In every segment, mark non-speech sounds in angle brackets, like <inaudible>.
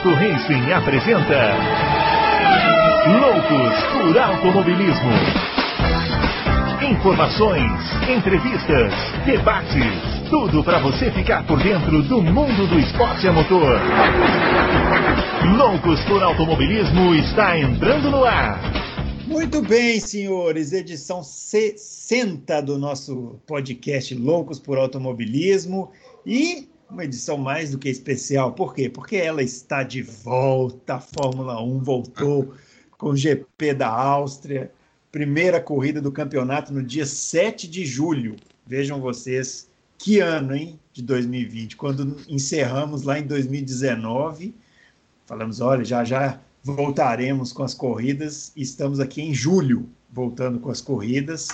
Auto Racing apresenta Loucos por Automobilismo. Informações, entrevistas, debates, tudo para você ficar por dentro do mundo do esporte a motor. Loucos por Automobilismo está entrando no ar. Muito bem, senhores, edição 60 do nosso podcast Loucos por Automobilismo e uma edição mais do que especial. Por quê? Porque ela está de volta. A Fórmula 1 voltou com o GP da Áustria. Primeira corrida do campeonato no dia 7 de julho. Vejam vocês que ano, hein? De 2020. Quando encerramos lá em 2019, falamos: olha, já já voltaremos com as corridas. Estamos aqui em julho, voltando com as corridas.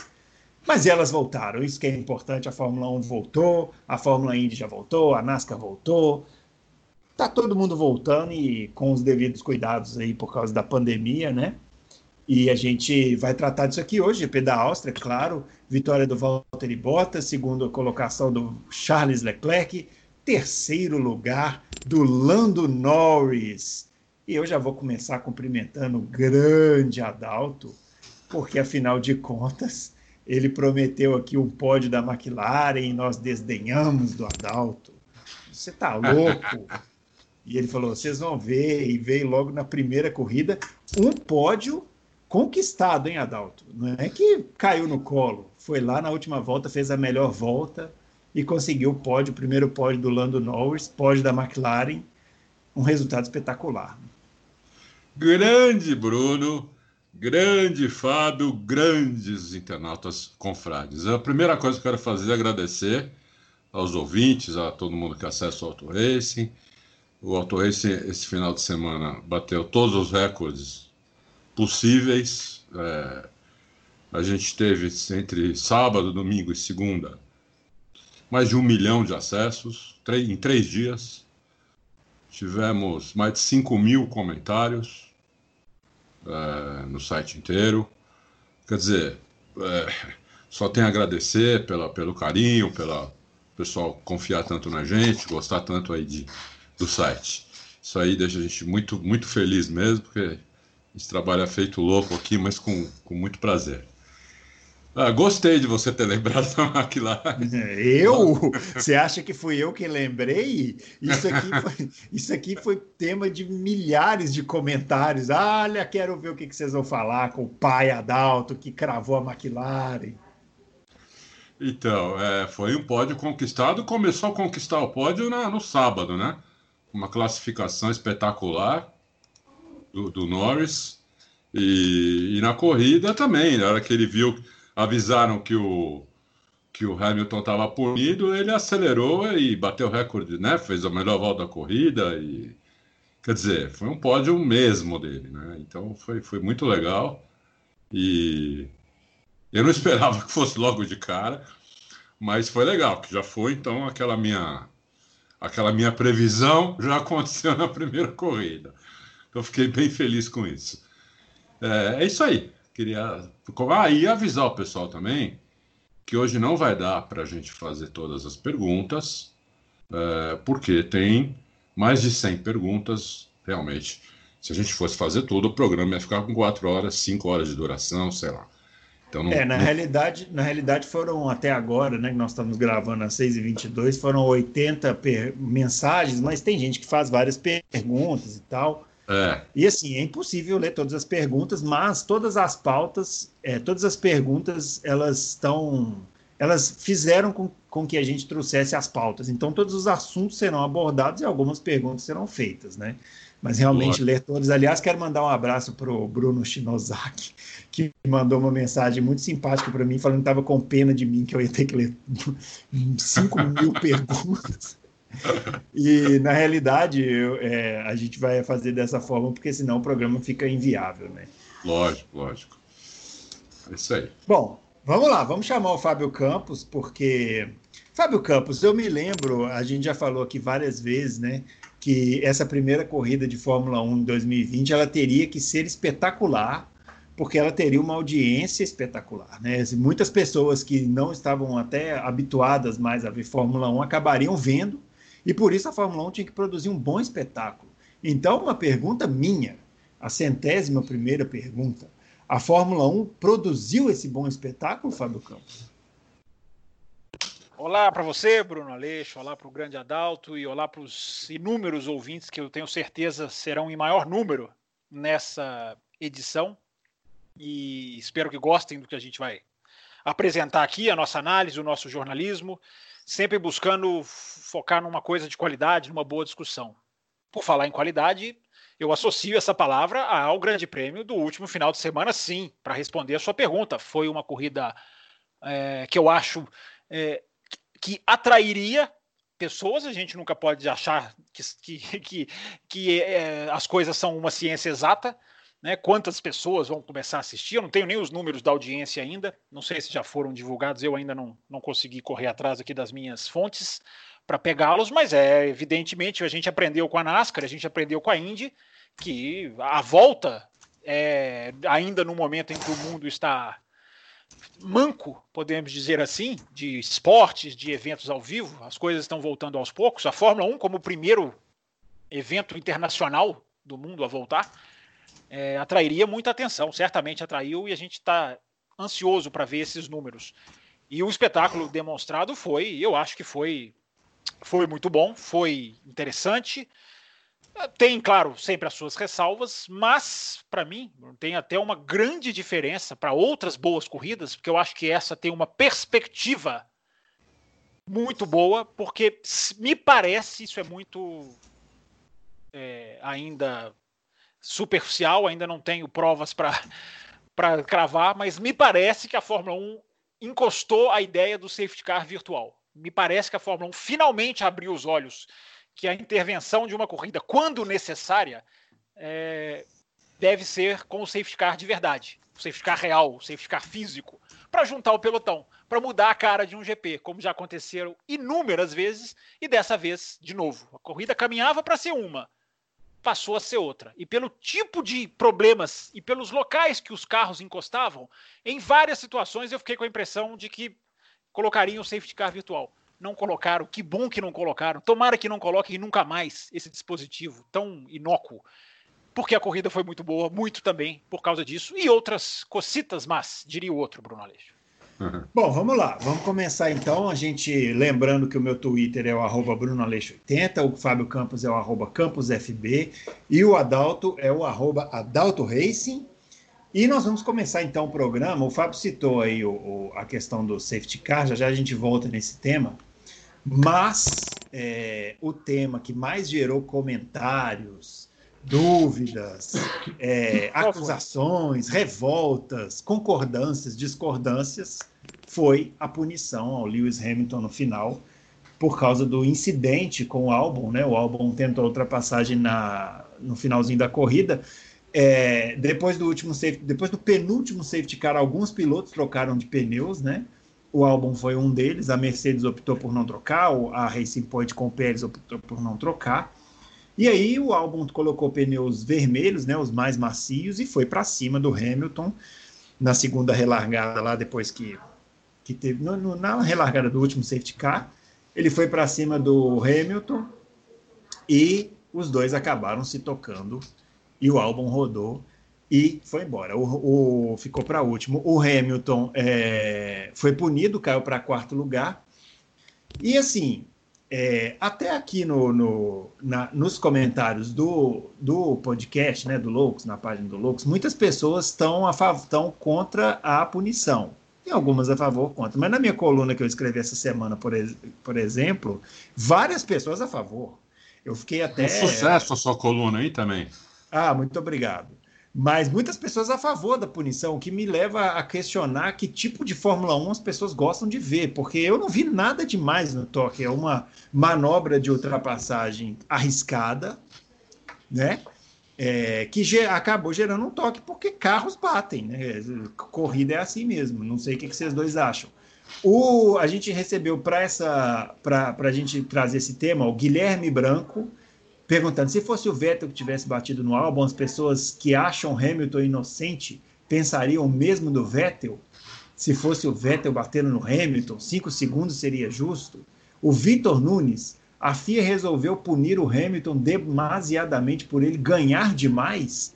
Mas elas voltaram, isso que é importante. A Fórmula 1 voltou, a Fórmula Indy já voltou, a NASCAR voltou. Tá todo mundo voltando e com os devidos cuidados aí por causa da pandemia, né? E a gente vai tratar disso aqui hoje, GP da Áustria, claro, vitória do Valtteri Bottas, segunda colocação do Charles Leclerc, terceiro lugar do Lando Norris. E eu já vou começar cumprimentando o grande Adalto, porque afinal de contas, ele prometeu aqui um pódio da McLaren e nós desdenhamos do Adalto. Você tá louco? e ele falou: vocês vão ver, e veio logo na primeira corrida um pódio conquistado, hein, Adalto? Não é que caiu no colo. Foi lá na última volta, fez a melhor volta e conseguiu o pódio, o primeiro pódio do Lando Norris, pódio da McLaren. Um resultado espetacular. Grande Bruno, Grande Fábio, grandes internautas confrades. A primeira coisa que eu quero fazer é agradecer aos ouvintes, a todo mundo que acessa o Auto Racing. O Auto Racing, esse final de semana, bateu todos os recordes possíveis. É, a gente teve, entre sábado, domingo e segunda, mais de um milhão de acessos em três dias. Tivemos mais de 5 mil comentários é, no site inteiro. Quer dizer, é, só tenho a agradecer pela, pelo carinho, pela pessoal confiar tanto na gente, gostar tanto aí de, do site. Isso aí deixa a gente muito, muito feliz mesmo, porque esse trabalho é feito louco aqui, mas com, com muito prazer. Ah, gostei de você ter <laughs> lembrado da McLaren. Eu? Você acha que fui eu quem lembrei? Isso aqui foi, isso aqui foi tema de milhares de comentários. Olha, quero ver o que, vocês vão falar com o pai Adalto que cravou a McLaren. Então, é, foi um pódio conquistado. Começou a conquistar o pódio na, no sábado, né? Uma classificação espetacular do, do Norris. E, e na corrida também, na hora que ele viu avisaram que o, que o Hamilton estava punido, ele acelerou e bateu o recorde, né? Fez a melhor volta da corrida e quer dizer, foi um pódio mesmo dele, né? Então foi, foi muito legal e eu não <laughs> esperava que fosse logo de cara, mas foi legal, que já foi então aquela minha aquela minha previsão já aconteceu <laughs> na primeira corrida. Então fiquei bem feliz com isso. É, é isso aí. Queria. Ah, e avisar o pessoal também que hoje não vai dar para a gente fazer todas as perguntas, é, porque tem mais de 100 perguntas, realmente. Se a gente fosse fazer tudo, o programa ia ficar com 4 horas, 5 horas de duração, sei lá. Então, não, é, na, não... realidade, na realidade foram até agora, né, que nós estamos gravando às 6h22, foram 80 per... mensagens, mas tem gente que faz várias perguntas e tal. É. E assim, é impossível ler todas as perguntas, mas todas as pautas, é, todas as perguntas, elas estão. Elas fizeram com, com que a gente trouxesse as pautas. Então, todos os assuntos serão abordados e algumas perguntas serão feitas, né? Mas realmente Boa. ler todos. Aliás, quero mandar um abraço para o Bruno Shinozaki, que mandou uma mensagem muito simpática para mim, falando que estava com pena de mim, que eu ia ter que ler <laughs> 5 mil perguntas e na realidade eu, é, a gente vai fazer dessa forma porque senão o programa fica inviável, né? Lógico, lógico. É isso aí. Bom, vamos lá, vamos chamar o Fábio Campos, porque Fábio Campos, eu me lembro, a gente já falou aqui várias vezes, né? Que essa primeira corrida de Fórmula 1 em 2020 ela teria que ser espetacular, porque ela teria uma audiência espetacular. Né? Muitas pessoas que não estavam até habituadas mais a ver Fórmula 1 acabariam vendo e por isso a Fórmula 1 tinha que produzir um bom espetáculo. Então, uma pergunta minha, a centésima primeira pergunta. A Fórmula 1 produziu esse bom espetáculo, Fábio Campos? Olá para você, Bruno Aleixo, olá para o grande Adalto e olá para os inúmeros ouvintes que eu tenho certeza serão em maior número nessa edição. E espero que gostem do que a gente vai apresentar aqui, a nossa análise, o nosso jornalismo, sempre buscando focar numa coisa de qualidade, numa boa discussão. Por falar em qualidade, eu associo essa palavra ao Grande Prêmio do último final de semana, sim, para responder a sua pergunta. Foi uma corrida é, que eu acho é, que atrairia pessoas, a gente nunca pode achar que, que, que, que é, as coisas são uma ciência exata. Né? Quantas pessoas vão começar a assistir? Eu não tenho nem os números da audiência ainda, não sei se já foram divulgados, eu ainda não, não consegui correr atrás aqui das minhas fontes para pegá-los, mas é evidentemente a gente aprendeu com a NASCAR, a gente aprendeu com a Indy que a volta é, ainda no momento em que o mundo está manco, podemos dizer assim, de esportes, de eventos ao vivo, as coisas estão voltando aos poucos. A Fórmula 1, como o primeiro evento internacional do mundo a voltar, é, atrairia muita atenção, certamente atraiu, e a gente está ansioso para ver esses números. E o espetáculo demonstrado foi, eu acho que foi, foi muito bom, foi interessante. Tem, claro, sempre as suas ressalvas, mas para mim tem até uma grande diferença para outras boas corridas, porque eu acho que essa tem uma perspectiva muito boa, porque me parece isso é muito é, ainda superficial, ainda não tenho provas para <laughs> cravar, mas me parece que a Fórmula 1 encostou a ideia do safety car virtual. Me parece que a Fórmula 1 finalmente abriu os olhos que a intervenção de uma corrida, quando necessária, é, deve ser com o safety car de verdade, o safety car real, o safety car físico, para juntar o pelotão, para mudar a cara de um GP, como já aconteceram inúmeras vezes e dessa vez de novo. A corrida caminhava para ser uma, passou a ser outra. E pelo tipo de problemas e pelos locais que os carros encostavam, em várias situações eu fiquei com a impressão de que colocariam o safety car virtual não colocaram. Que bom que não colocaram. Tomara que não coloquem nunca mais esse dispositivo tão inócuo. Porque a corrida foi muito boa, muito também por causa disso. E outras cocitas, mas diria o outro, Bruno Aleixo. Uhum. Bom, vamos lá. Vamos começar então. A gente lembrando que o meu Twitter é o arroba Bruno Aleixo 80, o Fábio Campos é o arroba CamposFB e o Adalto é o arroba Adalto Racing. E nós vamos começar então o programa. O Fábio citou aí o, o, a questão do safety car, já já a gente volta nesse tema. Mas é, o tema que mais gerou comentários, dúvidas, é, acusações, revoltas, concordâncias, discordâncias, foi a punição ao Lewis Hamilton no final, por causa do incidente com o álbum, né? O álbum tentou ultrapassagem na, no finalzinho da corrida. É, depois do último safety, depois do penúltimo safety car, alguns pilotos trocaram de pneus, né? O álbum foi um deles, a Mercedes optou por não trocar, a Racing Point com o Pérez optou por não trocar. E aí o álbum colocou pneus vermelhos, né, os mais macios, e foi para cima do Hamilton na segunda relargada lá, depois que, que teve, no, no, na relargada do último safety car, ele foi para cima do Hamilton e os dois acabaram se tocando e o álbum rodou e foi embora. O, o ficou para último. O Hamilton é, foi punido, caiu para quarto lugar. E assim, é, até aqui no, no na, nos comentários do, do podcast, né, do Loucos, na página do Loucos, muitas pessoas estão estão contra a punição. Tem algumas a favor, contra. Mas na minha coluna que eu escrevi essa semana, por, por exemplo, várias pessoas a favor. Eu fiquei até. Um sucesso a sua coluna aí também. Ah, muito obrigado mas muitas pessoas a favor da punição, o que me leva a questionar que tipo de Fórmula 1 as pessoas gostam de ver, porque eu não vi nada demais no toque, é uma manobra de ultrapassagem arriscada, né? É, que ger acabou gerando um toque porque carros batem, né? Corrida é assim mesmo, não sei o que, que vocês dois acham. O, a gente recebeu para essa para a gente trazer esse tema o Guilherme Branco, perguntando se fosse o Vettel que tivesse batido no álbum, as pessoas que acham Hamilton inocente pensariam o mesmo do Vettel? Se fosse o Vettel batendo no Hamilton, cinco segundos seria justo? O Vitor Nunes, A FIA resolveu punir o Hamilton demasiadamente por ele ganhar demais?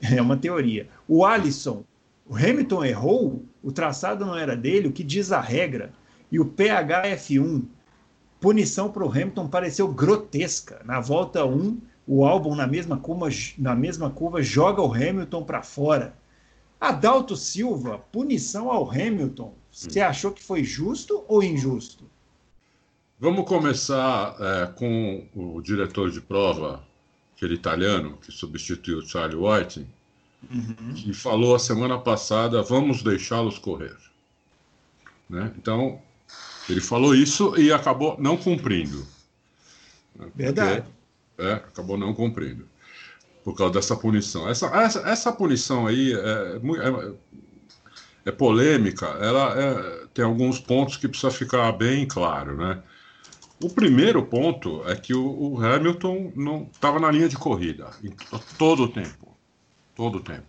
É uma teoria. O Alisson, o Hamilton errou, o traçado não era dele, o que diz a regra. E o PHF1, punição para o Hamilton pareceu grotesca. Na volta 1, o álbum na mesma curva, na mesma curva joga o Hamilton para fora. Adalto Silva, punição ao Hamilton. Você hum. achou que foi justo ou injusto? Vamos começar é, com o diretor de prova, aquele italiano que substituiu o Charlie Whiting, uhum. que falou a semana passada: vamos deixá-los correr. Né? Então, ele falou isso e acabou não cumprindo. Verdade. Porque, é, acabou não cumprindo. Por causa dessa punição. Essa, essa, essa punição aí é, é, é polêmica, ela é, tem alguns pontos que precisa ficar bem claro, né? O primeiro ponto é que o, o Hamilton não estava na linha de corrida todo o tempo, todo o tempo.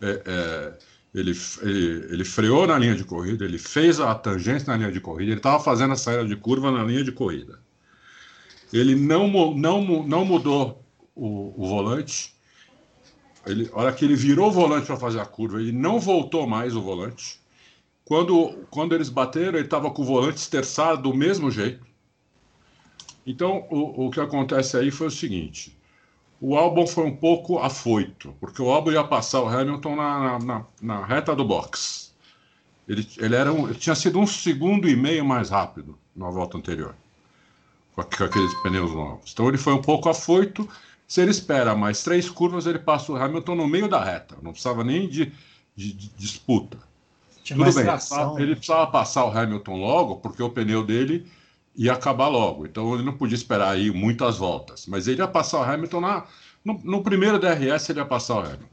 É, é, ele, ele, ele, freou na linha de corrida, ele fez a tangente na linha de corrida, ele estava fazendo a saída de curva na linha de corrida. Ele não, não, não mudou o, o volante. Ele, a hora que ele virou o volante para fazer a curva, ele não voltou mais o volante. Quando, quando eles bateram, ele estava com o volante esterçado do mesmo jeito. Então, o, o que acontece aí foi o seguinte: o álbum foi um pouco afoito, porque o álbum ia passar o Hamilton na, na, na reta do box. Ele, ele, era um, ele tinha sido um segundo e meio mais rápido na volta anterior, com, com aqueles pneus novos. Então, ele foi um pouco afoito. Se ele espera mais três curvas, ele passa o Hamilton no meio da reta. Não precisava nem de, de, de disputa. Tinha Tudo bem, tração, ele precisava passar o Hamilton logo, porque o pneu dele ia acabar logo. Então ele não podia esperar aí muitas voltas. Mas ele ia passar o Hamilton na, no, no, primeiro DRS, ele ia passar o Hamilton.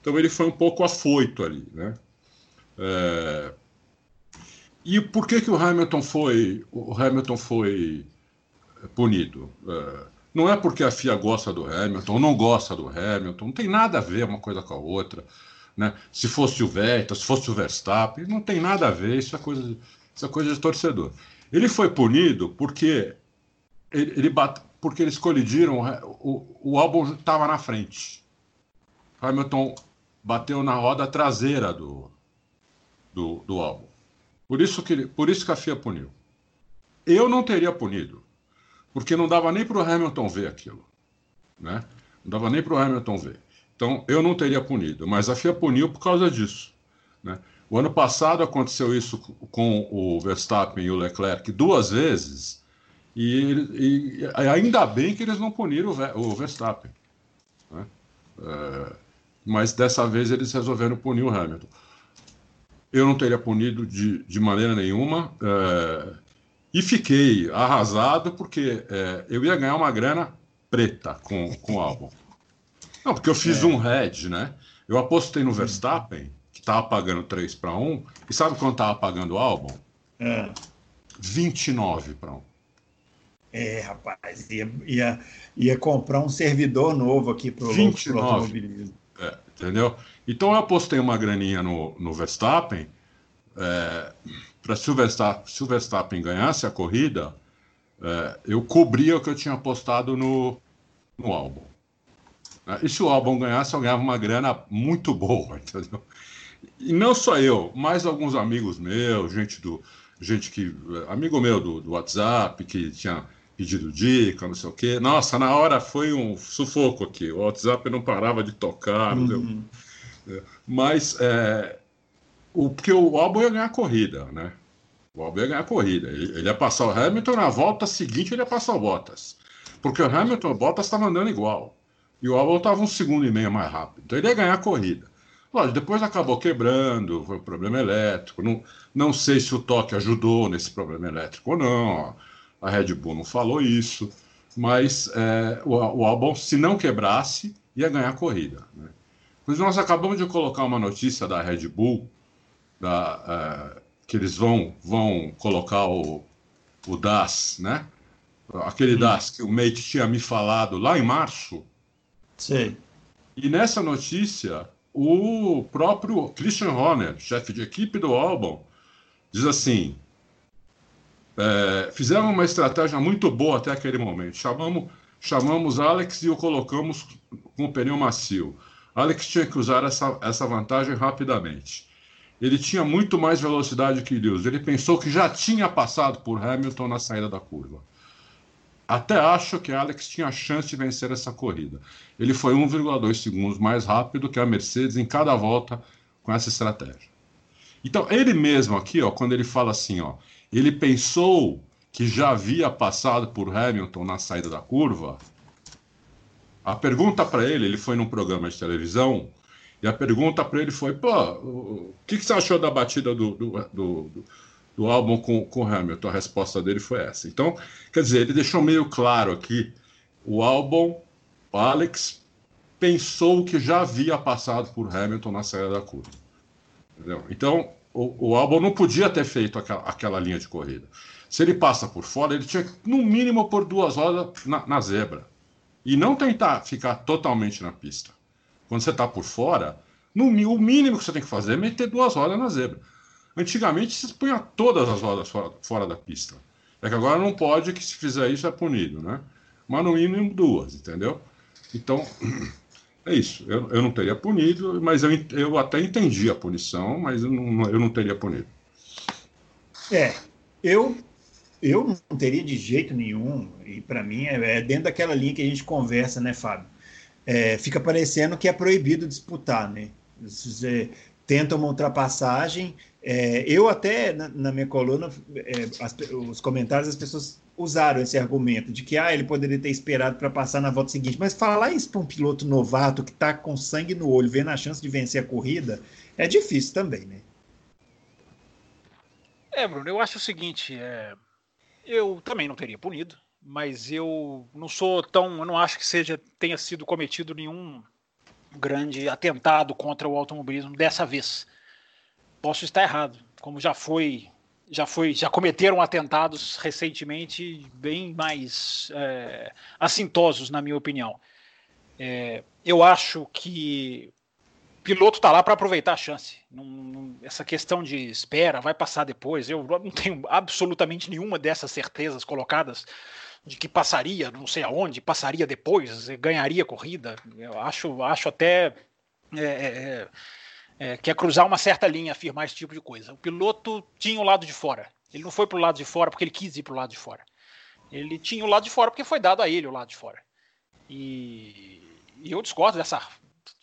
Então ele foi um pouco afoito ali, né? É... E por que, que o Hamilton foi o Hamilton foi punido? É... Não é porque a FIA gosta do Hamilton ou não gosta do Hamilton, não tem nada a ver uma coisa com a outra. Né? Se fosse o Vettel, se fosse o Verstappen, não tem nada a ver, isso é coisa, isso é coisa de torcedor. Ele foi punido porque ele, ele bate, porque eles colidiram, o, o álbum estava na frente. Hamilton bateu na roda traseira do, do, do álbum. Por isso, que, por isso que a FIA puniu. Eu não teria punido, porque não dava nem para o Hamilton ver aquilo. Né? Não dava nem para o Hamilton ver. Então, eu não teria punido, mas a FIA puniu por causa disso. Né? O ano passado aconteceu isso com o Verstappen e o Leclerc duas vezes, e, e ainda bem que eles não puniram o Verstappen. Né? É, mas dessa vez eles resolveram punir o Hamilton. Eu não teria punido de, de maneira nenhuma, é, e fiquei arrasado porque é, eu ia ganhar uma grana preta com, com o álbum. Não, porque eu fiz é. um head, né? Eu apostei no Verstappen Tava pagando 3 para 1. E sabe quanto tava pagando o álbum? É. 29 para 1. É, rapaz, ia, ia, ia comprar um servidor novo aqui para o automobilismo. É, entendeu? Então eu apostei uma graninha no, no Verstappen, é, para se, o Verstappen, se o Verstappen ganhasse a corrida, é, eu cobria o que eu tinha apostado no, no álbum. E se o álbum ganhasse, eu ganhava uma grana muito boa, <laughs> entendeu? E não só eu, mais alguns amigos meus, gente do. Gente que. Amigo meu do, do WhatsApp, que tinha pedido dica, não sei o quê. Nossa, na hora foi um sufoco aqui. O WhatsApp não parava de tocar. Uhum. É, mas é, o, porque o álbum ia ganhar a corrida, né? O álbum ia ganhar a corrida. Ele, ele, ia passar o Hamilton, na volta seguinte ele ia passar o Bottas. Porque o Hamilton o Bottas estavam andando igual. E o álbum estava um segundo e meio mais rápido. Então ele ia ganhar a corrida. Lógico, depois acabou quebrando, foi um problema elétrico. Não, não sei se o toque ajudou nesse problema elétrico ou não. A Red Bull não falou isso. Mas é, o, o álbum, se não quebrasse, ia ganhar a corrida. Né? Pois nós acabamos de colocar uma notícia da Red Bull, da, é, que eles vão, vão colocar o, o DAS, né? Aquele hum. DAS que o Mate tinha me falado lá em março. Sim. E nessa notícia, o próprio Christian Horner, chefe de equipe do álbum, diz assim: é, uma estratégia muito boa até aquele momento. Chamamos, chamamos Alex e o colocamos com o pneu macio. Alex tinha que usar essa, essa vantagem rapidamente. Ele tinha muito mais velocidade que Lewis. Ele pensou que já tinha passado por Hamilton na saída da curva. Até acho que Alex tinha chance de vencer essa corrida. Ele foi 1,2 segundos mais rápido que a Mercedes em cada volta com essa estratégia. Então, ele mesmo aqui, ó, quando ele fala assim, ó, ele pensou que já havia passado por Hamilton na saída da curva. A pergunta para ele, ele foi num programa de televisão, e a pergunta para ele foi: pô, o que, que, você achou da batida do, do, do, do álbum com, com Hamilton? A resposta dele foi essa. Então, quer dizer, ele deixou meio claro aqui: o álbum, o Alex, pensou que já havia passado por Hamilton na saída da curva. Entendeu? Então, o, o álbum não podia ter feito aquela, aquela, linha de corrida. Se ele passa por fora, ele tinha que, no mínimo, pôr duas rodas na, na zebra. E não tentar ficar totalmente na pista. Quando você está por fora, no, o mínimo que você tem que fazer é meter duas rodas na zebra. Antigamente, você punha todas as rodas fora, fora da pista. É que agora não pode, que se fizer isso é punido, né? Mas no mínimo duas, entendeu? Então, <clears throat> é isso. Eu, eu não teria punido, mas eu, eu até entendi a punição, mas eu não, eu não teria punido. É, eu eu não teria de jeito nenhum, e para mim é, é, dentro daquela linha que a gente conversa, né, Fábio? É, fica parecendo que é proibido disputar, né? Você tenta uma ultrapassagem. É, eu até, na, na minha coluna, é, as, os comentários, as pessoas usaram esse argumento de que ah, ele poderia ter esperado para passar na volta seguinte. Mas falar isso para um piloto novato que está com sangue no olho, vendo a chance de vencer a corrida, é difícil também, né? É, Bruno, eu acho o seguinte, é, eu também não teria punido, mas eu não sou tão, eu não acho que seja tenha sido cometido nenhum grande atentado contra o automobilismo dessa vez. Posso estar errado, como já foi já foi, já cometeram atentados recentemente bem mais é, assintosos, na minha opinião. É, eu acho que piloto está lá para aproveitar a chance. Não, não, essa questão de espera, vai passar depois. Eu não tenho absolutamente nenhuma dessas certezas colocadas de que passaria, não sei aonde, passaria depois, ganharia corrida. Eu acho, acho até é, é, é é, cruzar uma certa linha, afirmar esse tipo de coisa. O piloto tinha o lado de fora. Ele não foi para o lado de fora porque ele quis ir para o lado de fora. Ele tinha o lado de fora porque foi dado a ele o lado de fora. E, e eu discordo dessa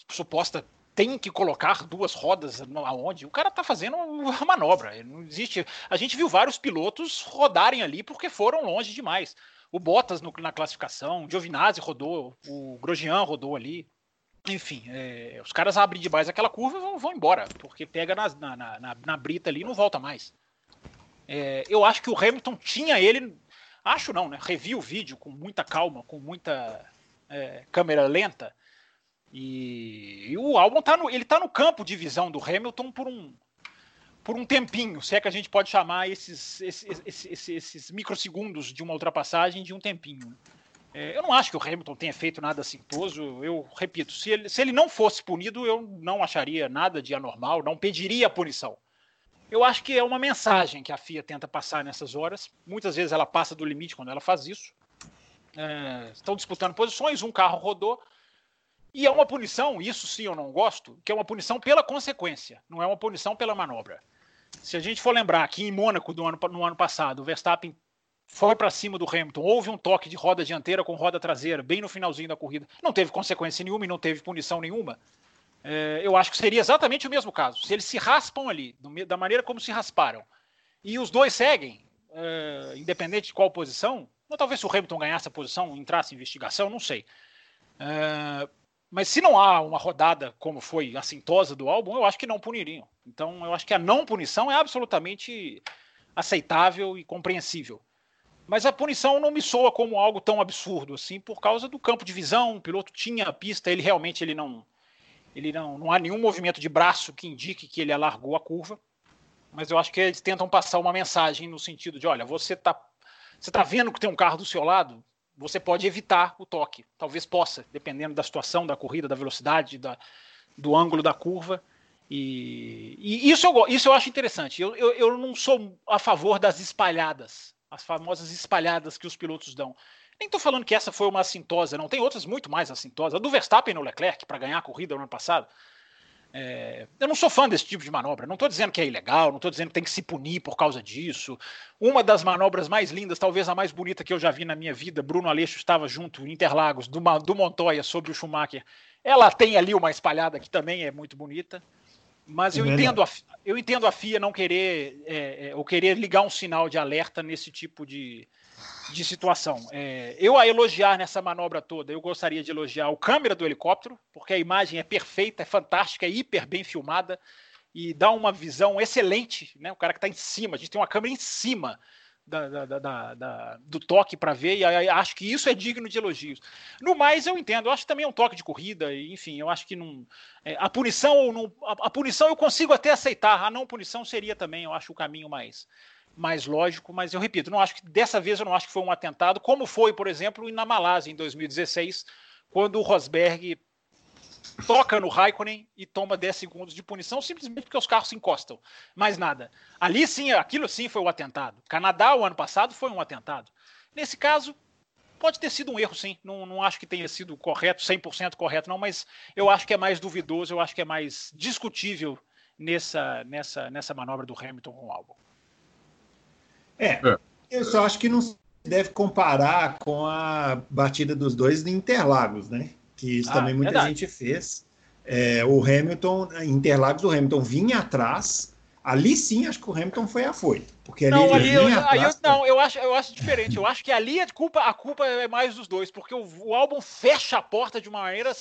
suposta tem que colocar duas rodas aonde? O cara está fazendo uma <laughs> manobra. Não existe. A gente viu vários pilotos rodarem ali porque foram longe demais. O Bottas no, na classificação, o Giovinazzi rodou, o Grosjean rodou ali. Enfim, é, os caras abrem demais aquela curva e vão, vão embora, porque pega na, na, na, na, brita ali e não volta mais. É, eu acho que o Hamilton tinha ele. Acho não, né? Revi o vídeo com muita calma, com muita é, câmera lenta. E, e, o álbum tá no, ele tá no campo de visão do Hamilton por um, por um tempinho, se é que a gente pode chamar esses, esses, esses, esses microsegundos de uma ultrapassagem de um tempinho. É, eu não acho que o Hamilton tenha feito nada assintoso. Eu repito, se ele, se ele não fosse punido, eu não acharia nada de anormal, não pediria punição. Eu acho que é uma mensagem que a FIA tenta passar nessas horas. Muitas vezes ela passa do limite quando ela faz isso. É, estão disputando posições, um carro rodou. E é uma punição, isso sim eu não gosto, que é uma punição pela consequência, não é uma punição pela manobra. Se a gente for lembrar que em Mônaco, do ano, no ano passado, o Verstappen foi para cima do Hamilton, houve um toque de roda dianteira com roda traseira, bem no finalzinho da corrida. Não teve consequência nenhuma e não teve punição nenhuma. É, eu acho que seria exatamente o mesmo caso. Se eles se raspam ali, da maneira como se rasparam, e os dois seguem, é, independente de qual posição, ou talvez se o Hamilton ganhasse a posição, entrasse em investigação, não sei. É, mas se não há uma rodada como foi assintosa do álbum, eu acho que não puniriam. Então eu acho que a não punição é absolutamente aceitável e compreensível. Mas a punição não me soa como algo tão absurdo assim, por causa do campo de visão. O piloto tinha a pista, ele realmente ele não, ele não, não há nenhum movimento de braço que indique que ele alargou a curva. Mas eu acho que eles tentam passar uma mensagem no sentido de, olha, você está você tá vendo que tem um carro do seu lado, você pode evitar o toque. Talvez possa, dependendo da situação da corrida, da velocidade, da, do ângulo da curva. E, e, isso, eu, isso eu acho interessante. Eu, eu, eu não sou a favor das espalhadas as famosas espalhadas que os pilotos dão. Nem estou falando que essa foi uma assintosa, não. Tem outras muito mais assintosas. A do Verstappen no Leclerc, para ganhar a corrida no ano passado. É, eu não sou fã desse tipo de manobra. Não estou dizendo que é ilegal, não estou dizendo que tem que se punir por causa disso. Uma das manobras mais lindas, talvez a mais bonita que eu já vi na minha vida, Bruno Aleixo estava junto em Interlagos, do, do Montoya sobre o Schumacher. Ela tem ali uma espalhada que também é muito bonita. Mas é eu, entendo a, eu entendo a FIA não querer, é, é, ou querer ligar um sinal de alerta nesse tipo de, de situação. É, eu a elogiar nessa manobra toda, eu gostaria de elogiar o câmera do helicóptero, porque a imagem é perfeita, é fantástica, é hiper bem filmada e dá uma visão excelente, né? O cara que está em cima, a gente tem uma câmera em cima da, da, da, do toque para ver, e acho que isso é digno de elogios. No mais, eu entendo, eu acho que também é um toque de corrida, enfim, eu acho que não. É, a punição não, a, a, punição eu consigo até aceitar, a não punição seria também, eu acho, o caminho mais, mais lógico, mas eu repito, não acho que dessa vez eu não acho que foi um atentado, como foi, por exemplo, na Malásia em 2016, quando o Rosberg toca no Raikkonen e toma 10 segundos de punição simplesmente porque os carros se encostam. Mais nada. Ali sim, aquilo sim foi um atentado. Canadá, o ano passado, foi um atentado. Nesse caso, pode ter sido um erro, sim. Não, não acho que tenha sido correto, 100% correto, não, mas eu acho que é mais duvidoso, eu acho que é mais discutível nessa, nessa, nessa manobra do Hamilton com o Albon. É, é, eu só acho que não se deve comparar com a batida dos dois em Interlagos, né? Que isso ah, também muita verdade. gente fez. É, o Hamilton, Interlagos, o Hamilton vinha atrás. Ali sim, acho que o Hamilton foi a foi. Porque ali, não, ali eu, atrás, eu, não, eu acho, eu acho diferente. Eu acho que ali a culpa, a culpa é mais dos dois, porque o, o álbum fecha a porta de uma maneira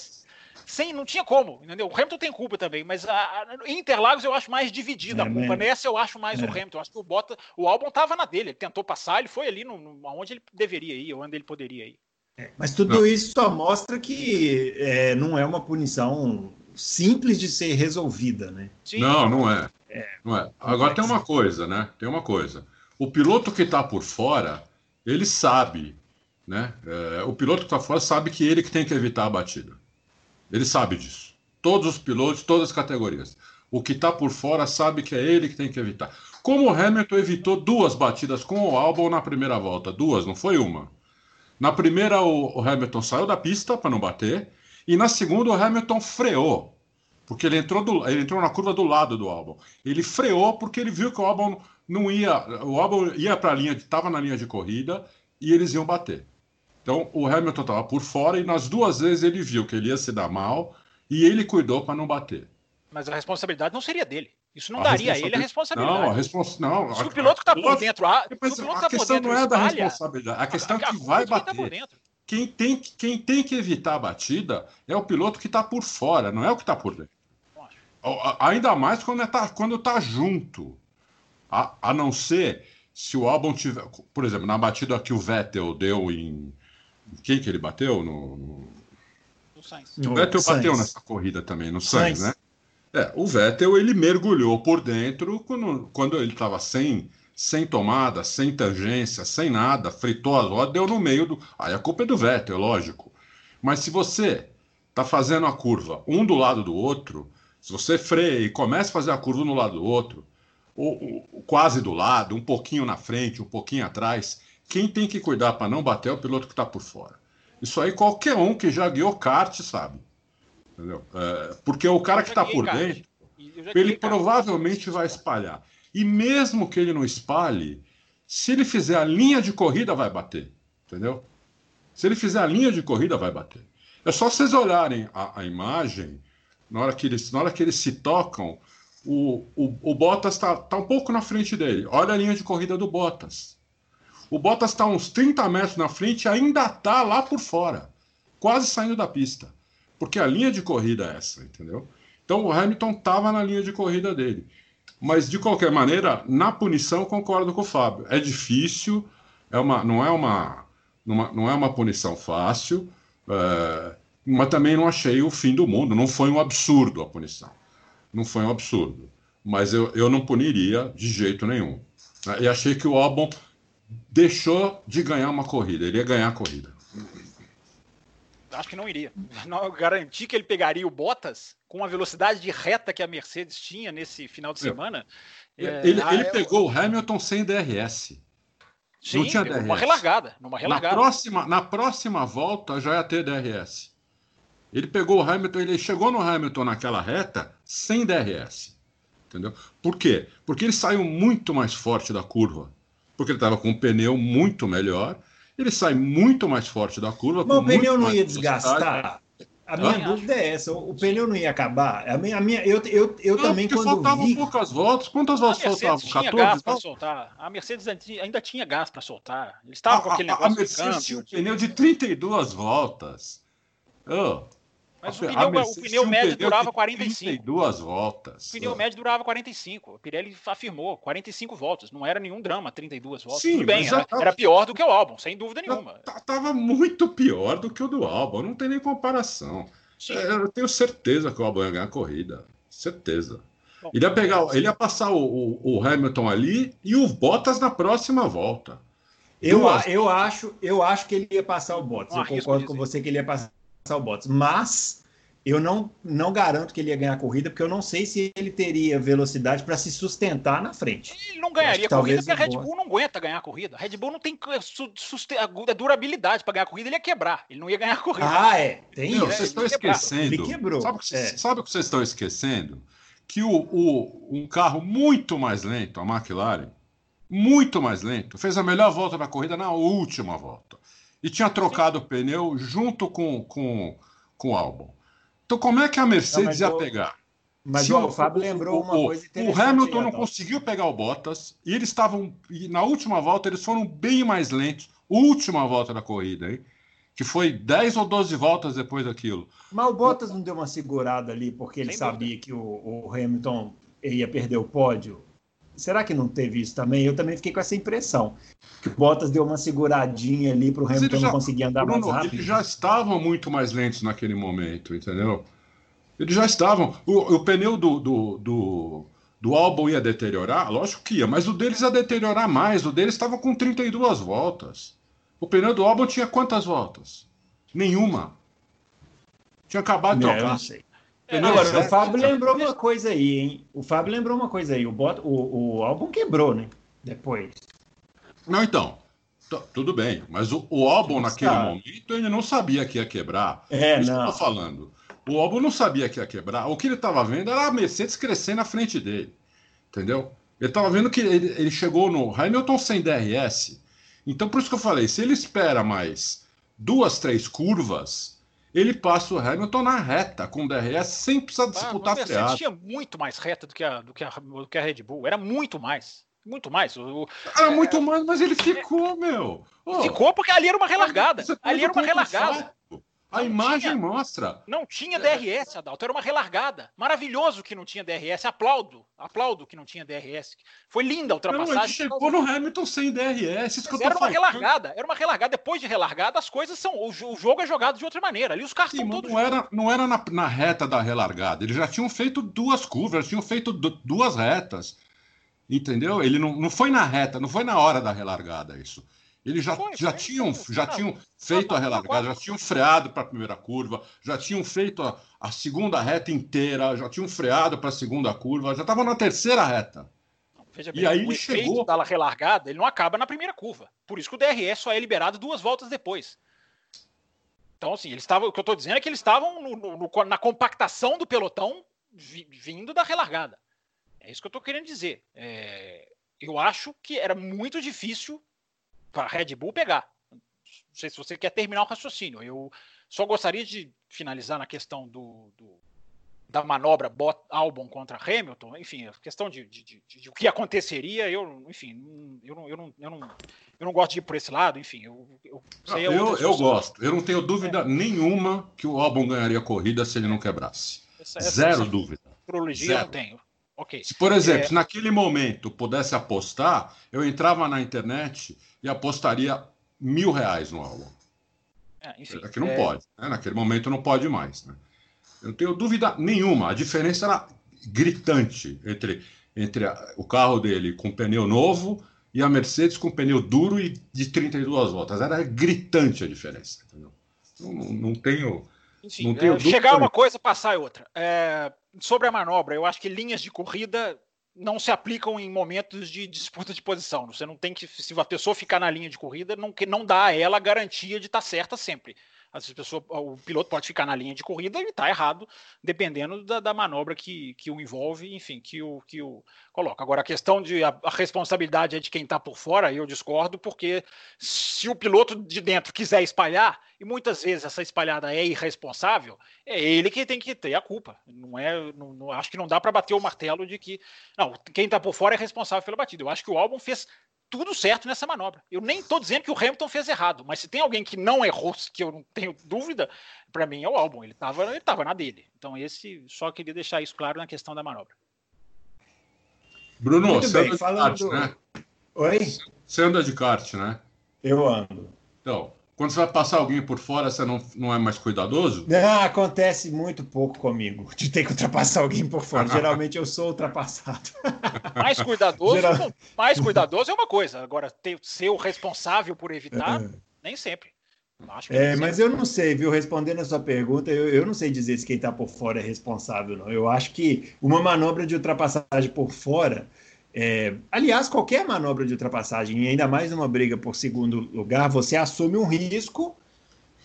sem, não tinha como, entendeu? O Hamilton tem culpa também, mas a, a Interlagos eu acho mais dividida é, a culpa. Nessa eu acho mais é. o Hamilton. Eu acho que o Bota, o álbum tava na dele, ele tentou passar, ele foi ali no, no, onde ele deveria ir, onde ele poderia ir. É, mas tudo não. isso só mostra que é, não é uma punição simples de ser resolvida, né? Sim. Não, não é. é. Não é. Agora tem uma coisa, né? Tem uma coisa. O piloto que está por fora, ele sabe, né? É, o piloto que está fora sabe que ele que tem que evitar a batida. Ele sabe disso. Todos os pilotos, todas as categorias. O que está por fora sabe que é ele que tem que evitar. Como o Hamilton evitou duas batidas com o Albon na primeira volta. Duas, não foi uma. Na primeira, o, Hamilton saiu da pista para não bater. E na segunda, o Hamilton freou. Porque ele entrou, do, ele entrou na curva do lado do Albon. Ele freou porque ele viu que o Albon não ia. O Albon ia para a linha, estava na linha de corrida e eles iam bater. Então o Hamilton estava por fora e nas duas vezes ele viu que ele ia se dar mal e ele cuidou para não bater. Mas a responsabilidade não seria dele. Isso não a daria a ele a responsabilidade. Não, a respons... não, Se o piloto que está por dentro. A, a tá questão não é da responsabilidade. A questão é que vai tá bater. Tá quem, tem, quem tem que evitar a batida é o piloto que está por fora, não é o que está por dentro. Ainda mais quando está quando tá junto. A, a não ser se o álbum tiver. Por exemplo, na batida que o Vettel deu em quem que ele bateu? No, no... no Sainz. O Vettel Sainz. bateu nessa corrida também, no Sainz, Sainz. né? É, o Vettel ele mergulhou por dentro quando, quando ele estava sem, sem tomada, sem tangência, sem nada, fritou as rodas, deu no meio do. Aí a culpa é do Vettel, lógico. Mas se você está fazendo a curva um do lado do outro, se você freia e começa a fazer a curva no lado do outro, ou, ou quase do lado, um pouquinho na frente, um pouquinho atrás, quem tem que cuidar para não bater é o piloto que está por fora. Isso aí qualquer um que já guiou kart sabe. Entendeu? É, porque o cara que está por dentro, ele provavelmente vai espalhar. E mesmo que ele não espalhe, se ele fizer a linha de corrida, vai bater. Entendeu? Se ele fizer a linha de corrida, vai bater. É só vocês olharem a, a imagem, na hora, que eles, na hora que eles se tocam, o, o, o Bottas está tá um pouco na frente dele. Olha a linha de corrida do Bottas. O Bottas está uns 30 metros na frente e ainda está lá por fora, quase saindo da pista. Porque a linha de corrida é essa, entendeu? Então o Hamilton estava na linha de corrida dele. Mas, de qualquer maneira, na punição, concordo com o Fábio. É difícil, é uma, não, é uma, uma não é uma punição fácil, é, mas também não achei o fim do mundo. Não foi um absurdo a punição. Não foi um absurdo. Mas eu, eu não puniria de jeito nenhum. E achei que o Albon deixou de ganhar uma corrida. Ele ia ganhar a corrida. Acho que não iria. <laughs> Não, garantir que ele pegaria o Bottas com a velocidade de reta que a Mercedes tinha nesse final de semana. É, ele, ele ah, é, pegou o Hamilton sem DRS. Sim, não tinha DRS. Uma relargada, numa relargada. Na próxima, na próxima volta já ia ter DRS. Ele pegou o Hamilton, ele chegou no Hamilton naquela reta sem DRS. Entendeu? Por quê? Porque ele saiu muito mais forte da curva. Porque ele estava com um pneu muito melhor. Ele sai muito mais forte da curva. Mas o pneu não ia desgastar. A minha ah, dúvida é essa: o pneu não ia acabar? A minha, a minha, eu eu, eu não, também, quando faltavam vi... poucas voltas. Quantas voltas faltavam? Tinha 14? gás para soltar. A Mercedes ainda tinha gás para soltar. Eles estavam com aquele negócio. A Mercedes tinha um pneu de 32 voltas. Oh, mas o pneu, o pneu médio durava 45. 32 voltas. O pneu médio durava 45. A Pirelli afirmou 45 voltas. Não era nenhum drama 32 voltas. Sim, Tudo bem, era, era, pior do que o álbum, sem dúvida nenhuma. Tava muito pior do que o do álbum. Não tem nem comparação. É, eu tenho certeza que o álbum ia ganhar a corrida. Certeza. Bom, ele ia pegar, ele ia passar o, o, o, Hamilton ali e o Bottas na próxima volta. Eu, eu, acho, eu acho que ele ia passar o Bottas. eu concordo com você que ele ia passar o Bottas, mas eu não, não garanto que ele ia ganhar a corrida, porque eu não sei se ele teria velocidade para se sustentar na frente. Ele não ganharia a corrida porque a Red Bull não aguenta ganhar a corrida. A Red Bull não tem durabilidade para ganhar a corrida, ele ia quebrar. Ele não ia ganhar a corrida. Ah, é. Tem não, Vocês estão esquecendo. Ele quebrou. Sabe o que, é. sabe o que vocês estão esquecendo? Que o, o, um carro muito mais lento, a McLaren, muito mais lento, fez a melhor volta da corrida na última volta e tinha trocado Sim. o pneu junto com, com, com o álbum. Então, como é que a Mercedes não, ia pegar? Mas o, o Fábio lembrou uma o, coisa interessante. O Hamilton não conseguiu pegar o Bottas e eles estavam. E na última volta, eles foram bem mais lentos. Última volta da corrida, hein? Que foi 10 ou 12 voltas depois daquilo. Mas o Bottas não deu uma segurada ali porque ele Sem sabia dúvida. que o, o Hamilton ia perder o pódio? Será que não teve isso também? Eu também fiquei com essa impressão. Que o Bottas deu uma seguradinha ali para o Hamilton já, não conseguir andar Bruno, mais rápido. Eles já estavam muito mais lentos naquele momento, entendeu? Eles já estavam. O, o pneu do, do, do, do álbum ia deteriorar? Lógico que ia, mas o deles ia deteriorar mais. O deles estava com 32 voltas. O pneu do álbum tinha quantas voltas? Nenhuma. Tinha acabado de trocar. É, Agora, o Fábio lembrou uma coisa aí, hein? O Fábio lembrou uma coisa aí. O, bot, o, o álbum quebrou, né? Depois. Não, então. Tudo bem, mas o, o álbum naquele sabe. momento ele não sabia que ia quebrar. É, Isso não. Que eu tô falando. O álbum não sabia que ia quebrar. O que ele estava vendo era a Mercedes crescer na frente dele. Entendeu? Ele estava vendo que ele, ele chegou no Hamilton sem DRS. Então, por isso que eu falei: se ele espera mais duas, três curvas, ele passa o Hamilton na reta com o DRS sem precisar disputar ah, freada. tinha muito mais reta do que, a, do, que a, do que a Red Bull. Era muito mais. Muito mais. O, era é, muito mais, mas ele ficou, meu. Oh, ficou porque ali era uma relargada. Ali era uma relargada. A não imagem tinha, mostra. Não tinha DRS, Adalto. Era uma relargada. Maravilhoso que não tinha DRS. Aplaudo. Aplaudo que não tinha DRS. Foi linda a ultrapassagem. Não, ele chegou no Hamilton sem DRS. Isso que era uma relargada. Era uma relargada. Depois de relargada, as coisas são. O, jogo é jogado de outra maneira. Ali os carros estão todos. Não era, não era na, na, reta da relargada. Eles já tinham feito duas curvas, tinham feito duas retas. Entendeu? Ele não, não foi na reta, não foi na hora da relargada isso. Eles já, foi, já, foi, tinham, foi. já tinham feito a relargada, já tinham freado para a primeira curva, já tinham feito a, a segunda reta inteira, já tinham freado para a segunda curva, já estavam na terceira reta. Veja bem, e aí o ele chegou da relargada, ele não acaba na primeira curva. Por isso que o DRS só é liberado duas voltas depois. Então, assim, eles estavam. O que eu estou dizendo é que eles estavam no, no, na compactação do pelotão vindo da relargada. É isso que eu estou querendo dizer. É, eu acho que era muito difícil para a Red Bull pegar. Não sei se você quer terminar o raciocínio. Eu só gostaria de finalizar na questão do, do da manobra Bot Albon contra Hamilton, enfim, a questão de, de, de, de, o que aconteceria, eu, enfim, eu não, eu, não, eu, não, eu não gosto de ir por esse lado, enfim, eu, eu, é eu, eu gosto, eu não tenho dúvida é. nenhuma que o Albon ganharia a corrida se ele não quebrasse. Essa, essa, Zero essa dúvida. Astrologia Zero. eu não tenho. Okay. Se, por exemplo, é... se naquele momento pudesse apostar, eu entrava na internet e apostaria mil reais no álbum. É, enfim, Aqui não é... pode, né? naquele momento não pode mais. Né? Eu não tenho dúvida nenhuma, a diferença era gritante entre, entre a, o carro dele com pneu novo e a Mercedes com pneu duro e de 32 voltas. Era gritante a diferença. Entendeu? Não, não, não tenho. Enfim, não tenho é, chegar uma coisa, passar outra. É, sobre a manobra, eu acho que linhas de corrida não se aplicam em momentos de disputa de posição. Você não tem que, se a pessoa ficar na linha de corrida, não, não dá a ela a garantia de estar certa sempre. Às vezes pessoa, o piloto pode ficar na linha de corrida e está errado, dependendo da, da, manobra que, que o envolve, enfim, que o, que o coloca. Agora, a questão de a, a responsabilidade é de quem está por fora, eu discordo, porque se o piloto de dentro quiser espalhar, e muitas vezes essa espalhada é irresponsável, é ele que tem que ter a culpa. Não é, não, não acho que não dá para bater o martelo de que não, quem está por fora é responsável pela batida. Eu acho que o álbum fez tudo certo nessa manobra. Eu nem estou dizendo que o Hamilton fez errado, mas se tem alguém que não errou, que eu não tenho dúvida, para mim é o álbum. Ele estava ele tava na dele. Então, esse só queria deixar isso claro na questão da manobra. Bruno, Muito você bem, anda de kart, do... né? Oi? Você anda de kart, né? Eu ando. Então, quando você vai passar alguém por fora, você não, não é mais cuidadoso? Não, acontece muito pouco comigo de ter que ultrapassar alguém por fora. <laughs> Geralmente eu sou ultrapassado. <laughs> Mais cuidadoso, Geral... mais cuidadoso é uma coisa. Agora, ter, ser o responsável por evitar, é. nem sempre. é, mas eu não sei, viu? Respondendo a sua pergunta, eu, eu não sei dizer se quem está por fora é responsável, não. Eu acho que uma manobra de ultrapassagem por fora é, aliás, qualquer manobra de ultrapassagem, e ainda mais numa briga por segundo lugar, você assume um risco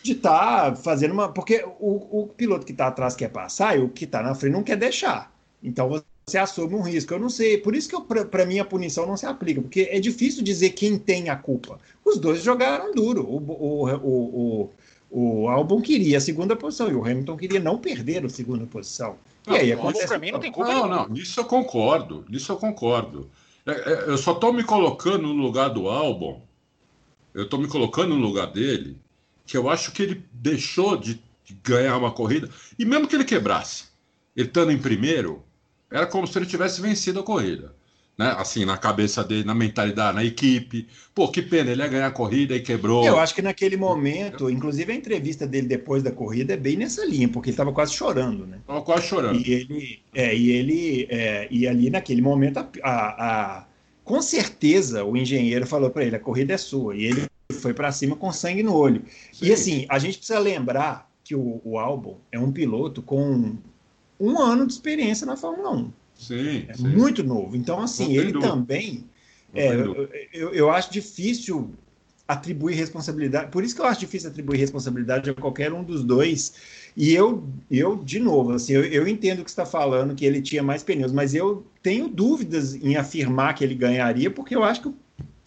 de estar tá fazendo uma. Porque o, o piloto que está atrás quer passar e o que está na frente não quer deixar. Então você assume um risco. Eu não sei. Por isso que para mim a punição não se aplica, porque é difícil dizer quem tem a culpa. Os dois jogaram duro. O, o, o, o, o Albon queria a segunda posição e o Hamilton queria não perder a segunda posição. Não, e aí acontece... para mim não tem culpa Não, nenhuma. não, nisso eu concordo, nisso eu concordo. É, é, eu só estou me colocando no lugar do álbum, eu estou me colocando no lugar dele, que eu acho que ele deixou de ganhar uma corrida, e mesmo que ele quebrasse, ele estando em primeiro, era como se ele tivesse vencido a corrida né? Assim, na cabeça dele, na mentalidade, na equipe. Pô, que pena, ele ia ganhar a corrida e quebrou. Eu acho que naquele momento, inclusive a entrevista dele depois da corrida é bem nessa linha, porque ele estava quase chorando, né? Estava quase chorando. E ele, é, e ele, é, e ali naquele momento, a, a, a com certeza o engenheiro falou para ele: a corrida é sua. E ele foi para cima com sangue no olho. Sim. E assim, a gente precisa lembrar que o, o Albon é um piloto com um ano de experiência na Fórmula 1. Sim, é sim. muito novo. Então, assim, ele dúvida. também. É, eu, eu acho difícil atribuir responsabilidade. Por isso que eu acho difícil atribuir responsabilidade a qualquer um dos dois. E eu, eu de novo, assim, eu, eu entendo que está falando que ele tinha mais pneus, mas eu tenho dúvidas em afirmar que ele ganharia, porque eu acho que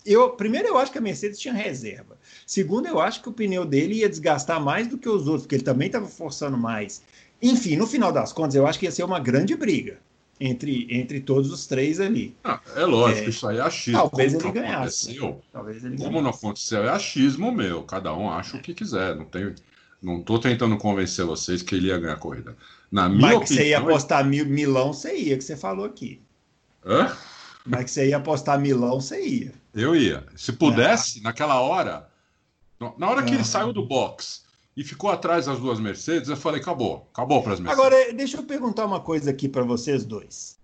eu, primeiro, eu acho que a Mercedes tinha reserva. Segundo, eu acho que o pneu dele ia desgastar mais do que os outros, porque ele também estava forçando mais. Enfim, no final das contas, eu acho que ia ser uma grande briga entre, entre todos os três ali. Ah, é lógico, é, isso aí é achismo. Talvez ele ganhasse. Talvez ele Como não aconteceu, é achismo meu. Cada um acha o que quiser. Não tem, não estou tentando convencer vocês que ele ia ganhar a corrida. Na minha Mas opinião, que você ia apostar ele... Milão, você ia, que você falou aqui. Hã? Mas que você ia apostar Milão, você ia. Eu ia. Se pudesse, é. naquela hora. Na hora que ele saiu do box e ficou atrás das duas Mercedes, eu falei, acabou, acabou para as Mercedes. Agora, deixa eu perguntar uma coisa aqui para vocês dois.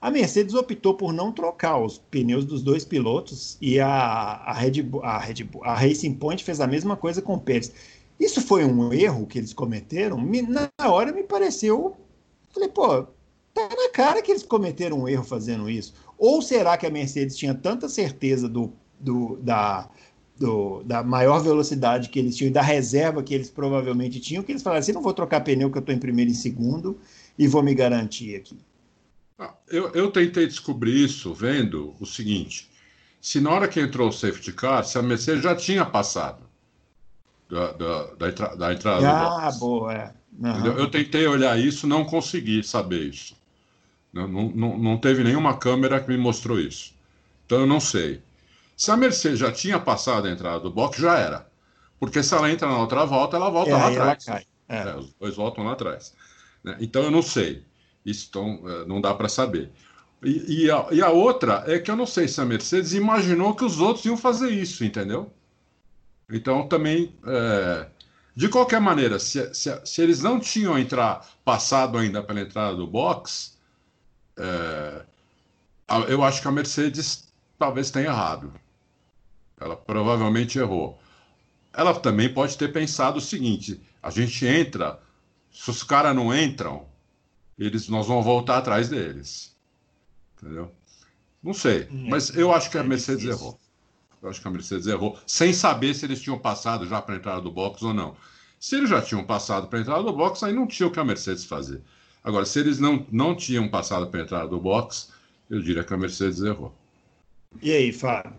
A Mercedes optou por não trocar os pneus dos dois pilotos e a, a, Red, Bull, a, Red Bull, a Racing Point fez a mesma coisa com o Pérez. Isso foi um erro que eles cometeram? Me, na hora me pareceu. Falei, pô, tá na cara que eles cometeram um erro fazendo isso. Ou será que a Mercedes tinha tanta certeza do, do, da, do, da maior velocidade que eles tinham e da reserva que eles provavelmente tinham, que eles falaram assim, não vou trocar pneu que eu estou em primeiro e segundo e vou me garantir aqui. Ah, eu, eu tentei descobrir isso vendo o seguinte, se na hora que entrou o safety car, se a Mercedes já tinha passado da, da, da, entra, da entrada ah, boa, é. Uhum. Eu tentei olhar isso, não consegui saber isso. Não, não, não teve nenhuma câmera que me mostrou isso. Então eu não sei. Se a Mercedes já tinha passado a entrada do box, já era. Porque se ela entra na outra volta, ela volta é, lá atrás. É. É, os dois voltam lá atrás. Né? Então eu não sei. Isso então, é, não dá para saber. E, e, a, e, a, outra é que eu não sei se a Mercedes imaginou que os outros iam fazer isso, entendeu? Então também. É... De qualquer maneira, se, se, se, eles não tinham entrar, passado ainda pela entrada do box, é... eu acho que a Mercedes talvez tenha errado. Ela provavelmente errou. Ela também pode ter pensado o seguinte: a gente entra, se os caras não entram, eles, nós vamos voltar atrás deles. Entendeu? Não sei, hum, mas eu acho que a é Mercedes errou. Eu acho que a Mercedes errou, sem saber se eles tinham passado já para a entrada do box ou não. Se eles já tinham passado para a entrada do box, aí não tinha o que a Mercedes fazer. Agora, se eles não, não tinham passado para a entrada do box, eu diria que a Mercedes errou. E aí, Fábio?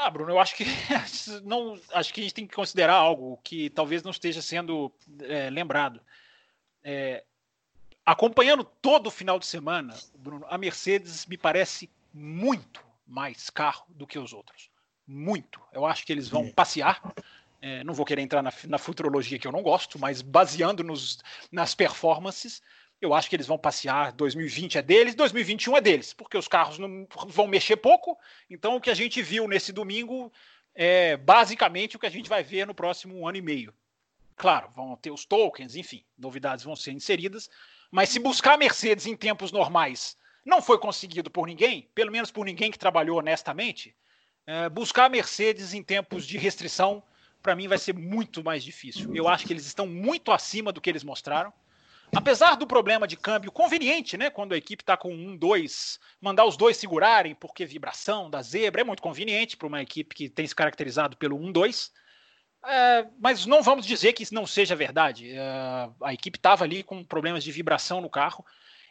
Ah, Bruno, eu acho que <laughs> não, acho que a gente tem que considerar algo que talvez não esteja sendo é, lembrado. É, acompanhando todo o final de semana, Bruno, a Mercedes me parece muito mais carro do que os outros. Muito. Eu acho que eles vão passear. É, não vou querer entrar na, na, futurologia que eu não gosto, mas baseando nos, nas performances, eu acho que eles vão passear. 2020 é deles, 2021 é deles, porque os carros não vão mexer pouco. Então, o que a gente viu nesse domingo é basicamente o que a gente vai ver no próximo ano e meio. Claro, vão ter os tokens, enfim, novidades vão ser inseridas. Mas se buscar a Mercedes em tempos normais não foi conseguido por ninguém, pelo menos por ninguém que trabalhou honestamente, é, buscar a Mercedes em tempos de restrição, para mim vai ser muito mais difícil. Eu acho que eles estão muito acima do que eles mostraram. Apesar do problema de câmbio conveniente, né? Quando a equipe está com um, dois, mandar os dois segurarem, porque vibração da zebra é muito conveniente para uma equipe que tem se caracterizado pelo 1-2. É, mas não vamos dizer que isso não seja verdade. É, a equipe estava ali com problemas de vibração no carro.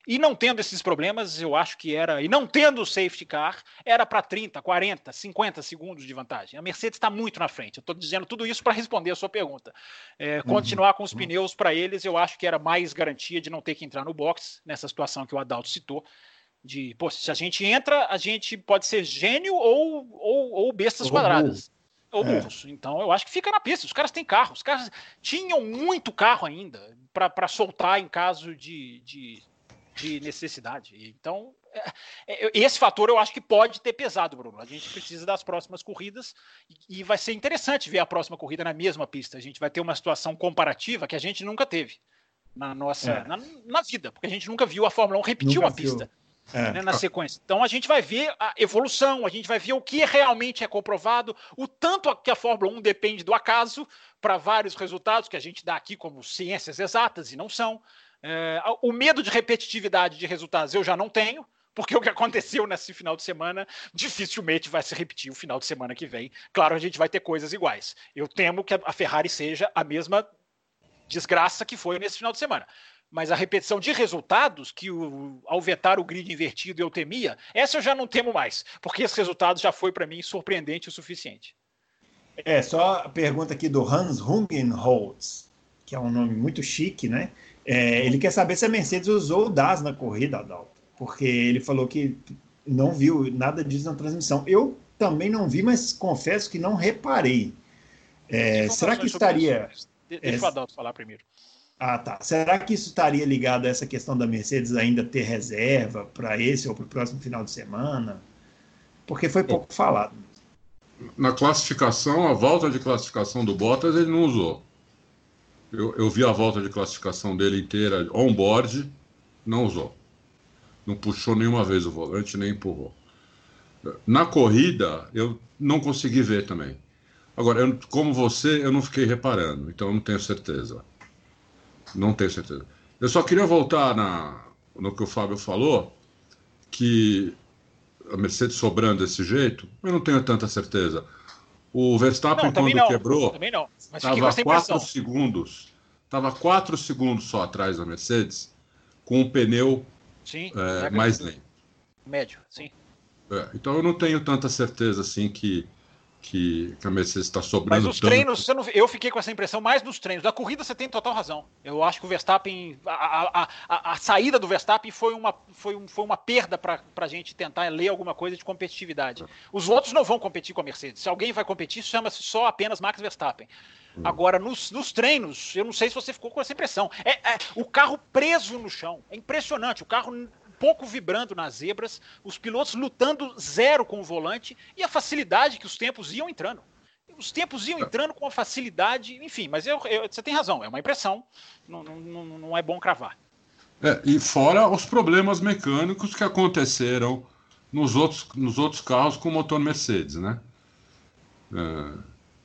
E não tendo esses problemas, eu acho que era. E não tendo o safety car, era para 30, 40, 50 segundos de vantagem. A Mercedes está muito na frente. Eu estou dizendo tudo isso para responder a sua pergunta. É, uhum. Continuar com os uhum. pneus para eles, eu acho que era mais garantia de não ter que entrar no box, nessa situação que o Adalto citou. De, pô, se a gente entra, a gente pode ser gênio ou, ou, ou bestas quadradas. Ou é. burros. Então eu acho que fica na pista. Os caras têm carro. Os caras tinham muito carro ainda para soltar em caso de, de de necessidade. Então, é, é, esse fator eu acho que pode ter pesado, Bruno. A gente precisa das próximas corridas e, e vai ser interessante ver a próxima corrida na mesma pista. A gente vai ter uma situação comparativa que a gente nunca teve na nossa é. na, na, vida, porque a gente nunca viu a Fórmula 1 repetir nunca uma viu. pista. É. Né, na sequência. Então a gente vai ver a evolução, a gente vai ver o que realmente é comprovado, o tanto que a Fórmula 1 depende do acaso para vários resultados que a gente dá aqui como ciências exatas e não são. É, o medo de repetitividade de resultados eu já não tenho, porque o que <laughs> aconteceu nesse final de semana dificilmente vai se repetir o final de semana que vem. Claro, a gente vai ter coisas iguais. Eu temo que a Ferrari seja a mesma desgraça que foi nesse final de semana. Mas a repetição de resultados, que o, ao vetar o grid invertido eu temia, essa eu já não temo mais, porque esse resultado já foi para mim surpreendente o suficiente. É, só a pergunta aqui do Hans Hungenholz, que é um nome muito chique, né? É, ele quer saber se a Mercedes usou o DAS na corrida, Adalto, porque ele falou que não viu nada disso na transmissão. Eu também não vi, mas confesso que não reparei. É, será que estaria. Deixa é, o Adalto falar primeiro. Ah, tá. Será que isso estaria ligado a essa questão da Mercedes ainda ter reserva para esse ou para o próximo final de semana? Porque foi pouco falado. Na classificação, a volta de classificação do Bottas ele não usou. Eu, eu vi a volta de classificação dele inteira on-board, não usou. Não puxou nenhuma vez o volante, nem empurrou. Na corrida, eu não consegui ver também. Agora, eu, como você, eu não fiquei reparando, então eu não tenho certeza. Não tenho certeza. Eu só queria voltar na, no que o Fábio falou, que a Mercedes sobrando desse jeito, eu não tenho tanta certeza. O Verstappen, não, quando não, quebrou. Estava quatro segundos. Estava quatro segundos só atrás da Mercedes, com o pneu sim, é, mais lento. Médio, sim. É, então eu não tenho tanta certeza assim que que, a Mercedes está sobrando. Mas os tanto. treinos, não, eu fiquei com essa impressão mais nos treinos. Da corrida você tem total razão. Eu acho que o Verstappen, a, a, a, a saída do Verstappen foi uma, foi um, foi uma perda para a gente tentar ler alguma coisa de competitividade. Os outros não vão competir com a Mercedes. Se alguém vai competir, chama-se só apenas Max Verstappen. Hum. Agora, nos, nos, treinos, eu não sei se você ficou com essa impressão. É, é, o carro preso no chão. É impressionante. O carro pouco vibrando nas zebras, os pilotos lutando zero com o volante e a facilidade que os tempos iam entrando. Os tempos iam entrando com a facilidade, enfim, mas eu, eu, você tem razão, é uma impressão, não, não, não é bom cravar. É, e fora os problemas mecânicos que aconteceram nos outros, nos outros carros com motor Mercedes, né? É,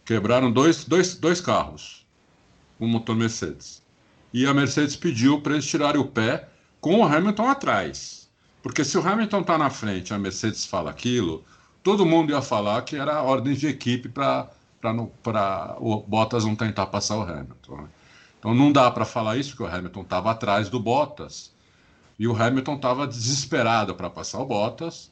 quebraram dois, dois, dois carros com motor Mercedes. E a Mercedes pediu para eles tirarem o pé com o Hamilton atrás. Porque se o Hamilton está na frente, a Mercedes fala aquilo, todo mundo ia falar que era ordem de equipe para o Bottas não tentar passar o Hamilton. Né? Então não dá para falar isso, porque o Hamilton estava atrás do Bottas e o Hamilton estava desesperado para passar o Bottas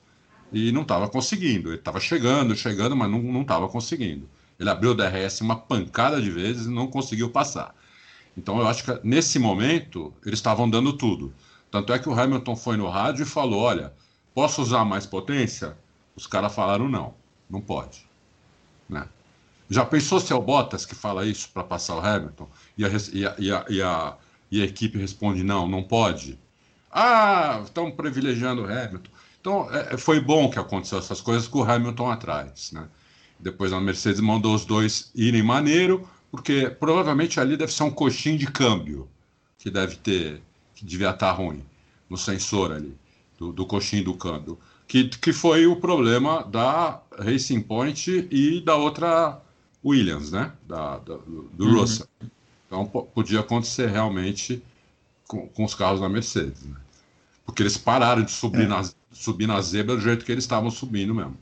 e não estava conseguindo. Ele estava chegando, chegando, mas não estava conseguindo. Ele abriu o DRS uma pancada de vezes e não conseguiu passar. Então eu acho que nesse momento eles estavam dando tudo. Tanto é que o Hamilton foi no rádio e falou: Olha, posso usar mais potência? Os caras falaram: Não, não pode. Né? Já pensou se é o Bottas que fala isso para passar o Hamilton e a, e, a, e, a, e, a, e a equipe responde: Não, não pode? Ah, estão privilegiando o Hamilton. Então é, é, foi bom que aconteceu essas coisas com o Hamilton atrás. Né? Depois a Mercedes mandou os dois irem maneiro, porque provavelmente ali deve ser um coxinho de câmbio que deve ter que devia estar ruim no sensor ali, do, do coxinho do câmbio, que, que foi o problema da Racing Point e da outra Williams, né? Da, da do uhum. Russell. Então podia acontecer realmente com, com os carros da Mercedes, né? Porque eles pararam de subir, é. na, subir na zebra do jeito que eles estavam subindo mesmo.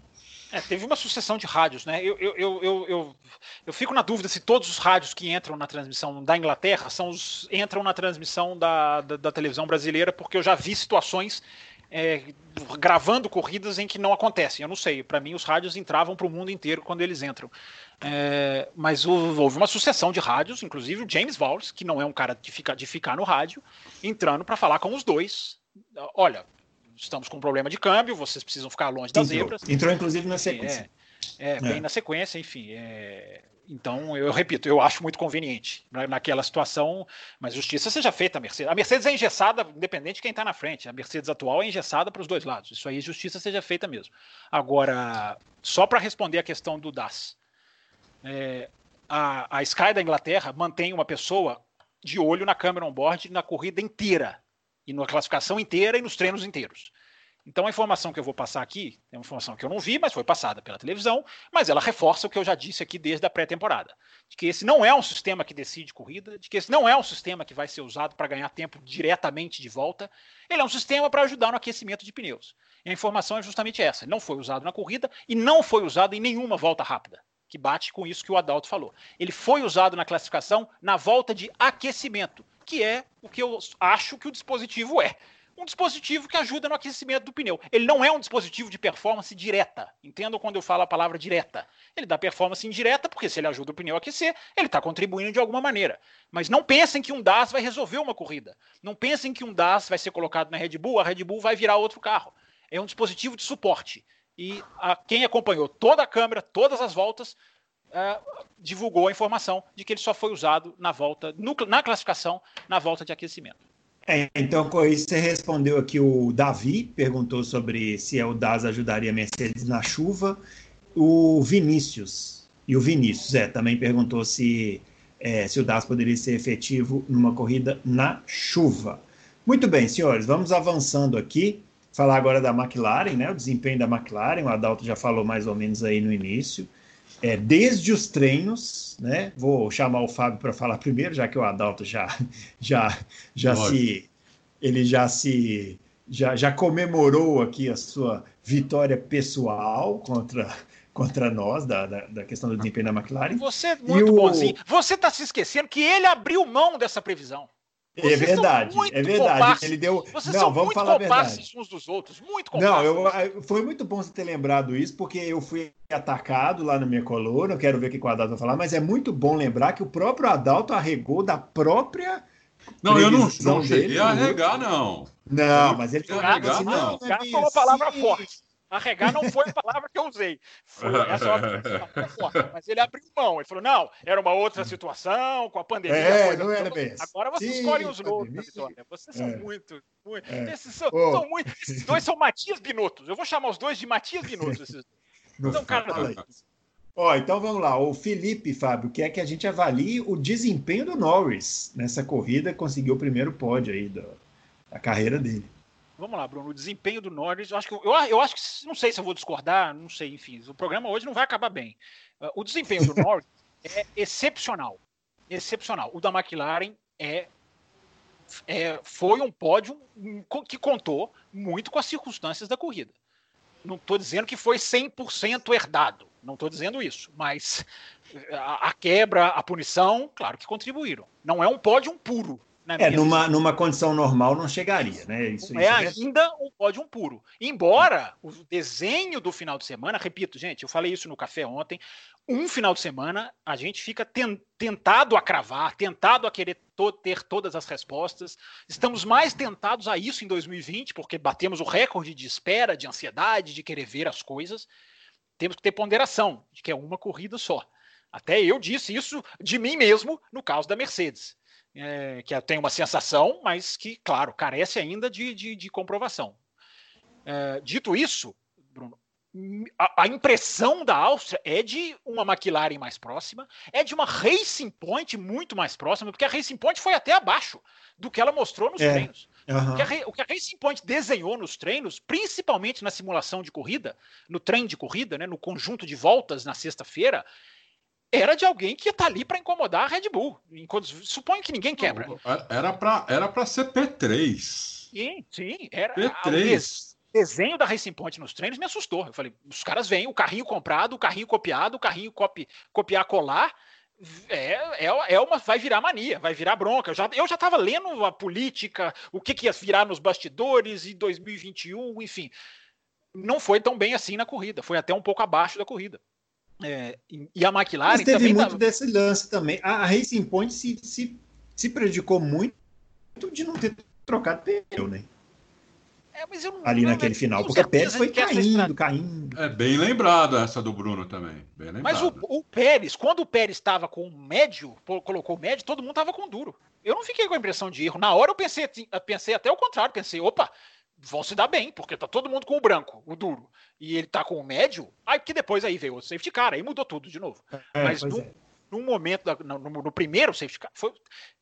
É, teve uma sucessão de rádios, né? Eu, eu, eu, eu, eu, fico na dúvida se todos os rádios que entram na transmissão da Inglaterra são os, entram na transmissão da, da, da televisão brasileira, porque eu já vi situações é, gravando corridas em que não acontecem. Eu não sei. Para mim, os rádios entravam para o mundo inteiro quando eles entram. É, mas houve uma sucessão de rádios, inclusive o James Valls, que não é um cara de ficar, de ficar no rádio, entrando para falar com os dois. Olha, estamos com um problema de câmbio, vocês precisam ficar longe das entrou, zebras. Entrou, inclusive, na sequência. É, é bem é. na sequência, enfim. É, então, eu repito, eu acho muito conveniente naquela situação, mas justiça seja feita a Mercedes. A Mercedes é engessada, independente de quem está na frente. A Mercedes atual é engessada para os dois lados. Isso aí, justiça seja feita mesmo. Agora, só para responder a questão do DAS. É, a, a Sky da Inglaterra mantém uma pessoa de olho na câmera on-board na corrida inteira e na classificação inteira e nos treinos inteiros. Então a informação que eu vou passar aqui é uma informação que eu não vi, mas foi passada pela televisão, mas ela reforça o que eu já disse aqui desde a pré-temporada, de que esse não é um sistema que decide corrida, de que esse não é um sistema que vai ser usado para ganhar tempo diretamente de volta, ele é um sistema para ajudar no aquecimento de pneus. E a informação é justamente essa, não foi usado na corrida e não foi usado em nenhuma volta rápida, que bate com isso que o Adalto falou. Ele foi usado na classificação na volta de aquecimento, que é o que eu acho que o dispositivo é. Um dispositivo que ajuda no aquecimento do pneu. Ele não é um dispositivo de performance direta. Entendam quando eu falo a palavra direta. Ele dá performance indireta, porque se ele ajuda o pneu a aquecer, ele está contribuindo de alguma maneira. Mas não pensem que um DAS vai resolver uma corrida. Não pensem que um DAS vai ser colocado na Red Bull, a Red Bull vai virar outro carro. É um dispositivo de suporte. E a, quem acompanhou toda a câmera, todas as voltas, uh, divulgou a informação de que ele só foi usado na volta, no, na classificação, na volta de aquecimento. É, então, com isso, você respondeu aqui o Davi, perguntou sobre se o DAS ajudaria a Mercedes na chuva. O Vinícius, e o Vinícius, é, também perguntou se, é, se o DAS poderia ser efetivo numa corrida na chuva. Muito bem, senhores, vamos avançando aqui. Falar agora da McLaren, né? O desempenho da McLaren, o Adalto já falou mais ou menos aí no início é, desde os treinos, né? Vou chamar o Fábio para falar primeiro, já que o Adalto já, já, já se, ele já se, já, já comemorou aqui a sua vitória pessoal contra contra nós da, da, da, questão do desempenho da McLaren. Você é muito bonzinho. Você está se esquecendo que ele abriu mão dessa previsão. É verdade, é verdade. Ele deu. Vocês não, vamos falar a verdade. uns dos outros, muito Não, eu, foi muito bom você ter lembrado isso, porque eu fui atacado lá na minha coluna. Eu quero ver o que o Adalto vai falar, mas é muito bom lembrar que o próprio Adalto arregou da própria. Não, eu não, não cheguei a arregar, não. Não, mas ele falou assim, não, não, não, não, uma palavra forte. Arregar não foi a palavra que eu usei. Foi <laughs> essa é Mas ele abriu mão. Ele falou: não, era uma outra situação, com a pandemia. É, não era bem. Agora vocês Sim, escolhem os loucos da vitória. Vocês são é. muito. muito é. Esses, são, oh. são muito. Esses dois são Matias Binottos. Eu vou chamar os dois de Matias Binottos. Esses dois. <laughs> Não, cara, Ó, então vamos lá. O Felipe, Fábio, quer que a gente avalie o desempenho do Norris nessa corrida, conseguiu o primeiro pódio aí da, da carreira dele. Vamos lá, Bruno. O desempenho do Norris, eu acho que eu, eu acho que não sei se eu vou discordar, não sei, enfim. O programa hoje não vai acabar bem. Uh, o desempenho do <laughs> Norris é excepcional, excepcional. O da McLaren é é, foi um pódio que contou muito com as circunstâncias da corrida. Não estou dizendo que foi 100% herdado, não estou dizendo isso, mas a, a, quebra, a punição, claro que contribuíram. Não é um pódio puro, é, numa, numa condição normal não chegaria, né? Isso, é isso ainda um pódio puro. Embora o desenho do final de semana, repito, gente, eu falei isso no café ontem, um final de semana a gente fica tentado a cravar, tentado a querer to ter todas as respostas. Estamos mais tentados a isso em 2020, porque batemos o recorde de espera, de ansiedade, de querer ver as coisas. Temos que ter ponderação, de que é uma corrida só. Até eu disse isso de mim mesmo no caso da Mercedes é, que tem uma sensação, mas que, claro, carece ainda de, de, de comprovação. É, dito isso, Bruno, a, a, impressão da Áustria é de uma McLaren mais próxima, é de uma Racing Point muito mais próxima, porque a Racing Point foi até abaixo do que ela mostrou nos é. treinos. Uhum. O, que a, o, que a, Racing Point desenhou nos treinos, principalmente na simulação de corrida, no trem de corrida, né, no conjunto de voltas na sexta-feira, era de alguém que ia estar tá ali para incomodar a Red Bull. Suponho que ninguém quebra. Era para era ser P3. Sim, sim. Era, P3. O desenho da Racing Point nos treinos me assustou. Eu falei, os caras vêm, o carrinho comprado, o carrinho copiado, o carrinho copi, copiar, colar. É, é, é uma, vai virar mania, vai virar bronca. Eu já, eu já estava lendo a política, o que, que ia virar nos bastidores em 2021, enfim. Não foi tão bem assim na corrida, foi até um pouco abaixo da corrida. É, e a McLaren Mas teve muito tava... desse lance também. A Racing Point se, se, se prejudicou muito de não ter trocado pneu, né? É, não, Ali não, naquele final, porque o Pérez foi caindo, caindo. É bem lembrado essa do Bruno também. Mas o, o, Pérez, quando o Pérez estava com o médio, colocou o médio, todo mundo estava com duro. Eu não fiquei com a impressão de erro. Na hora eu pensei, pensei até o contrário, pensei, opa, vão se dar bem, porque tá todo mundo com o branco, o duro, e ele tá com o médio, aí que depois aí veio o safety car, aí mudou tudo de novo. É, Mas no, é num momento, da, no, no, primeiro safety car, foi,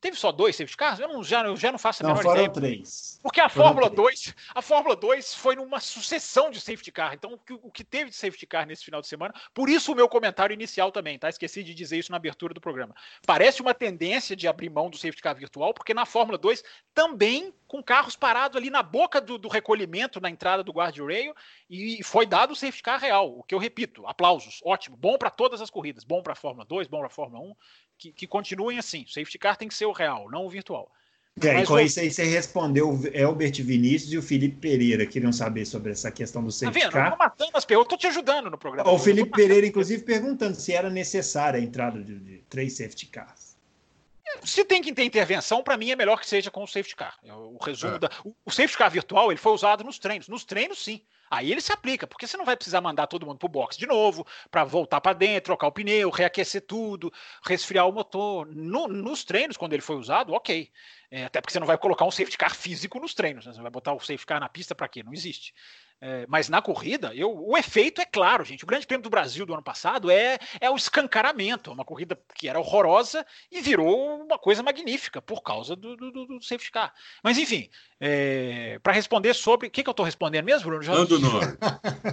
teve só dois safety cars? Eu, não, já, eu já não faço a não, menor ideia. três. Porque a foram Fórmula 2, a Fórmula 2 foi numa sucessão de safety car. Então, o que, o que teve de safety car nesse final de semana, por isso o meu comentário inicial também, tá? Esqueci de dizer isso na abertura do programa. Parece uma tendência de abrir mão do safety car virtual, porque na Fórmula 2 também com carros parados ali na boca do, do recolhimento, na entrada do guardrail, e foi dado o safety car real, o que eu repito, aplausos, ótimo, bom para todas as corridas, bom para a Fórmula 2, bom para a Fórmula 1, que, que continuem assim, o safety car tem que ser o real, não o virtual. É, Mas, com isso aí você respondeu o Elbert Vinícius e o Felipe Pereira queriam saber sobre essa questão do safety tá vendo? car. Eu tô matando as perguntas, eu tô te ajudando no programa. O Felipe Pereira, inclusive, perguntando se era necessária a entrada de, de três safety cars se tem que ter intervenção, para mim é melhor que seja com o safety car. É o resumo é. da, o, o safety car virtual ele foi usado nos treinos. Nos treinos, sim. Aí ele se aplica, porque você não vai precisar mandar todo mundo pro box de novo, para voltar para dentro, trocar o pneu, reaquecer tudo, resfriar o motor. No, nos treinos, quando ele foi usado, ok. É, até porque você não vai colocar um safety car físico nos treinos, né? você vai botar o safety car na pista para quê? Não existe. É, mas na corrida, eu, o efeito é claro, gente. O Grande Prêmio do Brasil do ano passado é, é o escancaramento. Uma corrida que era horrorosa e virou uma coisa magnífica por causa do, do, do safety car. Mas enfim, é, para responder sobre. O que, que eu estou respondendo mesmo, Bruno? Já, Lando <laughs> Norris.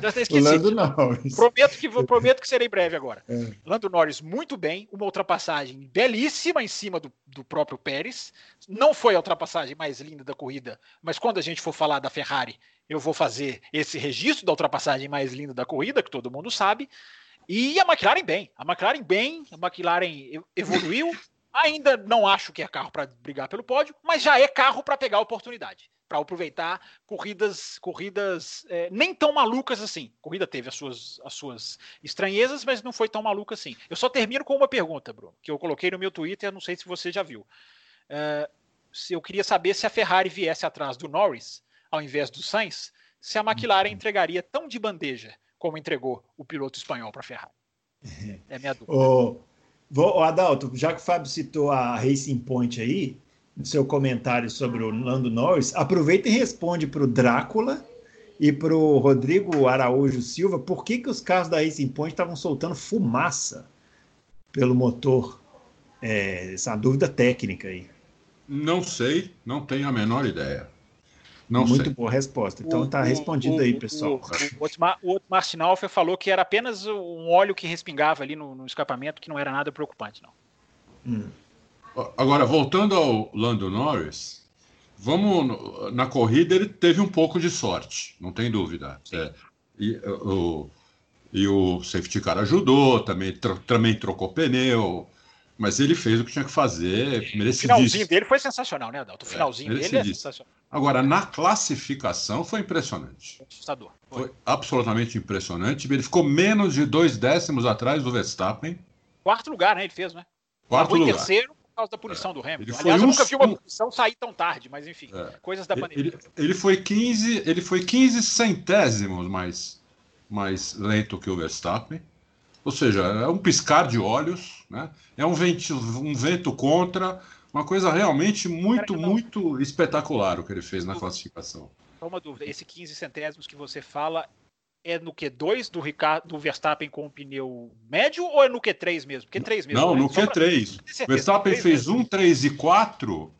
Já esqueci. Lando Norris. Prometo que, prometo que serei breve agora. É. Lando Norris, muito bem. Uma ultrapassagem belíssima em cima do, do próprio Pérez. Não foi a ultrapassagem mais linda da corrida, mas quando a gente for falar da Ferrari, eu vou fazer esse registro da ultrapassagem mais linda da corrida, que todo mundo sabe. E a McLaren bem, a McLaren bem, a McLaren evoluiu. <laughs> Ainda não acho que é carro para brigar pelo pódio, mas já é carro para pegar a oportunidade, para aproveitar corridas, corridas é, nem tão malucas assim. A corrida teve as suas, as suas estranhezas, mas não foi tão maluca assim. Eu só termino com uma pergunta, Bruno, que eu coloquei no meu Twitter, não sei se você já viu. É, se eu queria saber se a Ferrari viesse atrás do Norris, ao invés do Sainz, se a McLaren uhum. entregaria tão de bandeja como entregou o piloto espanhol para <laughs> a Ferrari. É minha dúvida. Ô, vou, Adalto, já que o Fábio citou a Racing Point aí, no seu comentário sobre o Lando Norris, aproveita e responde para o Drácula e para o Rodrigo Araújo Silva por que, que os carros da Racing Point estavam soltando fumaça pelo motor. É, essa é dúvida técnica aí. Não sei, não tenho a menor ideia. Não Muito sei. boa resposta. Então está respondido o, aí, pessoal. O, o, o Martin Alfer falou que era apenas um óleo que respingava ali no, no escapamento, que não era nada preocupante, não. Hum. Agora, voltando ao Lando Norris, vamos na corrida ele teve um pouco de sorte, não tem dúvida. É, e, o, e o safety car ajudou, também, tro, também trocou pneu, mas ele fez o que tinha que fazer, merecidíssimo. O finalzinho dele foi sensacional, né, Adalto? O é, finalzinho é, dele é sensacional. Agora, na classificação foi impressionante. Assustador. Foi. foi absolutamente impressionante. Ele ficou menos de dois décimos atrás do Verstappen. Quarto lugar, né? Ele fez, né? Quarto lugar. terceiro por causa da punição é. do Hamilton. Aliás, eu nunca vi uma punição sair tão tarde, mas enfim, é. coisas da pandemia. Ele, ele, foi 15, ele foi 15 centésimos mais, mais lento que o Verstappen. Ou seja, é um piscar de olhos, né? É um vento, um vento contra, uma coisa realmente muito, muito espetacular o que ele fez na classificação. Só uma dúvida, esse 15 centésimos que você fala é no Q2 do Ricardo do Verstappen com o pneu médio ou é no Q3 mesmo? Q3 mesmo. Não, né? no Q3. Pra... Verstappen fez 1, 3 e 4,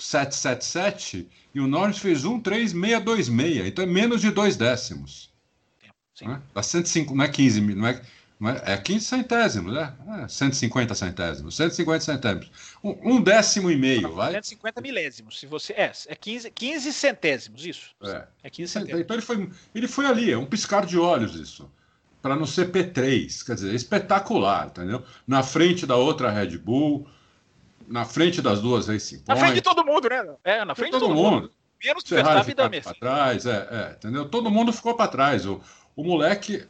777, e o Norris fez 1, 3, 6, 2, 6. Então é menos de dois décimos. Sim. Né? Dá 105, não é 15, não é é 15 centésimos, né? É 150 centésimos, 150 centésimos. Um, um décimo e meio, não, vai? 150 milésimos, se você. É, é 15, 15 centésimos, isso. É, é 15 centésimos. Então ele foi, ele foi ali, é um piscar de olhos isso. Para não ser P3, quer dizer, é espetacular, entendeu? Na frente da outra Red Bull, na frente das duas Racing Point. Na frente de todo mundo, né? É, na frente de todo, todo mundo. mundo. Menos Verstappen da Mercedes. trás, é, é, entendeu? Todo mundo ficou para trás. O, o moleque,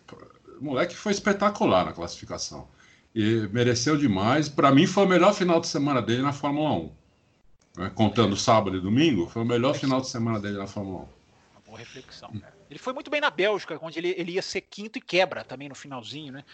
o moleque foi espetacular na classificação. E mereceu demais. Para mim, foi o melhor final de semana dele na Fórmula 1. Né? Contando sábado e domingo, foi o melhor final de semana dele na Fórmula 1. Uma boa reflexão. Ele foi muito bem na Bélgica, onde ele, ele ia ser quinto e quebra também no finalzinho, né?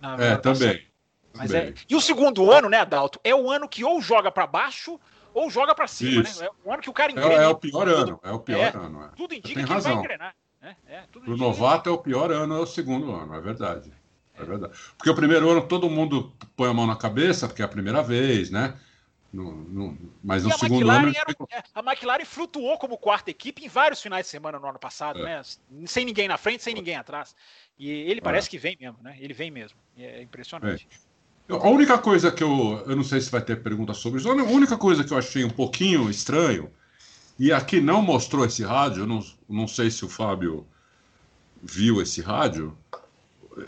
Na, é, também. Mas é... E o segundo ano, né, Adalto? É o ano que ou joga para baixo ou joga para cima, né? Isso. né? É o ano que o cara engrena. É, é o pior ano, é o pior é, ano. É. Tudo indica que razão. ele vai engrenar. É, é, Para o novato é o pior ano, é o segundo ano, é verdade. É verdade. Porque o primeiro ano todo mundo põe a mão na cabeça, porque é a primeira vez, né? No, no, mas no segundo McLaren ano. Era, é, a McLaren flutuou como quarta equipe em vários finais de semana no ano passado, é. né? Sem ninguém na frente, sem ninguém atrás. E ele parece é. que vem mesmo, né? Ele vem mesmo. É impressionante. É. A única coisa que eu. Eu não sei se vai ter pergunta sobre isso. A única coisa que eu achei um pouquinho estranho e aqui não mostrou esse rádio, não, não sei se o Fábio viu esse rádio,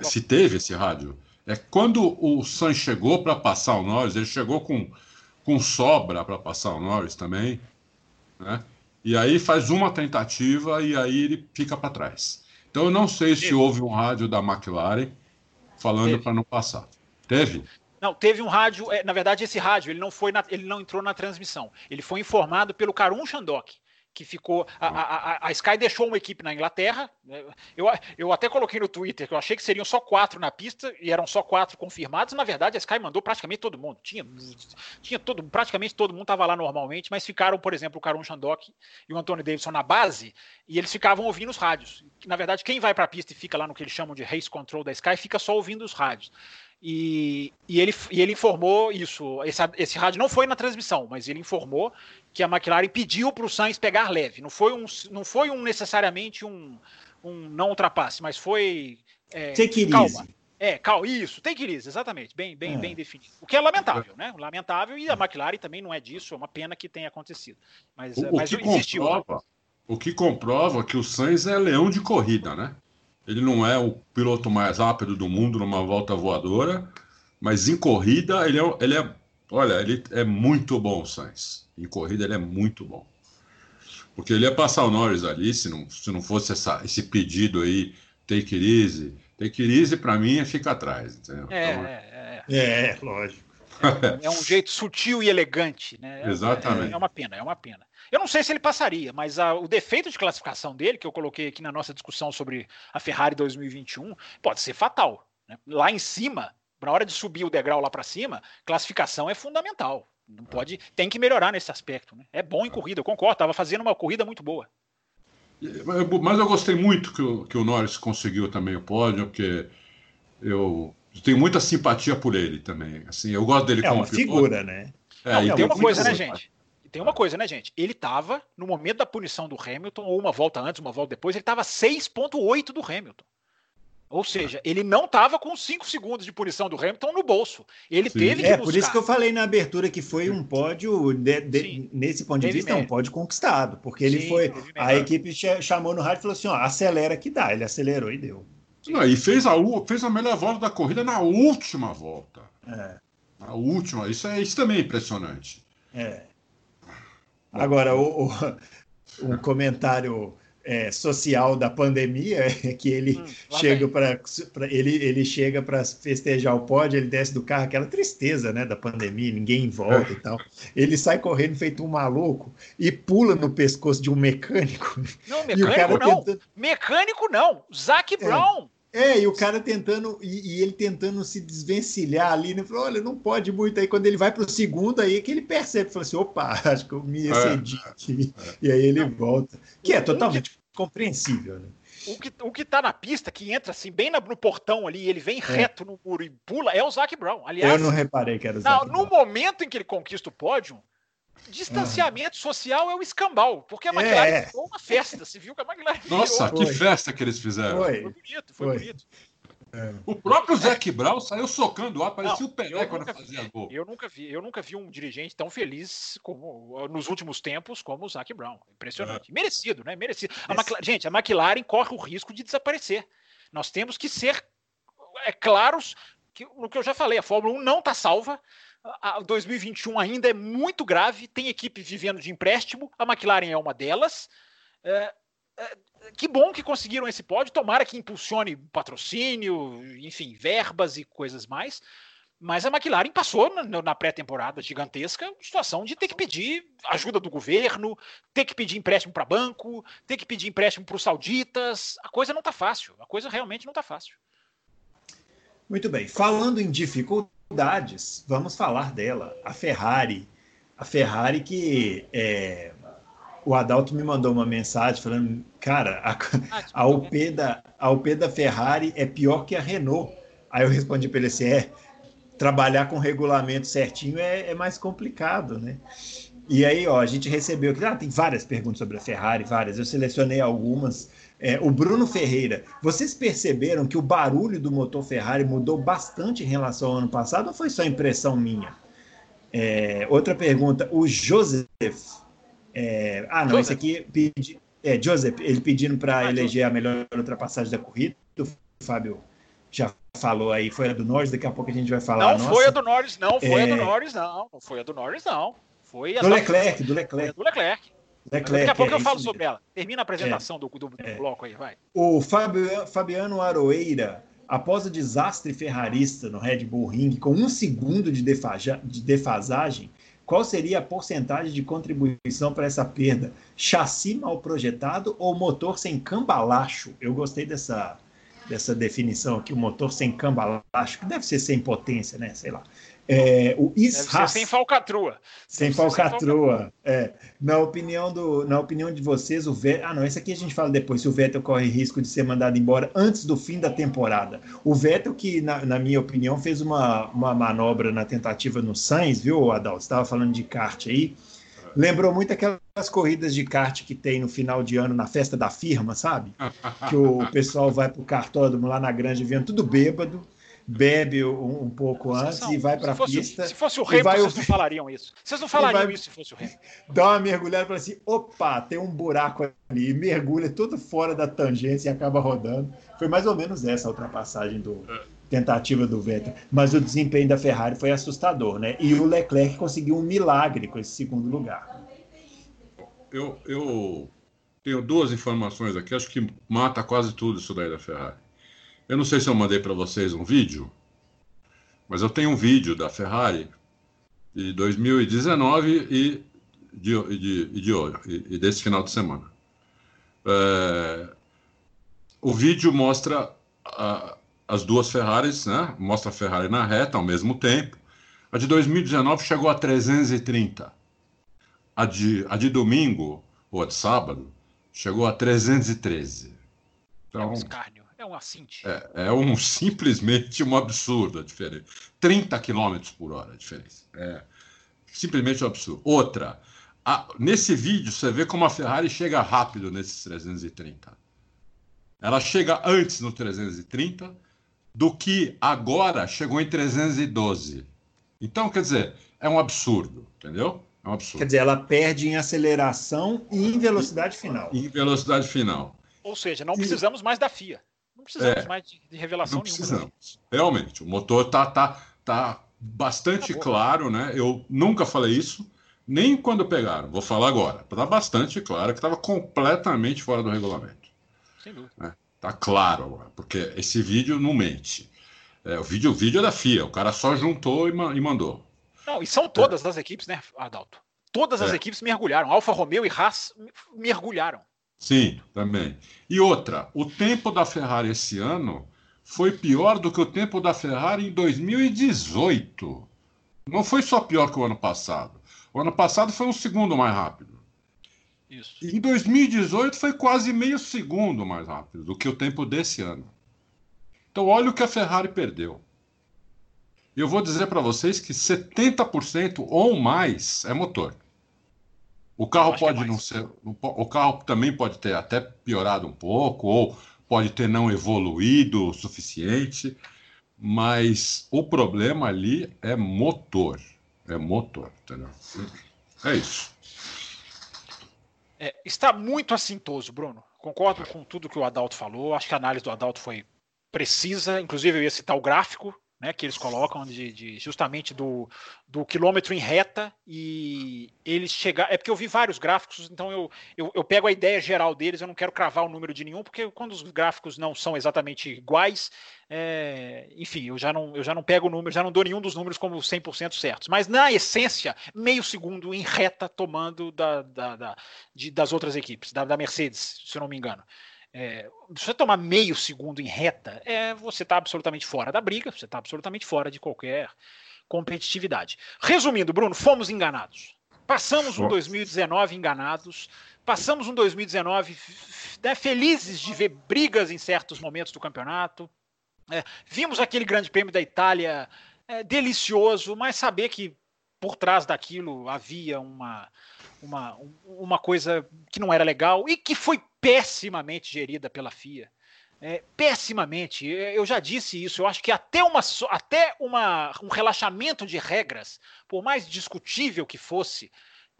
se teve esse rádio. É quando o San chegou para passar o Norris, ele chegou com, com sobra para passar o Norris também, né? E aí faz uma tentativa e aí ele fica para trás. Então eu não sei se houve um rádio da McLaren falando para não passar. Teve? Não, teve um rádio. É, na verdade, esse rádio ele não foi, na, ele não entrou na transmissão. Ele foi informado pelo Karun Shandok, que ficou. A, a, a, Sky deixou uma equipe na Inglaterra. Né, eu, eu até coloquei no Twitter que eu achei que seriam só quatro na pista e eram só quatro confirmados. Na verdade, a Sky mandou praticamente todo mundo. Tinha, tinha todo, praticamente todo mundo estava lá normalmente, mas ficaram, por exemplo, o Karun Shandok e o Antônio Davidson na base e eles ficavam ouvindo os rádios. Na verdade, quem vai para a pista e fica lá no que eles chamam de race control da Sky fica só ouvindo os rádios. E, e, ele, e ele informou isso. Esse, esse rádio não foi na transmissão, mas ele informou que a McLaren pediu para o Sainz pegar leve. Não foi um, não foi um necessariamente um, um não ultrapasse, mas foi. É, take it calma. Easy. É, calma, isso, take it easy, exatamente, bem, bem, é. bem definido. O que é lamentável, né? Lamentável, e a McLaren também não é disso, é uma pena que tenha acontecido. Mas, o, mas o que existiu. Né? Comprova, o que comprova que o Sainz é leão de corrida, né? Ele não é o piloto mais rápido do mundo numa volta voadora, mas em corrida ele é, ele é olha, ele é muito bom, Sainz. Em corrida ele é muito bom. Porque ele ia passar o Norris ali, se não, se não fosse essa, esse pedido aí, take it easy. Take it easy pra mim é ficar atrás, entendeu? É, então, é, é, é, lógico. É, é, um jeito sutil e elegante, né? Exatamente. É, é, uma pena, é uma pena. Eu não sei se ele passaria, mas a, o defeito de classificação dele, que eu coloquei aqui na nossa discussão sobre a Ferrari 2021, pode ser fatal. Né? Lá em cima, na hora de subir o degrau lá para cima, classificação é fundamental. Não pode, tem que melhorar nesse aspecto. Né? É bom em corrida, eu concordo. Estava fazendo uma corrida muito boa. Mas eu gostei muito que o, que o Norris conseguiu também o pódio, porque eu tenho muita simpatia por ele também. Assim, eu gosto dele é como uma figura, né? É, Não, e tem uma coisa, né, gente? tem uma coisa, né, gente? Ele estava, no momento da punição do Hamilton, ou uma volta antes, uma volta depois, ele estava 6,8 do Hamilton. Ou seja, ele não estava com 5 segundos de punição do Hamilton no bolso. Ele Sim. teve que É, buscar. por isso que eu falei na abertura que foi um pódio, de, de, nesse ponto de vista, é um pódio conquistado. Porque ele Sim, foi. A equipe chamou no rádio e falou assim: ó, acelera que dá. Ele acelerou e deu. Não, e fez a, fez a melhor volta da corrida na última volta. É. A última. Isso, é, isso também é impressionante. É. Agora, o, o, um <laughs> comentário é, social da pandemia é que ele hum, chega para ele, ele chega para festejar o pódio, ele desce do carro, aquela tristeza né, da pandemia, ninguém em volta e tal. Ele sai correndo feito um maluco e pula no pescoço de um mecânico. Não, mecânico não. Tentando... Mecânico não. Zac é. Brown. É, e o cara tentando, e, e, ele tentando se desvencilhar ali, né? Falou, olha, não pode muito. Aí quando ele vai para o segundo, aí é que ele percebe, fala assim, opa, <laughs> acho que eu me excedi é, aqui. É. E aí ele volta. Que é totalmente compreensível, né? O que, o que tá na pista, que entra assim, bem no portão ali, ele vem é. reto no muro e pula, é o Zac Brown. Aliás, eu não reparei que era o Zac No momento em que ele conquista o pódio, distanciamento uhum. social é o escambau, porque a McLaren é. foi uma festa, você viu que a McLaren Nossa, que festa que eles fizeram. Foi, foi bonito, foi, foi. bonito. É. O próprio Zac Brown saiu socando lá, parecia não, o Pelé quando fazia vi, gol. Eu nunca, vi, eu nunca vi um dirigente tão feliz como nos últimos tempos como o Zac Brown. Impressionante. É. Merecido, né? Merecido. A McLaren, gente, a McLaren corre o risco de desaparecer. Nós temos que ser é, claros que, no que eu já falei, a Fórmula 1 não está salva 2021 ainda é muito grave, tem equipe vivendo de empréstimo, a McLaren é uma delas. É, é, que bom que conseguiram esse pódio, tomara que impulsione patrocínio, enfim, verbas e coisas mais. Mas a McLaren passou na, na pré-temporada gigantesca situação de ter que pedir ajuda do governo, ter que pedir empréstimo para banco, ter que pedir empréstimo para os sauditas. A coisa não está fácil, a coisa realmente não está fácil. Muito bem. Falando em dificuldade dificuldades. Vamos falar dela. A Ferrari. A Ferrari que é, o Adalto me mandou uma mensagem falando, cara, a, ah, a, UP da, a UP da Ferrari é pior que a Renault. Aí eu respondi para ele assim, é, trabalhar com regulamento certinho é, é, mais complicado, né? E aí, ó, a gente recebeu, ah, tem várias perguntas sobre a Ferrari, várias, eu selecionei algumas. É, o Bruno Ferreira, vocês perceberam que o barulho do motor Ferrari mudou bastante em relação ao ano passado ou foi só impressão minha? É, outra pergunta, o Joseph. É, ah, não, Joseph. esse aqui pedi, é Joseph, ele pedindo para ah, eleger a melhor ultrapassagem da corrida. O Fábio já falou aí, foi a do Norris, daqui a pouco a gente vai falar. Não foi a do Norris, não, foi a do é. Norris, não. Não foi a do Norris, não. Foi a do Leclerc, do Leclerc. do Leclerc. Leclerc, Daqui a pouco é, eu falo sobre ela. Termina a apresentação é, do, do, do é. bloco aí, vai. O Fabiano Aroeira, após o desastre ferrarista no Red Bull Ring, com um segundo de, defaja, de defasagem, qual seria a porcentagem de contribuição para essa perda? Chassi mal projetado ou motor sem cambalacho? Eu gostei dessa, dessa definição aqui, o motor sem cambalacho, que deve ser sem potência, né? Sei lá. É, o Ishas, sem falcatrua. Sem falcatrua. É. Na, opinião do, na opinião de vocês, o Vettel. Ah, não, esse aqui a gente fala depois. Se o Vettel corre risco de ser mandado embora antes do fim da temporada. O Vettel, que, na, na minha opinião, fez uma, uma manobra na tentativa no Sainz, viu, Adal? Você estava falando de kart aí. Lembrou muito aquelas corridas de kart que tem no final de ano na festa da firma, sabe? Que o pessoal vai para o kartódromo lá na grande vendo tudo bêbado bebe um, um pouco antes e vai para a pista. Se fosse o Remo, vai, vocês não falariam isso. Vocês não <laughs> falariam vai, isso se fosse o Remo. Dá uma mergulhada e fala assim: opa, tem um buraco ali, e mergulha tudo fora da tangência e acaba rodando. Foi mais ou menos essa a ultrapassagem do é. tentativa do Vettel. Mas o desempenho da Ferrari foi assustador, né? E o Leclerc conseguiu um milagre com esse segundo lugar. Eu, eu tenho duas informações aqui, acho que mata quase tudo isso daí da Ferrari. Eu não sei se eu mandei para vocês um vídeo, mas eu tenho um vídeo da Ferrari de 2019 e, de, de, de, e desse final de semana. É, o vídeo mostra a, as duas Ferraris, né? Mostra a Ferrari na reta ao mesmo tempo. A de 2019 chegou a 330. A de, a de domingo, ou a de sábado, chegou a 313. Então, é um. É um assinte. É, é um <laughs> simplesmente um absurdo a diferença. 30 km por hora a diferença. É simplesmente um absurdo. Outra, a, nesse vídeo você vê como a Ferrari chega rápido nesses 330. ela chega antes no 330 do que agora chegou em 312. Então, quer dizer, é um absurdo, entendeu? É um absurdo. Quer dizer, ela perde em aceleração e em velocidade final. Em velocidade final. Ou seja, não precisamos mais da FIA. Não precisamos é, mais de, de revelação não nenhuma. Precisamos. Realmente, o motor tá, tá, tá bastante tá claro, né? Eu nunca falei isso, nem quando pegaram. Vou falar agora. Tá bastante claro que estava completamente fora do regulamento. Sem dúvida. É, tá claro agora, porque esse vídeo não mente. É, o, vídeo, o vídeo é da FIA, o cara só juntou e, e mandou. Não, e são todas é. as equipes, né, Adalto? Todas as é. equipes mergulharam. Alfa Romeo e Haas mergulharam. Sim, também. E outra, o tempo da Ferrari esse ano foi pior do que o tempo da Ferrari em 2018. Não foi só pior que o ano passado. O ano passado foi um segundo mais rápido. Isso. E em 2018 foi quase meio segundo mais rápido do que o tempo desse ano. Então, olha o que a Ferrari perdeu. Eu vou dizer para vocês que 70% ou mais é motor. O carro é pode é não ser. O carro também pode ter até piorado um pouco, ou pode ter não evoluído o suficiente, mas o problema ali é motor. É motor, entendeu? É isso. É, está muito assintoso, Bruno. Concordo com tudo que o Adalto falou. Acho que a análise do Adalto foi precisa. Inclusive, eu ia citar o gráfico né, que eles colocam de, de, justamente do, do quilômetro em reta e eles chegar. É porque eu vi vários gráficos, então eu, eu, eu, pego a ideia geral deles, eu não quero cravar o número de nenhum, porque quando os gráficos não são exatamente iguais, é, enfim, eu já, não, eu já não pego o número, já não dou nenhum dos números como 100% certos. Mas na essência, meio segundo em reta tomando da, da, da de, das outras equipes, da, da Mercedes, se eu não me engano. É, se você tomar meio segundo em reta, é, você está absolutamente fora da briga, você está absolutamente fora de qualquer competitividade. Resumindo, Bruno, fomos enganados. Passamos um 2019 enganados, passamos um 2019 né, felizes de ver brigas em certos momentos do campeonato. É, vimos aquele grande prêmio da Itália é, delicioso, mas saber que por trás daquilo havia uma, uma, uma coisa que não era legal e que foi pessimamente gerida pela FIA. É, pessimamente. Eu já disse isso. Eu acho que até, uma, até uma, um relaxamento de regras, por mais discutível que fosse,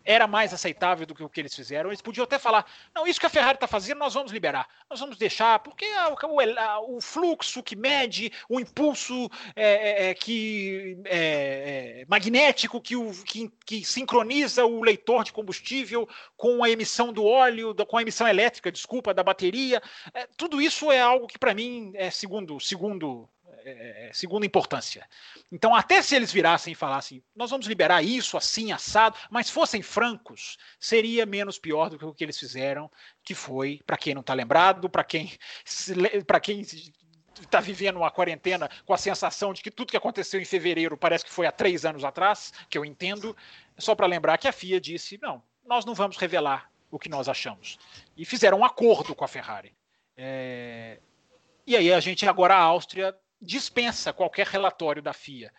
era mais aceitável do que o que eles fizeram. Eles podiam até falar: não, isso que a Ferrari está fazendo, nós vamos liberar, nós vamos deixar, porque o, o fluxo que mede, o impulso é, é, é que é, é, magnético que, o, que, que, sincroniza o leitor de combustível com a emissão do óleo, com a emissão elétrica, desculpa, da bateria. É, tudo isso é algo que, para mim, é segundo, segundo é, é, segunda importância. Então, até se eles virassem e falassem, nós vamos liberar isso assim, assado, mas fossem francos, seria menos pior do que o que eles fizeram, que foi, para quem não está lembrado, para quem, para quem está vivendo uma quarentena com a sensação de que tudo que aconteceu em fevereiro parece que foi há três anos atrás, que eu entendo, só para lembrar que a FIA disse, não, nós não vamos revelar o que nós achamos. E fizeram um acordo com a Ferrari. É... E aí a gente agora a Áustria dispensa qualquer relatório da FIA.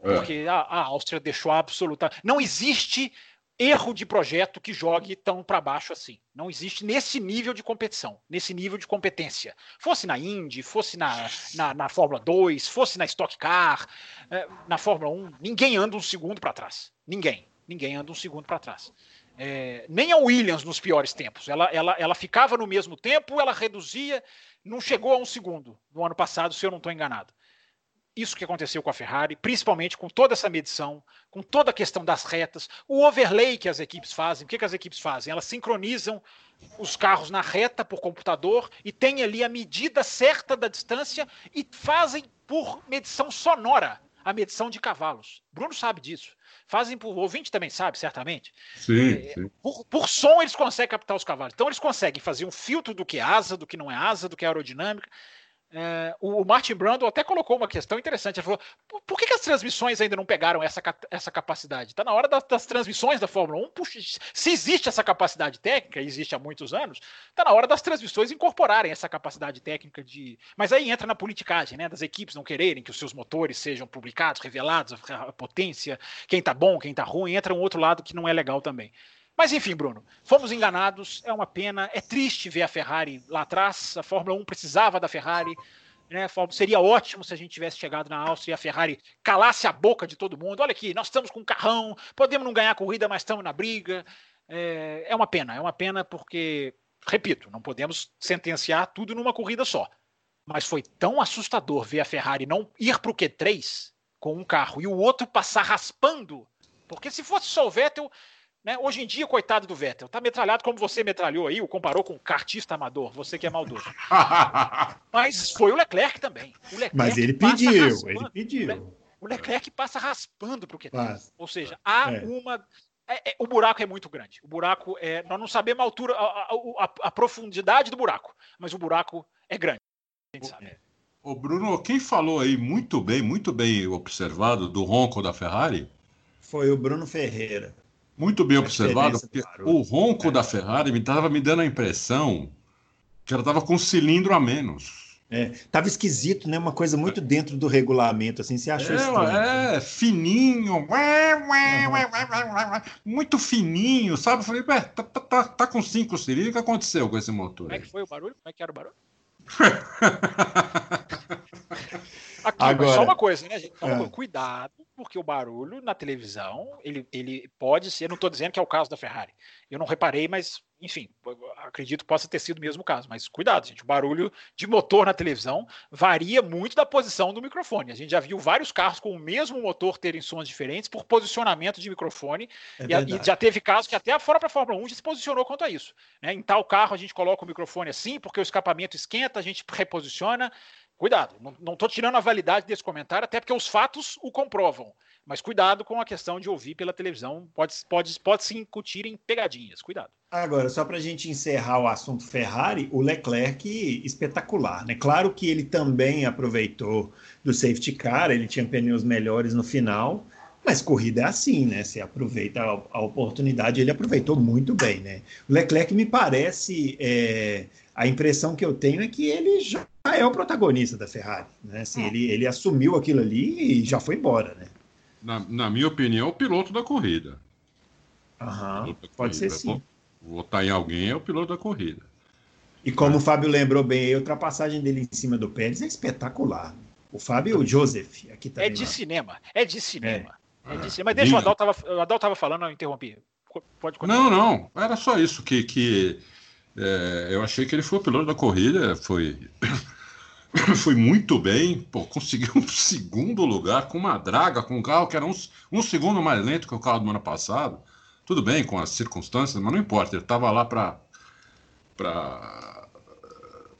É. Porque a, a Áustria deixou absoluta. Não existe erro de projeto que jogue tão para baixo assim. Não existe nesse nível de competição, nesse nível de competência. Fosse na Indy, fosse na, na, na Fórmula 2, fosse na Stock Car, é, na Fórmula 1, ninguém anda um segundo para trás. Ninguém. Ninguém anda um segundo para trás. É, nem a Williams nos piores tempos. Ela, ela, ela ficava no mesmo tempo, ela reduzia não chegou a um segundo no ano passado, se eu não estou enganado. Isso que aconteceu com a Ferrari, principalmente com toda essa medição, com toda a questão das retas, o overlay que as equipes fazem. O que, que as equipes fazem? Elas sincronizam os carros na reta por computador e têm ali a medida certa da distância e fazem por medição sonora a medição de cavalos. Bruno sabe disso. Fazem por. O ouvinte também sabe, certamente. Sim, é, sim. Por, por, som, eles conseguem captar os cavalos. Então, eles conseguem fazer um filtro do que é asa, do que não é asa, do que é aerodinâmica. É, o Martin Brundle até colocou uma questão interessante. Ele falou: por que, que as transmissões ainda não pegaram essa, essa capacidade? Está na hora das, das, transmissões da Fórmula 1. Puxa, se existe essa capacidade técnica, existe há muitos anos, está na hora das transmissões incorporarem essa capacidade técnica de. Mas aí entra na politicagem, né? Das equipes não quererem que os seus motores sejam publicados, revelados, a potência, quem está bom, quem está ruim, entra um outro lado que não é legal também. Mas enfim, Bruno, fomos enganados, é uma pena, é triste ver a Ferrari lá atrás. A Fórmula 1 precisava da Ferrari. Né? Seria ótimo se a gente tivesse chegado na Áustria e a Ferrari calasse a boca de todo mundo. Olha aqui, nós estamos com um carrão, podemos não ganhar a corrida, mas estamos na briga. É, é uma pena, é uma pena porque, repito, não podemos sentenciar tudo numa corrida só. Mas foi tão assustador ver a Ferrari não ir para o Q3 com um carro e o outro passar raspando. Porque se fosse só o Vettel, né? Hoje em dia, coitado do Vettel, tá metralhado como você metralhou aí, o comparou com um cartista amador, você que é maldoso. <laughs> Mas foi o Leclerc também. O Leclerc Mas ele pediu, ele pediu. O Leclerc passa raspando para o Q3. Ou seja, há é. uma. É, é, o buraco é muito grande. O buraco é. Nós não sabemos a altura, a, a, a, a profundidade do buraco, mas o buraco é grande. A gente sabe. O Bruno, quem falou aí muito bem, muito bem observado do ronco da Ferrari? Foi o Bruno Ferreira. Muito bem observado, porque o ronco é. da Ferrari me estava me dando a impressão que ela estava com um cilindro a menos. É, tava esquisito, né? Uma coisa muito dentro do regulamento, assim, você achou é, É, fininho, uhum. muito fininho, sabe? Eu falei, tá, tá, tá, tá com cinco cilindros, o que aconteceu com esse motor? Como é que foi o barulho? Como é que era o barulho? <laughs> Aqui, Agora, só uma coisa, né, gente? é. Cuidado, porque o barulho na televisão, ele, ele pode ser, não estou dizendo que é o caso da Ferrari. Eu não reparei, mas, enfim, acredito que possa ter sido mesmo o caso. Mas cuidado, gente, o barulho de motor na televisão varia muito da posição do microfone. A gente já viu vários carros com o mesmo motor terem sons diferentes por posicionamento de microfone. É e, e, já teve casos que até a própria Fórmula 1 já se posicionou quanto a isso. Né? Em tal carro a gente coloca o microfone assim, porque o escapamento esquenta, a gente reposiciona. Cuidado, não estou tirando a validade desse comentário, até porque os fatos o comprovam. Mas cuidado com a questão de ouvir pela televisão, pode, pode, pode se incutir em pegadinhas. Cuidado. Agora, só para a gente encerrar o assunto Ferrari, o Leclerc espetacular, né? Claro que ele também aproveitou do safety car, ele tinha pneus melhores no final, mas corrida é assim, né? Você aproveita a, oportunidade, ele aproveitou muito bem, né? O Leclerc me parece. É, a impressão que eu tenho é que ele já é o protagonista da Ferrari. Né? Assim, é. ele, ele assumiu aquilo ali e já foi embora. Né? Na, na minha opinião, o piloto da corrida. Aham, da pode corrida. ser sim. Votar em alguém é o piloto da corrida. E como o Fábio lembrou bem, a ultrapassagem dele em cima do Pérez é espetacular. O Fábio o Joseph aqui também. É de lá. cinema, é de cinema. É. É de cinema. Mas deixa o Adal tava, o Adal tava falando, eu interrompi. Pode continuar. Não, não. Era só isso que, que é, eu achei que ele foi o piloto da corrida, foi, <laughs> foi muito bem, pô, conseguiu um <laughs> segundo lugar com uma draga, com um carro que era um, um segundo mais lento que o carro do ano passado. Tudo bem com as circunstâncias, mas não importa, ele estava lá para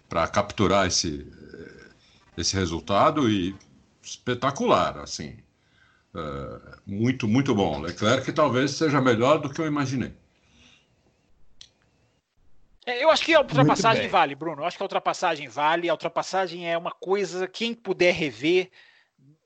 para capturar esse, esse resultado e espetacular, assim. É, muito, muito bom. Leclerc talvez seja melhor do que eu imaginei. É, eu acho que a ultrapassagem vale, Bruno. Eu acho que a ultrapassagem vale. A ultrapassagem é uma coisa, quem puder rever.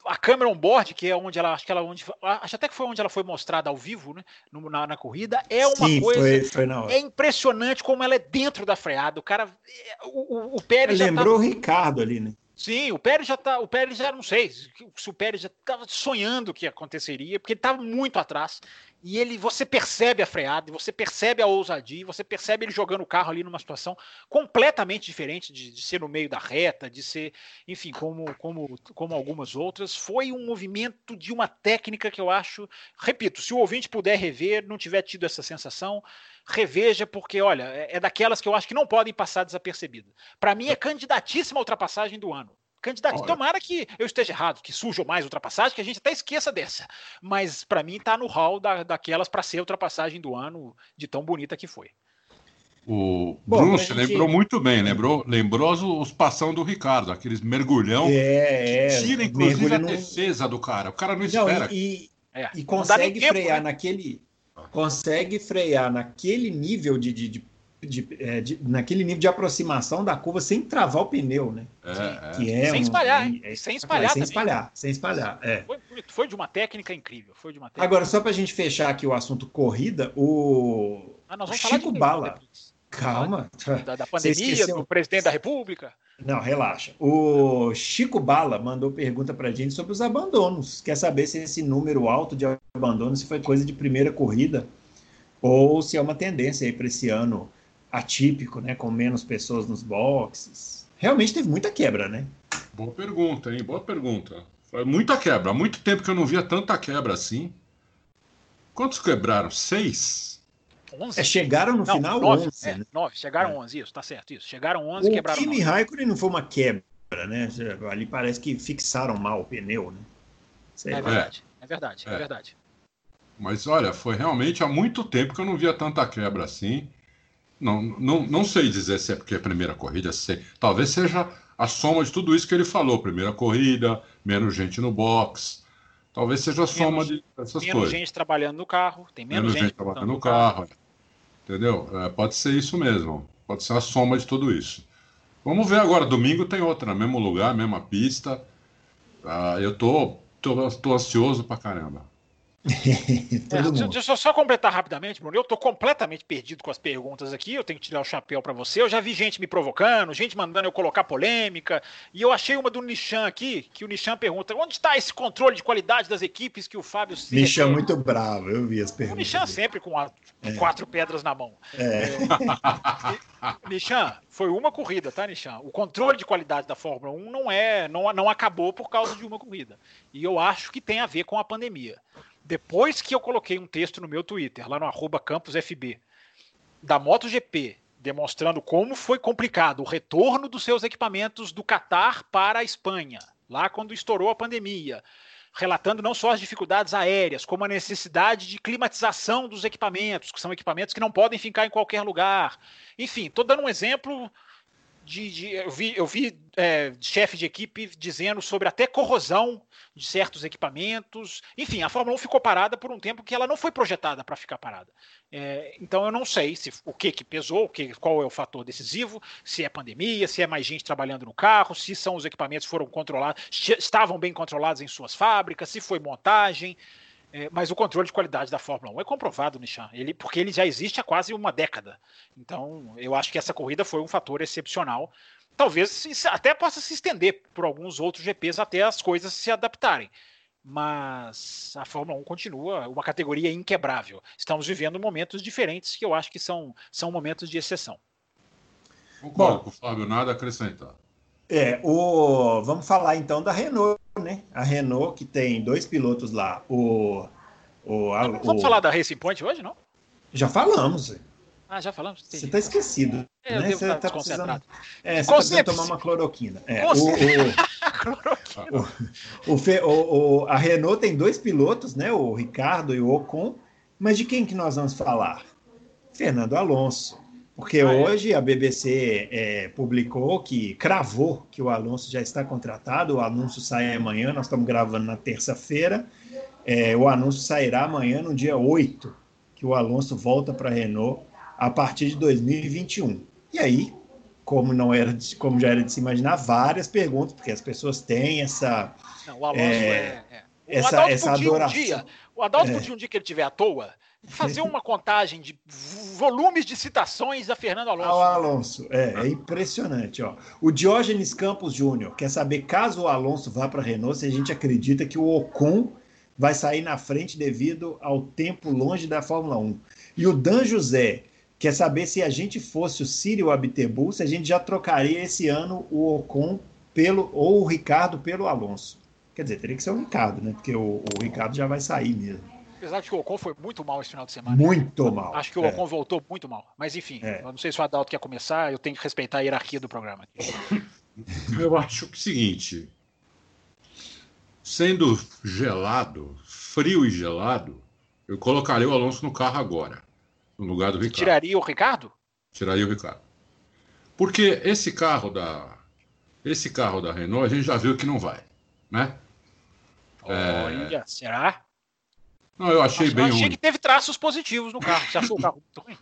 A câmera on-board, que é onde ela, acho que ela, onde, acho até que foi onde ela foi mostrada ao vivo, né, na, na, corrida, é uma Sim, coisa, foi, foi é impressionante como ela é dentro da freada. O cara, é, o, o, o Pérez lembrou tá... o Ricardo ali, né? Sim, o Pérez já tá, o Pérez já não sei se o Pérez já estava sonhando que aconteceria, porque ele estava muito atrás e ele você percebe a freada, você percebe a ousadia, você percebe ele jogando o carro ali numa situação completamente diferente de, de, ser no meio da reta, de ser, enfim, como, como, como algumas outras. Foi um movimento de uma técnica que eu acho, repito, se o ouvinte puder rever, não tiver tido essa sensação, reveja, porque, olha, é, é daquelas que eu acho que não podem passar desapercebidas. Para mim, é candidatíssima a ultrapassagem do ano. Candidato, tomara que eu esteja errado, que surjam mais ultrapassagem, que a gente até esqueça dessa. Mas para mim está no hall da, daquelas para ser a ultrapassagem do ano, de tão bonita que foi. O Bom, Bruno gente... lembrou muito bem, lembrou, lembrou os, os passão do Ricardo, aqueles mergulhão é, é, tira inclusive a defesa do cara. O cara não espera. Não, e, e, é, e consegue frear né? naquele consegue frear naquele nível de, de, de de, é, de, naquele nível de aproximação da curva sem travar o pneu, né? É, que é. é sem espalhar, um, é, sem espalhar, sem espalhar, sem espalhar. É. Foi, foi, de uma técnica incrível, foi de uma técnica Agora só para a gente fechar aqui o assunto corrida, o ah, nós vamos Chico Bala. Calma. Da, da pandemia, do presidente da República. Não, relaxa. O Chico Bala mandou pergunta para a gente sobre os abandonos. Quer saber se esse número alto de abandonos foi coisa de primeira corrida ou se é uma tendência aí para esse ano atípico, né, com menos pessoas nos boxes. Realmente teve muita quebra, né? Boa pergunta, hein? Boa pergunta. Foi muita quebra. Há muito tempo que eu não via tanta quebra assim. Quantos quebraram? Seis? 11? É, chegaram no não, final 9, 11. É, né? 9, chegaram é. 11, isso, tá certo, isso. Chegaram 11 e quebraram O Kimi Raikkonen não foi uma quebra, né? Ali parece que fixaram mal o pneu, né? Sei é, verdade, é, é verdade, é. é verdade. Mas olha, foi realmente há muito tempo que eu não via tanta quebra assim. Não, não, não sei dizer se é porque é a primeira corrida, sei. Talvez seja a soma de tudo isso que ele falou. Primeira corrida, menos gente no box. Talvez seja a soma menos, de essas menos coisas. Menos gente trabalhando no carro. Tem menos, menos gente, gente trabalhando no carro. carro. Entendeu? É, pode ser isso mesmo. Pode ser a soma de tudo isso. Vamos ver agora. Domingo tem outra, mesmo lugar, mesma pista. Ah, eu tô, tô, tô ansioso pra caramba. <laughs> é, deixa eu só completar rapidamente, Bruno. Eu estou completamente perdido com as perguntas aqui. Eu tenho que tirar o chapéu para você. Eu já vi gente me provocando, gente mandando eu colocar polêmica. E eu achei uma do Nishan aqui, que o Nishan pergunta: onde está esse controle de qualidade das equipes que o Fábio Nishan é muito bravo, eu vi as perguntas. O Nishan sempre com a, é. quatro pedras na mão. É. é. Nishan, foi uma corrida, tá, Nishan? O controle de qualidade da Fórmula 1 não é, não, não acabou por causa de uma corrida. E eu acho que tem a ver com a pandemia. Depois que eu coloquei um texto no meu Twitter, lá no arroba campusfb, da MotoGP, demonstrando como foi complicado o retorno dos seus equipamentos do Catar para a Espanha, lá quando estourou a pandemia, relatando não só as dificuldades aéreas, como a necessidade de climatização dos equipamentos, que são equipamentos que não podem ficar em qualquer lugar. Enfim, estou dando um exemplo de, de, eu vi, eu vi é, chefe de equipe dizendo sobre até corrosão de certos equipamentos. Enfim, a Fórmula 1 ficou parada por um tempo que ela não foi projetada para ficar parada. É, então eu não sei se o que, que pesou, o que, qual é o fator decisivo, se é pandemia, se é mais gente trabalhando no carro, se são os equipamentos foram controlados, estavam bem controlados em suas fábricas, se foi montagem. É, mas o controle de qualidade da Fórmula 1 é comprovado, Nishan, ele, porque ele já existe há quase uma década. Então, eu acho que essa corrida foi um fator excepcional. Talvez até possa se estender por alguns outros GPs até as coisas se adaptarem. Mas a Fórmula 1 continua uma categoria inquebrável. Estamos vivendo momentos diferentes que eu acho que são, são momentos de exceção. Concordo com o Fábio, nada a acrescentar. É, o, vamos falar então da Renault, né? A Renault que tem dois pilotos lá. O, o, a, vamos o... falar da Racing Point hoje, não? Já falamos. Ah, já falamos? Você está esquecido. É, né? Você está precisando, é, você tá precisando tomar uma cloroquina. É, o, o, <laughs> o, o, a Renault tem dois pilotos, né? O Ricardo e o Ocon. Mas de quem que nós vamos falar? Fernando Alonso. Porque ah, é? hoje a BBC é, publicou que cravou que o Alonso já está contratado, o anúncio sai amanhã, nós estamos gravando na terça-feira, é, o anúncio sairá amanhã, no dia 8, que o Alonso volta para a Renault a partir de 2021. E aí, como não era, de, como já era de se imaginar, várias perguntas, porque as pessoas têm essa. Não, o Alonso é, é, é. Essa, essa adoração. Um dia, o Adalto é. podia um dia que ele tiver à toa fazer uma contagem de volumes de citações a Fernando Alonso. Ao Alonso, é, é impressionante. Ó. O Diógenes Campos Júnior quer saber caso o Alonso vá para a Renault, se a gente acredita que o Ocon vai sair na frente devido ao tempo longe da Fórmula 1. E o Dan José quer saber se a gente fosse o Círio Abtebu, se a gente já trocaria esse ano o Ocon pelo ou o Ricardo pelo Alonso. Quer dizer, teria que ser o Ricardo, né? Porque o, o Ricardo já vai sair mesmo. Apesar de que o Ocon foi muito mal esse final de semana. Muito mal. Acho que o Ocon é. voltou muito mal. Mas enfim, é. eu não sei se o Adalto quer começar, eu tenho que respeitar a hierarquia do programa. <laughs> Eu acho que é o seguinte: sendo gelado, frio e gelado, eu colocaria o Alonso no carro agora, no lugar do Ricardo. Tiraria o Ricardo? Tiraria o Ricardo. Porque esse carro da esse carro da Renault a gente já viu que não vai, né? Olha, é... será? Não, eu achei bem eu achei ruim. que teve traços positivos no carro. Você achou o carro muito ruim?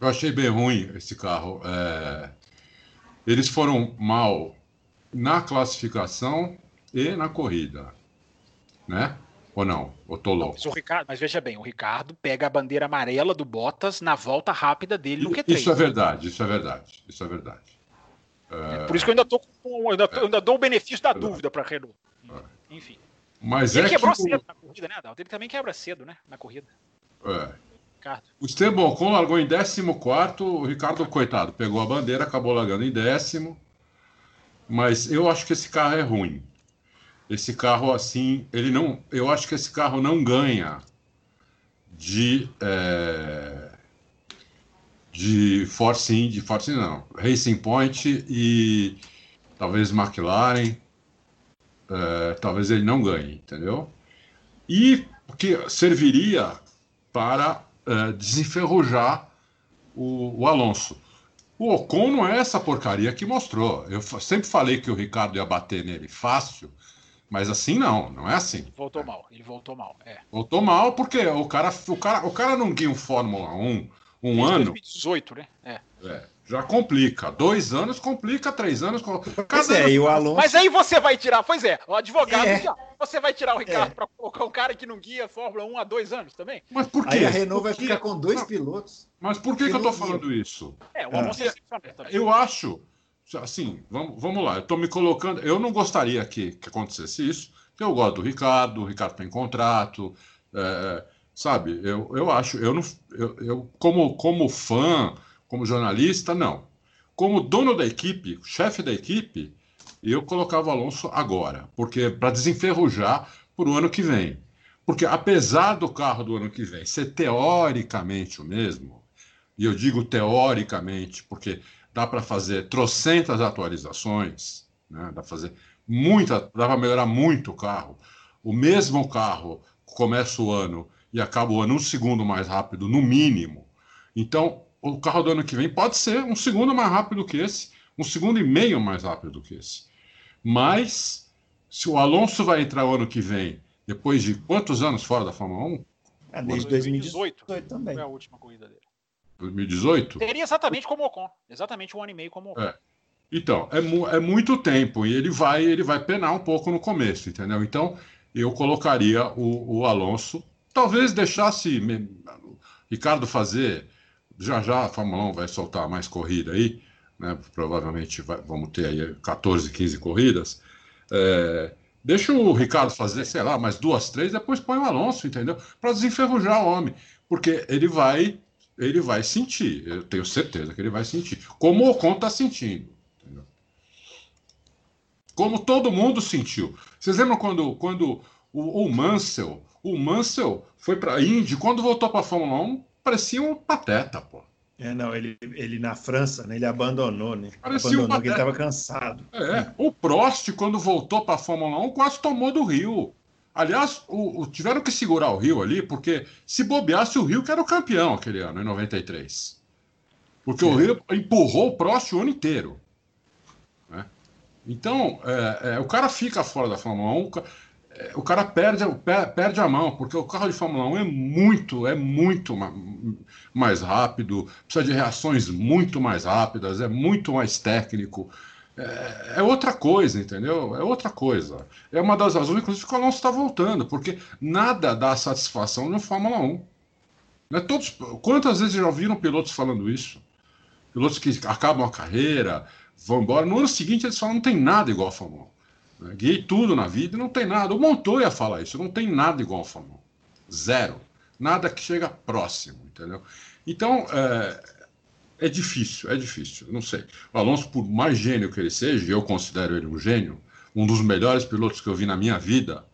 Eu achei bem ruim esse carro. É... Eles foram mal na classificação e na corrida, né? Ou não? Ou tô louco? Mas, Ricardo, mas veja bem, o Ricardo pega a bandeira amarela do Bottas na volta rápida dele no Q3. Isso é verdade, isso é verdade, isso é verdade. É... É, por isso que eu ainda, tô, eu ainda, tô, eu ainda dou o benefício da dúvida para a Renault. É. Enfim. Mas ele é quebrou que... cedo na corrida, né, Adalto? Ele também quebra cedo, né? Na corrida. É. Ricardo. O Esteban Ocon largou em 14, o Ricardo, coitado, pegou a bandeira, acabou largando em décimo. Mas eu acho que esse carro é ruim. Esse carro, assim, ele não. Eu acho que esse carro não ganha de. É, de Force Indy, Force não, Racing Point e talvez McLaren. É, talvez ele não ganhe, entendeu? E que serviria para é, desenferrujar o, o, Alonso. O Ocon não é essa porcaria que mostrou. Eu sempre falei que o Ricardo ia bater nele fácil, mas assim não, não é assim. Voltou mal, ele voltou mal. É. Voltou mal porque o cara, o cara, o cara não guia um Fórmula 1 um ano. 2018, né? É. é. Já complica. Dois anos complica, três anos. É, e o Alonso... Mas aí você vai tirar, pois é, o advogado, é. você vai tirar o Ricardo é. para colocar um cara que não guia Fórmula 1 há dois anos também? Mas por quê? Aí a Renault vai ficar com dois pilotos. Mas por que, que eu tô falando isso? É, o Alonso é. é Eu acho, assim, vamos, vamos lá, eu tô me colocando. Eu não gostaria que, que acontecesse isso, porque eu gosto do Ricardo, o Ricardo tem contrato. É, sabe, eu, eu acho, eu não. Eu, eu, como, como fã como jornalista, não. Como dono da equipe, chefe da equipe, eu colocava o Alonso agora, porque para desenferrujar para o ano que vem. Porque apesar do carro do ano que vem ser teoricamente o mesmo, e eu digo teoricamente porque dá para fazer trocentas atualizações, né? dá para fazer muita, dá para melhorar muito o carro. O mesmo carro começa o ano e acaba o ano um segundo mais rápido, no mínimo. Então, o carro do ano que vem pode ser um segundo mais rápido que esse, um segundo e meio mais rápido que esse. Mas, se o Alonso vai entrar o ano que vem, depois de quantos anos fora da Fórmula 1? É, desde 2018, 2018 também. Foi a última corrida dele. 2018? Seria exatamente como o Ocon. Exatamente um ano e meio como o Ocon. É. Então, é, é muito tempo e ele vai, ele vai penar um pouco no começo, entendeu? Então, eu colocaria o, o Alonso, talvez deixasse Ricardo fazer já já a Fórmula 1 vai soltar mais corrida aí, né? provavelmente vai, vamos ter aí 14, 15 corridas. É, deixa o Ricardo fazer, sei lá, mais duas, três, depois põe o Alonso, entendeu? Para desenferrujar o homem, porque ele vai, ele vai sentir, eu tenho certeza que ele vai sentir, como o Ocon está sentindo. Como todo mundo sentiu. Vocês lembram quando, quando o, o Mansell, o Mansell foi para a Indy, quando voltou para a Fórmula 1, parecia um pateta, pô. É, não, ele, ele na França, né, ele abandonou, né? Parecia abandonou um que ele estava cansado. É, o Prost, quando voltou para a Fórmula 1, quase tomou do Rio. Aliás, o, o, tiveram que segurar o Rio ali, porque se bobeasse o Rio, que era o campeão aquele ano, em 93. Porque o Rio empurrou o Prost o ano inteiro. Né? Então, é, é, o cara fica fora da Fórmula 1 o cara perde, perde a mão, porque o carro de Fórmula 1 é muito, é muito mais rápido, precisa de reações muito mais rápidas, é muito mais técnico. É, é outra coisa, entendeu? É outra coisa. É uma das razões, inclusive, que o Alonso está voltando, porque nada dá satisfação no Fórmula 1. Né? Todos, quantas vezes já ouviram pilotos falando isso? Pilotos que acabam a carreira, vão embora. No ano seguinte eles falam não tem nada igual a Fórmula 1. Né? Guiei tudo na vida e não tem nada. O Montoya fala isso, não tem nada igual ao Fórmula 1. Zero. Nada que chega próximo, entendeu? Então, é, é difícil, é difícil. Não sei. O Alonso, por mais gênio que ele seja, eu considero ele um gênio, um dos melhores pilotos que eu vi na minha vida,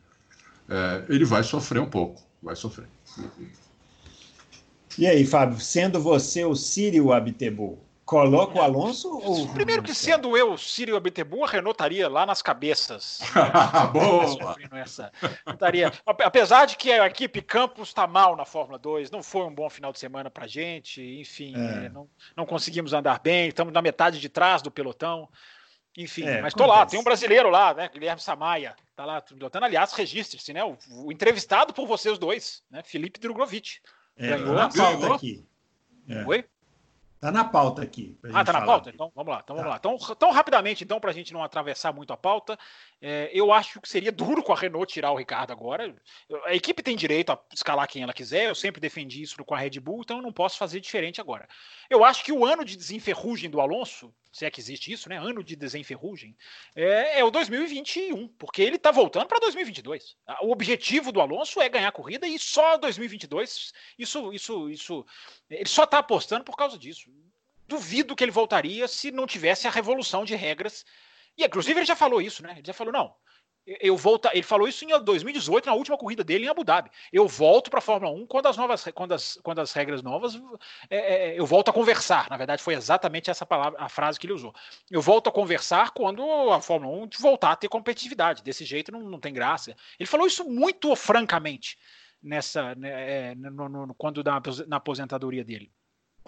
é, ele vai sofrer um pouco. Vai sofrer. E aí, Fábio, sendo você o Sírio Abtebu, Coloca o Alonso? Ou... Primeiro que sendo eu Círio Abitebum, a Renault estaria lá nas cabeças. <laughs> Boa! Essa, estaria. Apesar de que a equipe Campos está mal na Fórmula 2, não foi um bom final de semana para gente, enfim, é. não, não conseguimos andar bem, estamos na metade de trás do pelotão. Enfim, é, mas estou lá, tem um brasileiro lá, né? Guilherme Samaia, tá lá pilotando. Aliás, registre-se, né? O, o, entrevistado por vocês dois, né? Felipe Drogovic. É, ganhou. Pauta aqui. É. Oi? Tá na pauta aqui. Ah, tá na pauta? Aqui. Então vamos lá. Então, vamos tá. lá. Então, tão rapidamente, então, para a gente não atravessar muito a pauta, É, eu acho que seria <laughs> duro com a Renault tirar o Ricardo agora. A equipe tem direito a escalar quem ela quiser, eu sempre defendi isso com a Red Bull, então eu não posso fazer diferente agora. Eu acho que o ano de desenferrugem do Alonso, se é que existe isso, né? Ano de desenferrugem, é, é o 2021, porque ele está voltando para 2022. O objetivo do Alonso é ganhar a corrida e só 2022, isso, isso, isso, ele só está apostando por causa disso. Duvido que ele voltaria se não tivesse a revolução de regras e inclusive ele já falou isso, né? Ele já falou, não, eu volto. Ele falou isso em 2018, na última corrida dele em Abu Dhabi. Eu volto para a Fórmula 1 quando as novas, quando as, quando as regras novas, é, é, eu volto a conversar. Na verdade, foi exatamente essa palavra, a frase que ele usou. Eu volto a conversar quando a Fórmula 1 voltar a ter competitividade. Desse jeito não, não tem graça. Ele falou isso muito francamente nessa, né, é, no, no, quando na, na aposentadoria dele.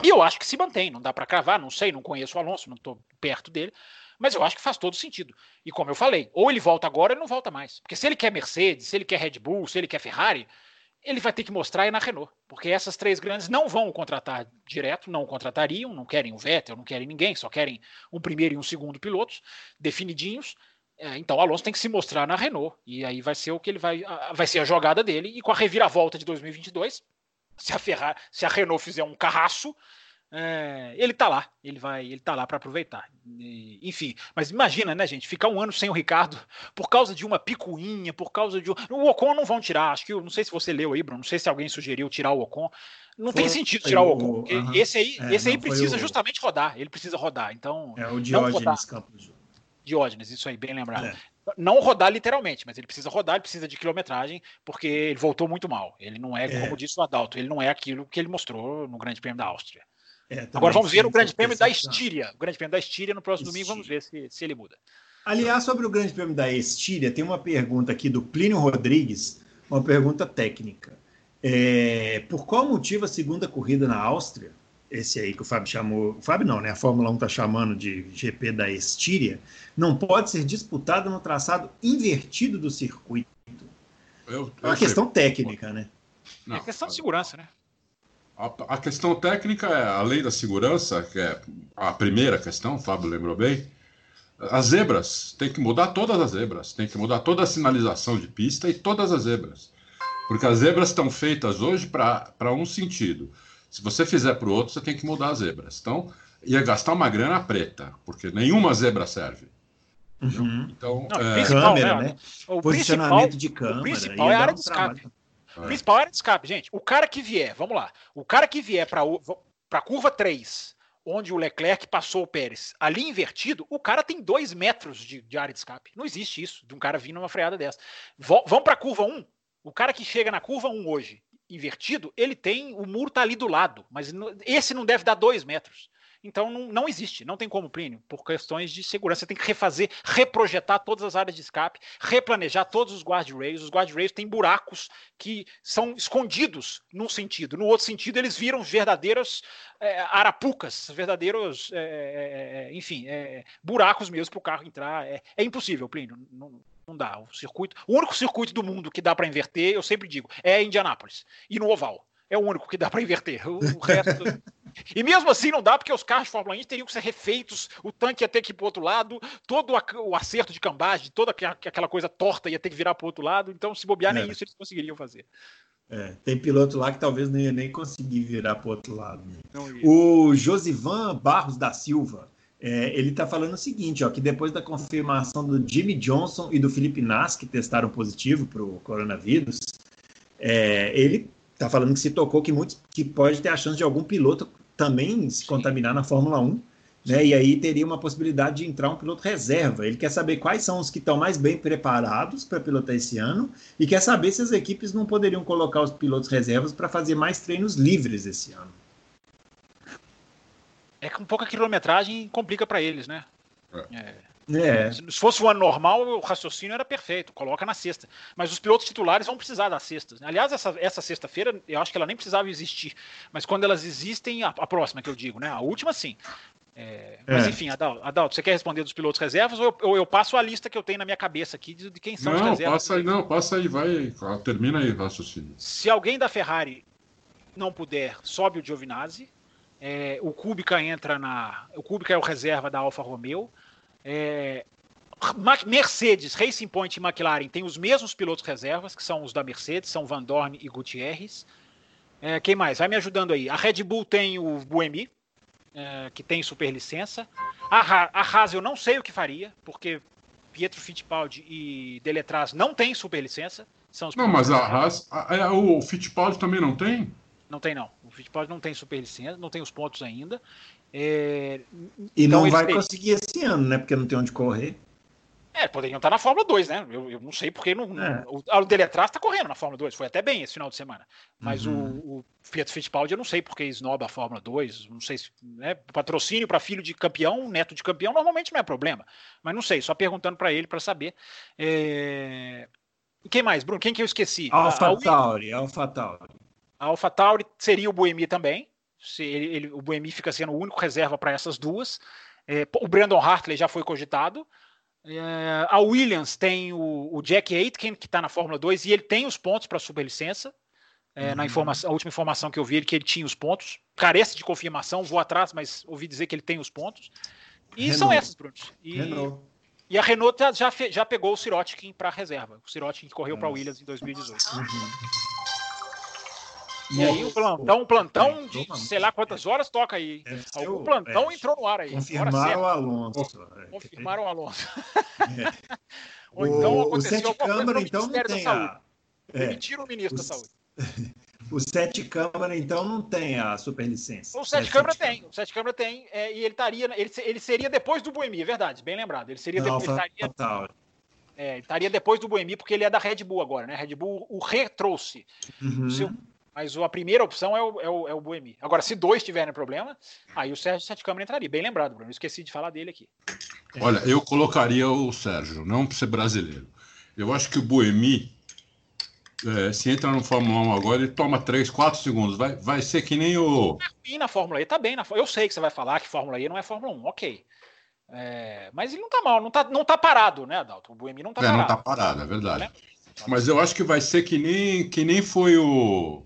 E eu acho que se mantém. Não dá para cravar, não sei, não conheço o Alonso, não estou perto dele mas eu acho que faz todo sentido. E como eu falei, ou ele volta agora ou ele não volta mais. Porque se ele quer Mercedes, se ele quer Red Bull, se ele quer Ferrari, ele vai ter que mostrar aí na Renault. Porque essas três grandes não vão contratar direto, não contratariam, não querem o Vettel, não querem ninguém, só querem um primeiro e um segundo pilotos definidinhos. É, então o Alonso tem que se mostrar na Renault. E aí vai ser o que ele vai. Vai ser a jogada dele. E com a reviravolta de 2022, se a, Ferrari, se a Renault fizer um carraço, é, ele tá lá, ele vai, ele tá lá para aproveitar. E, enfim, mas imagina, né, gente, ficar um ano sem o Ricardo por causa de uma picuinha, por causa de o Ocon não vão tirar. Acho que não sei se você leu aí, Bruno, não sei se alguém sugeriu tirar o Ocon. Não foi, tem sentido tirar o Ocon, porque uh -huh. esse aí, é, esse aí precisa o... justamente rodar. Ele precisa rodar. Então é o Diógenes Campos. Diógenes, isso aí, bem lembrado. É. Não rodar literalmente, mas ele precisa rodar, ele precisa de quilometragem, porque ele voltou muito mal. Ele não é, é. como disse o Adalto, ele não é aquilo que ele mostrou no Grande Prêmio da Áustria. É, Agora vamos ver o Grande Prêmio da Estíria. O Grande Prêmio da Estíria no próximo Estíria. domingo, vamos ver se, se ele muda. Aliás, sobre o Grande Prêmio da Estíria, tem uma pergunta aqui do Plínio Rodrigues, uma pergunta técnica. É, por qual motivo a segunda corrida na Áustria, esse aí que o Fábio chamou, o Fábio não, né? A Fórmula 1 está chamando de GP da Estíria, não pode ser disputada no traçado invertido do circuito? Eu, eu é uma questão técnica, né? Não, é questão de segurança, né? A, a, questão técnica é a lei da segurança, que é a primeira questão, o Fábio lembrou bem. As zebras, tem que mudar todas as zebras, tem que mudar toda a sinalização de pista e todas as zebras. Porque as zebras estão feitas hoje para um sentido. Se você fizer para o outro, você tem que mudar as zebras. Então, ia gastar uma grana preta, porque nenhuma zebra serve. Uhum. Então, Não, é... câmera, né? O Posicionamento de câmera. O principal é a área de escape. É. Principal área de escape, gente. O cara que vier, vamos lá. O cara que vier para a curva 3, onde o Leclerc passou o Pérez, ali invertido, o cara tem 2 metros de, de, área de escape. Não existe isso, de um cara vindo numa freada dessa. V vamos para a curva 1. O cara que chega na curva 1 hoje, invertido, ele tem. O muro tá ali do lado, mas esse não deve dar 2 metros. Então não, não existe, não tem como, Plínio, por questões de segurança. Você tem que refazer, reprojetar todas as áreas de escape, replanejar todos os guardrails. Os guardrails têm buracos que são escondidos num sentido. No outro sentido, eles viram verdadeiras é, arapucas, verdadeiros, é enfim, é, buracos mesmo para o carro entrar. É, é, impossível, Plínio. Não, não dá. O circuito, o único circuito do mundo que dá para inverter, eu sempre digo, é Indianápolis e no oval. É o único que dá para inverter. O, o resto E mesmo assim não dá, porque os carros de Fórmula 1 teriam que ser refeitos, o tanque ia ter que ir para o outro lado, todo o acerto de cambagem, toda aquela coisa torta ia ter que virar para o outro lado. Então, se bobear, é. nem isso eles conseguiriam fazer. É, tem piloto lá que talvez não ia nem conseguir virar para o outro lado. Né? O Josivan Barros da Silva, é, ele está falando o seguinte, ó, que depois da confirmação do Jimmy Johnson e do Felipe Nas, que testaram positivo para o coronavírus, é, ele está falando que se tocou que, muitos, que pode ter a chance de algum piloto também se Sim. contaminar na Fórmula 1, né? E aí teria uma possibilidade de entrar um piloto reserva. Ele quer saber quais são os que estão mais bem preparados para pilotar esse ano e quer saber se as equipes não poderiam colocar os pilotos reservas para fazer mais treinos livres esse ano. É com pouca quilometragem complica para eles, né? É. é. É. Se fosse o ano normal, o raciocínio era perfeito, coloca na sexta. Mas os pilotos titulares vão precisar das sextas. Aliás, essa, essa sexta-feira, eu acho que ela nem precisava existir. Mas quando elas existem, a, a próxima que eu digo, né? A última, sim. É, mas é. enfim, Adalto, Adalto, você quer responder dos pilotos reservas ou eu, ou eu, passo a lista que eu tenho na minha cabeça aqui de, de quem são não, os reservas? Passa aí, não, passa aí, vai, termina aí o raciocínio. Se alguém da Ferrari não puder, sobe o Giovinazzi. É, o Kubica entra na. O Kubica é o reserva da Alfa Romeo. É, Mercedes, Racing Point e McLaren têm os mesmos pilotos reservas, que são os da Mercedes, são Van Dorn e Gutierrez. É, quem mais? Vai me ajudando aí. A Red Bull tem o Buemi, é, que tem superlicença. A, a Haas eu não sei o que faria, porque Pietro Fittipaldi e Deletraz não têm superlicença. São não, mas a Haas, a, a, o Fittipaldi também não tem? Não tem, não. O Fittipaldi não tem superlicença, não tem os pontos ainda. É, e então não vai conseguir esse ano, né? Porque não tem onde correr. É, poderiam estar na Fórmula 2, né? Eu, eu não sei porque não, é. o, o Deletraz está correndo na Fórmula 2, foi até bem esse final de semana. Mas uhum. o, o Pietro Fittipaldi eu não sei porque esnoba a Fórmula 2, não sei se né, patrocínio para filho de campeão, neto de campeão, normalmente não é problema. Mas não sei, só perguntando para ele para saber. É... Quem mais, Bruno? Quem que eu esqueci? Alpha Tauri, Alpha Tauri. A Alpha Tauri seria o Buemi também. Se ele, ele, o Buemi fica sendo o único reserva para essas duas. É, o Brandon Hartley já foi cogitado. É, a Williams tem o, o Jack Aitken, que está na Fórmula 2, e ele tem os pontos para superlicença. É, uhum. Na informação, a última informação que eu vi, ele que ele tinha os pontos. Carece de confirmação, vou atrás, mas ouvi dizer que ele tem os pontos. E Renault. são essas, Bruno. E, e, a Renault já, já pegou o Sirotkin para reserva. O Sirotkin que correu para a Williams em 2018. Uhum. E aí o plantão, um plantão de sei lá quantas horas toca aí. Algum plantão é, entrou no ar aí. Confirmaram o Alonso. Confirmaram o Alonso. É. <laughs> Ou então o, o Sete Câmara, então, não tem a... É. Mentira o ministro da Saúde. <laughs> O Sete Câmara, então, não tem a superlicença. O Sete Câmara tem. O Sete Câmara tem. É, e ele estaria. Ele, ele seria depois do Boemi, é verdade, bem lembrado. Ele seria depois. Ele estaria, é, ele estaria depois do Boemi, porque ele é da Red Bull agora, né? A Red Bull o retrouxe. Uhum. O seu, mas a primeira opção é o, é o, é o Boemi. Agora, se dois tiverem problema, aí o Sérgio Sete Câmara entraria. Bem lembrado, Bruno. Esqueci de falar dele aqui. Olha, eu colocaria o Sérgio, não para ser brasileiro. Eu acho que o Boemi, é, se entra no Fórmula 1 agora, ele toma 3, 4 segundos. Vai, vai ser que nem o. E na Fórmula E tá bem. Na, eu sei que você vai falar que Fórmula E não é Fórmula 1, ok. É, mas ele não tá mal, não tá, não tá parado, né, Adalto? O Boemi não tá é, parado. Não tá parado, é verdade. Né? Mas eu acho que vai ser que nem, que nem foi o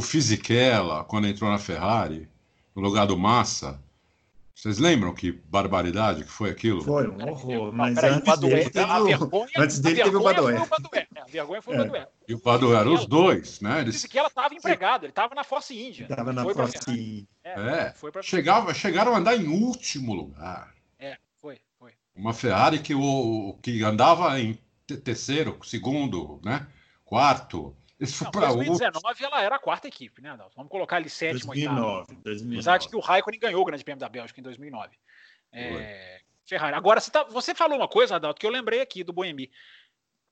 o Fisichella, quando entrou na Ferrari, no lugar do Massa. Vocês lembram que barbaridade que foi aquilo? Foi um horror, mas Peraí, antes, dele teve o... vergonha, antes dele teve o Badoé. A vergonha foi o Badoé. E o Badoé, os dois, né? Eles... Fisichella estava empregado, ele estava na Force India. Estava na Force India. É, foi pra... Chegava, chegaram a andar em último lugar. É, foi, foi. Uma Ferrari que, o, que andava em terceiro, segundo, né? Quarto. Isso não, 2019 ela era a quarta equipe, né, Adalto? Vamos colocar ali sétimo, 2009, 2009. Apesar de que o Raikkonen ganhou o Grande Prêmio da Bélgica em 2009. É, Ferrari. Agora, você, tá, você falou uma coisa, Adalto, que eu lembrei aqui do Boemi.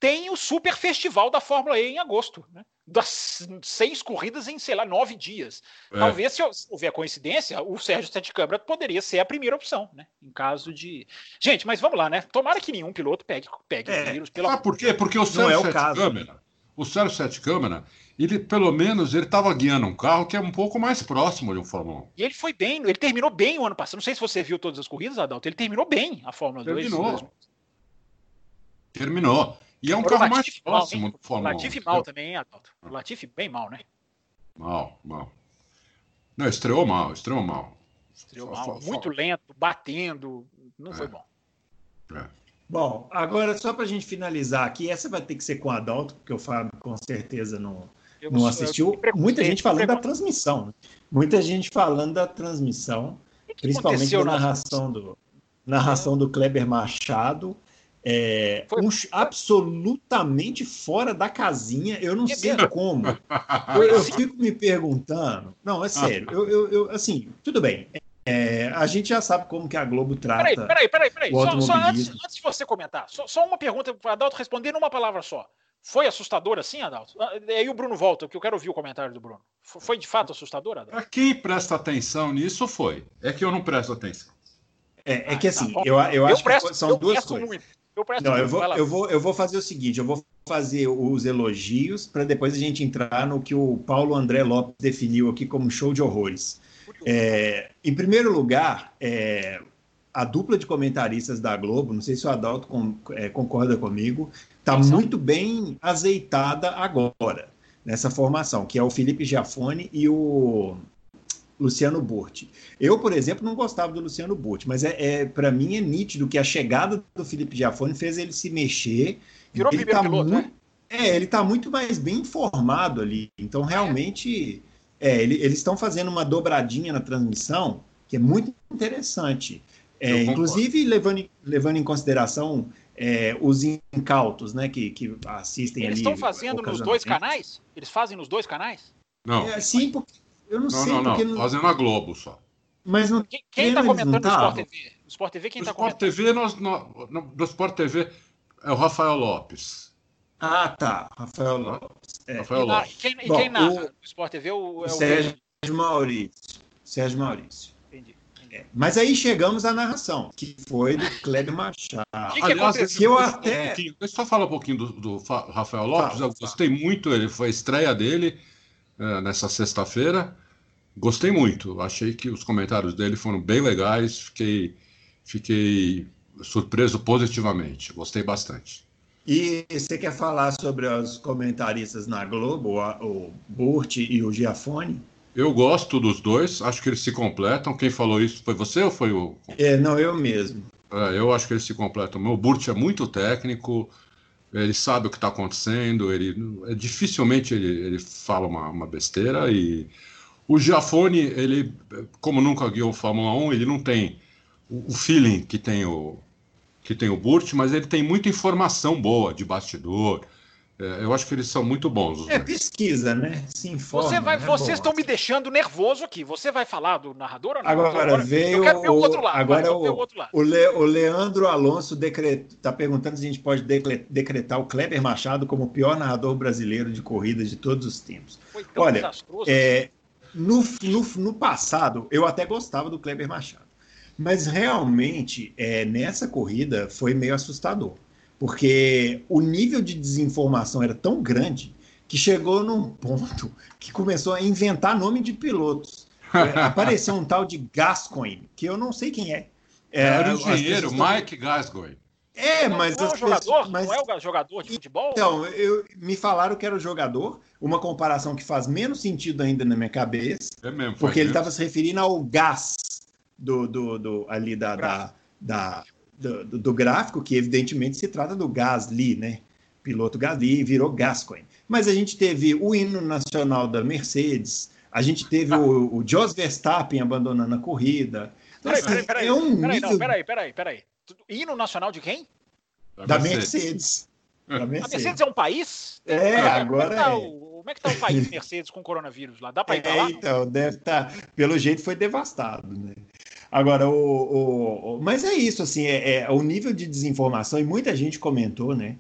Tem o Super Festival da Fórmula E em agosto, né? Das seis corridas em, sei lá, nove dias. É. Talvez, se houver coincidência, o Sérgio Sete Câmara poderia ser a primeira opção, né? Em caso de. Gente, mas vamos lá, né? Tomara que nenhum piloto pegue, pegue é. vírus. Pela... Ah, por quê? Porque o Sérgio é o Sete caso. Câmara o Sérgio Sete Câmara, ele pelo menos ele estava guiando um carro que é um pouco mais próximo de um Fórmula 1. E ele foi bem, ele terminou bem o ano passado. Não sei se você viu todas as corridas, Adalto. Ele terminou bem a Fórmula terminou. 2. Terminou. E é um carro mais próximo mal, do Fórmula 1. Latifi mal também, hein, Adalto? O Latifi bem mal, né? Mal, mal. Não, estreou mal, estreou mal. Estreou mal, muito lento, batendo. Não é. foi bom. É. Bom, agora só para a gente finalizar aqui, essa vai ter que ser com o Adalto, porque o Fábio com certeza não, não assistiu. Muita gente falando da transmissão. Né? Muita gente falando da transmissão, que principalmente da narração do, narração do Kleber Machado. É, um, absolutamente fora da casinha, eu não é sei mesmo? como. Eu, eu, fico me perguntando. Não, é sério. Eu, eu, eu assim, tudo bem. É, a gente já sabe como que a Globo trata. Peraí, peraí, peraí, peraí. Só, só antes, antes, de você comentar, só, só uma pergunta para Adalto responder numa palavra só. Foi assustador assim, Adalto? Ah, aí o Bruno volta, porque eu quero ouvir o comentário do Bruno. Foi de fato assustador, Adalto? Para quem presta atenção nisso, foi. É que eu não presto atenção. É, é que assim, ah, tá eu, eu, eu acho presto, que são duas coisas. Muito. Eu presto não, muito. eu vou, eu, vou, eu vou fazer o seguinte: eu vou fazer os elogios para depois a gente entrar no que o Paulo André Lopes definiu aqui como show de horrores. É, em primeiro lugar, é, a dupla de comentaristas da Globo, não sei se o Adalto com, é, concorda comigo, está muito bem azeitada agora, nessa formação, que é o Felipe Giafone e o, Luciano Burti. Eu, por exemplo, não gostava do Luciano Burti, mas é, é para mim é nítido que a chegada do Felipe Giafone fez ele se mexer. Virou ele primeiro tá piloto, muito, né? É, ele está muito mais bem informado ali. Então, realmente, é, ele- eles estão fazendo uma dobradinha na transmissão que é muito interessante. É, inclusive, levando, em- levando em consideração é, os incautos né, que, que assistem Eles ali. estão fazendo nos dois canais? Eles fazem nos dois canais? Não, É, sim, porque eu não, não, sei não, não. não- Fazendo a Globo só. Mas não Quem, tá não comentando no? Sport TV? No Sport TV quem No tá Sport comentando? TV, nós, nós, no, do Sport TV é o Rafael Lopes. Ah, tá. Rafael Lopes. É. Rafael E, na- Lopes. e quem, e Bom, quem narra o- no Sport TV o, é o Sérgio Maurício. Sérgio Maurício. Entendi. É. Mas aí chegamos à narração, que foi do Kleber Machado. O que, que Aliás, Que eu deixa até- um pouquinho- Deixa eu só falar um pouquinho do, do Fa- Rafael Lopes. Fala, eu gostei muito, ele foi a estreia dele eh, nessa sexta-feira. Gostei muito. Achei que os comentários dele foram bem legais. Fiquei, fiquei surpreso positivamente. Gostei bastante. E você quer falar sobre os comentaristas na Globo, o Burt e o Giafone? Eu gosto dos dois, acho que eles se completam. Quem falou isso foi você ou foi o. É, não, eu mesmo. É, eu acho que eles se completam. O Burt é muito técnico, ele sabe o que está acontecendo, ele é, dificilmente ele, ele fala uma, uma besteira. E o Giafone, ele, como nunca guiou Fórmula 1, ele não tem o, o feeling que tem o, que tem o Burt, mas ele tem muita informação boa de bastidor. É, eu acho que eles são muito bons. Os É dois. pesquisa, né? Se informa. Você vai, né? vocês estão me deixando nervoso aqui. Você vai falar do narrador ou não? Agora veio eu quero ver o o- outro lado. agora ver o- o outro lado. O, Le- o Leandro Alonso está perguntando se a gente pode decretar o Kleber Machado como o pior narrador brasileiro de corridas de todos os tempos. Foi tão olha, desastroso. É, no, no, no passado, eu até gostava do Kleber Machado. Mas realmente, é, nessa corrida, foi meio assustador. Porque o nível de desinformação era tão grande que chegou num ponto que começou a inventar nome de pilotos. É, <laughs> apareceu um tal de Gascoigne, que eu não sei quem é. É, Era o engenheiro pessoas- Mike Gascoigne. É, mas não é o jogador? pessoas- mas- Não é o jogador de futebol? então, eu, me falaram que era o jogador, uma comparação que faz menos sentido ainda na minha cabeça, É mesmo. porque ele estava se referindo ao gás do, do, do- ali da, da, da- do, do- gráfico, que evidentemente se trata do Gasly, né? Piloto Gasly, virou Gascoigne. Mas a gente teve o hino nacional da Mercedes, a gente teve o, o Jos Verstappen abandonando a corrida. Então, Peraí, assim, peraí, peraí. é um peraí, nível não, peraí, peraí, peraí. Hino nacional de quem? da Mercedes. <laughs> Da A Mercedes. Mercedes é um país? É, Como é que agora tá é. o- Como é que tá o país Mercedes com coronavírus lá? Dá pra ir pra É, lá? então, deve estar. pelo jeito foi devastado, né? Agora, o, o- o- mas é isso, assim, é, é o nível de desinformação, e muita gente comentou, né?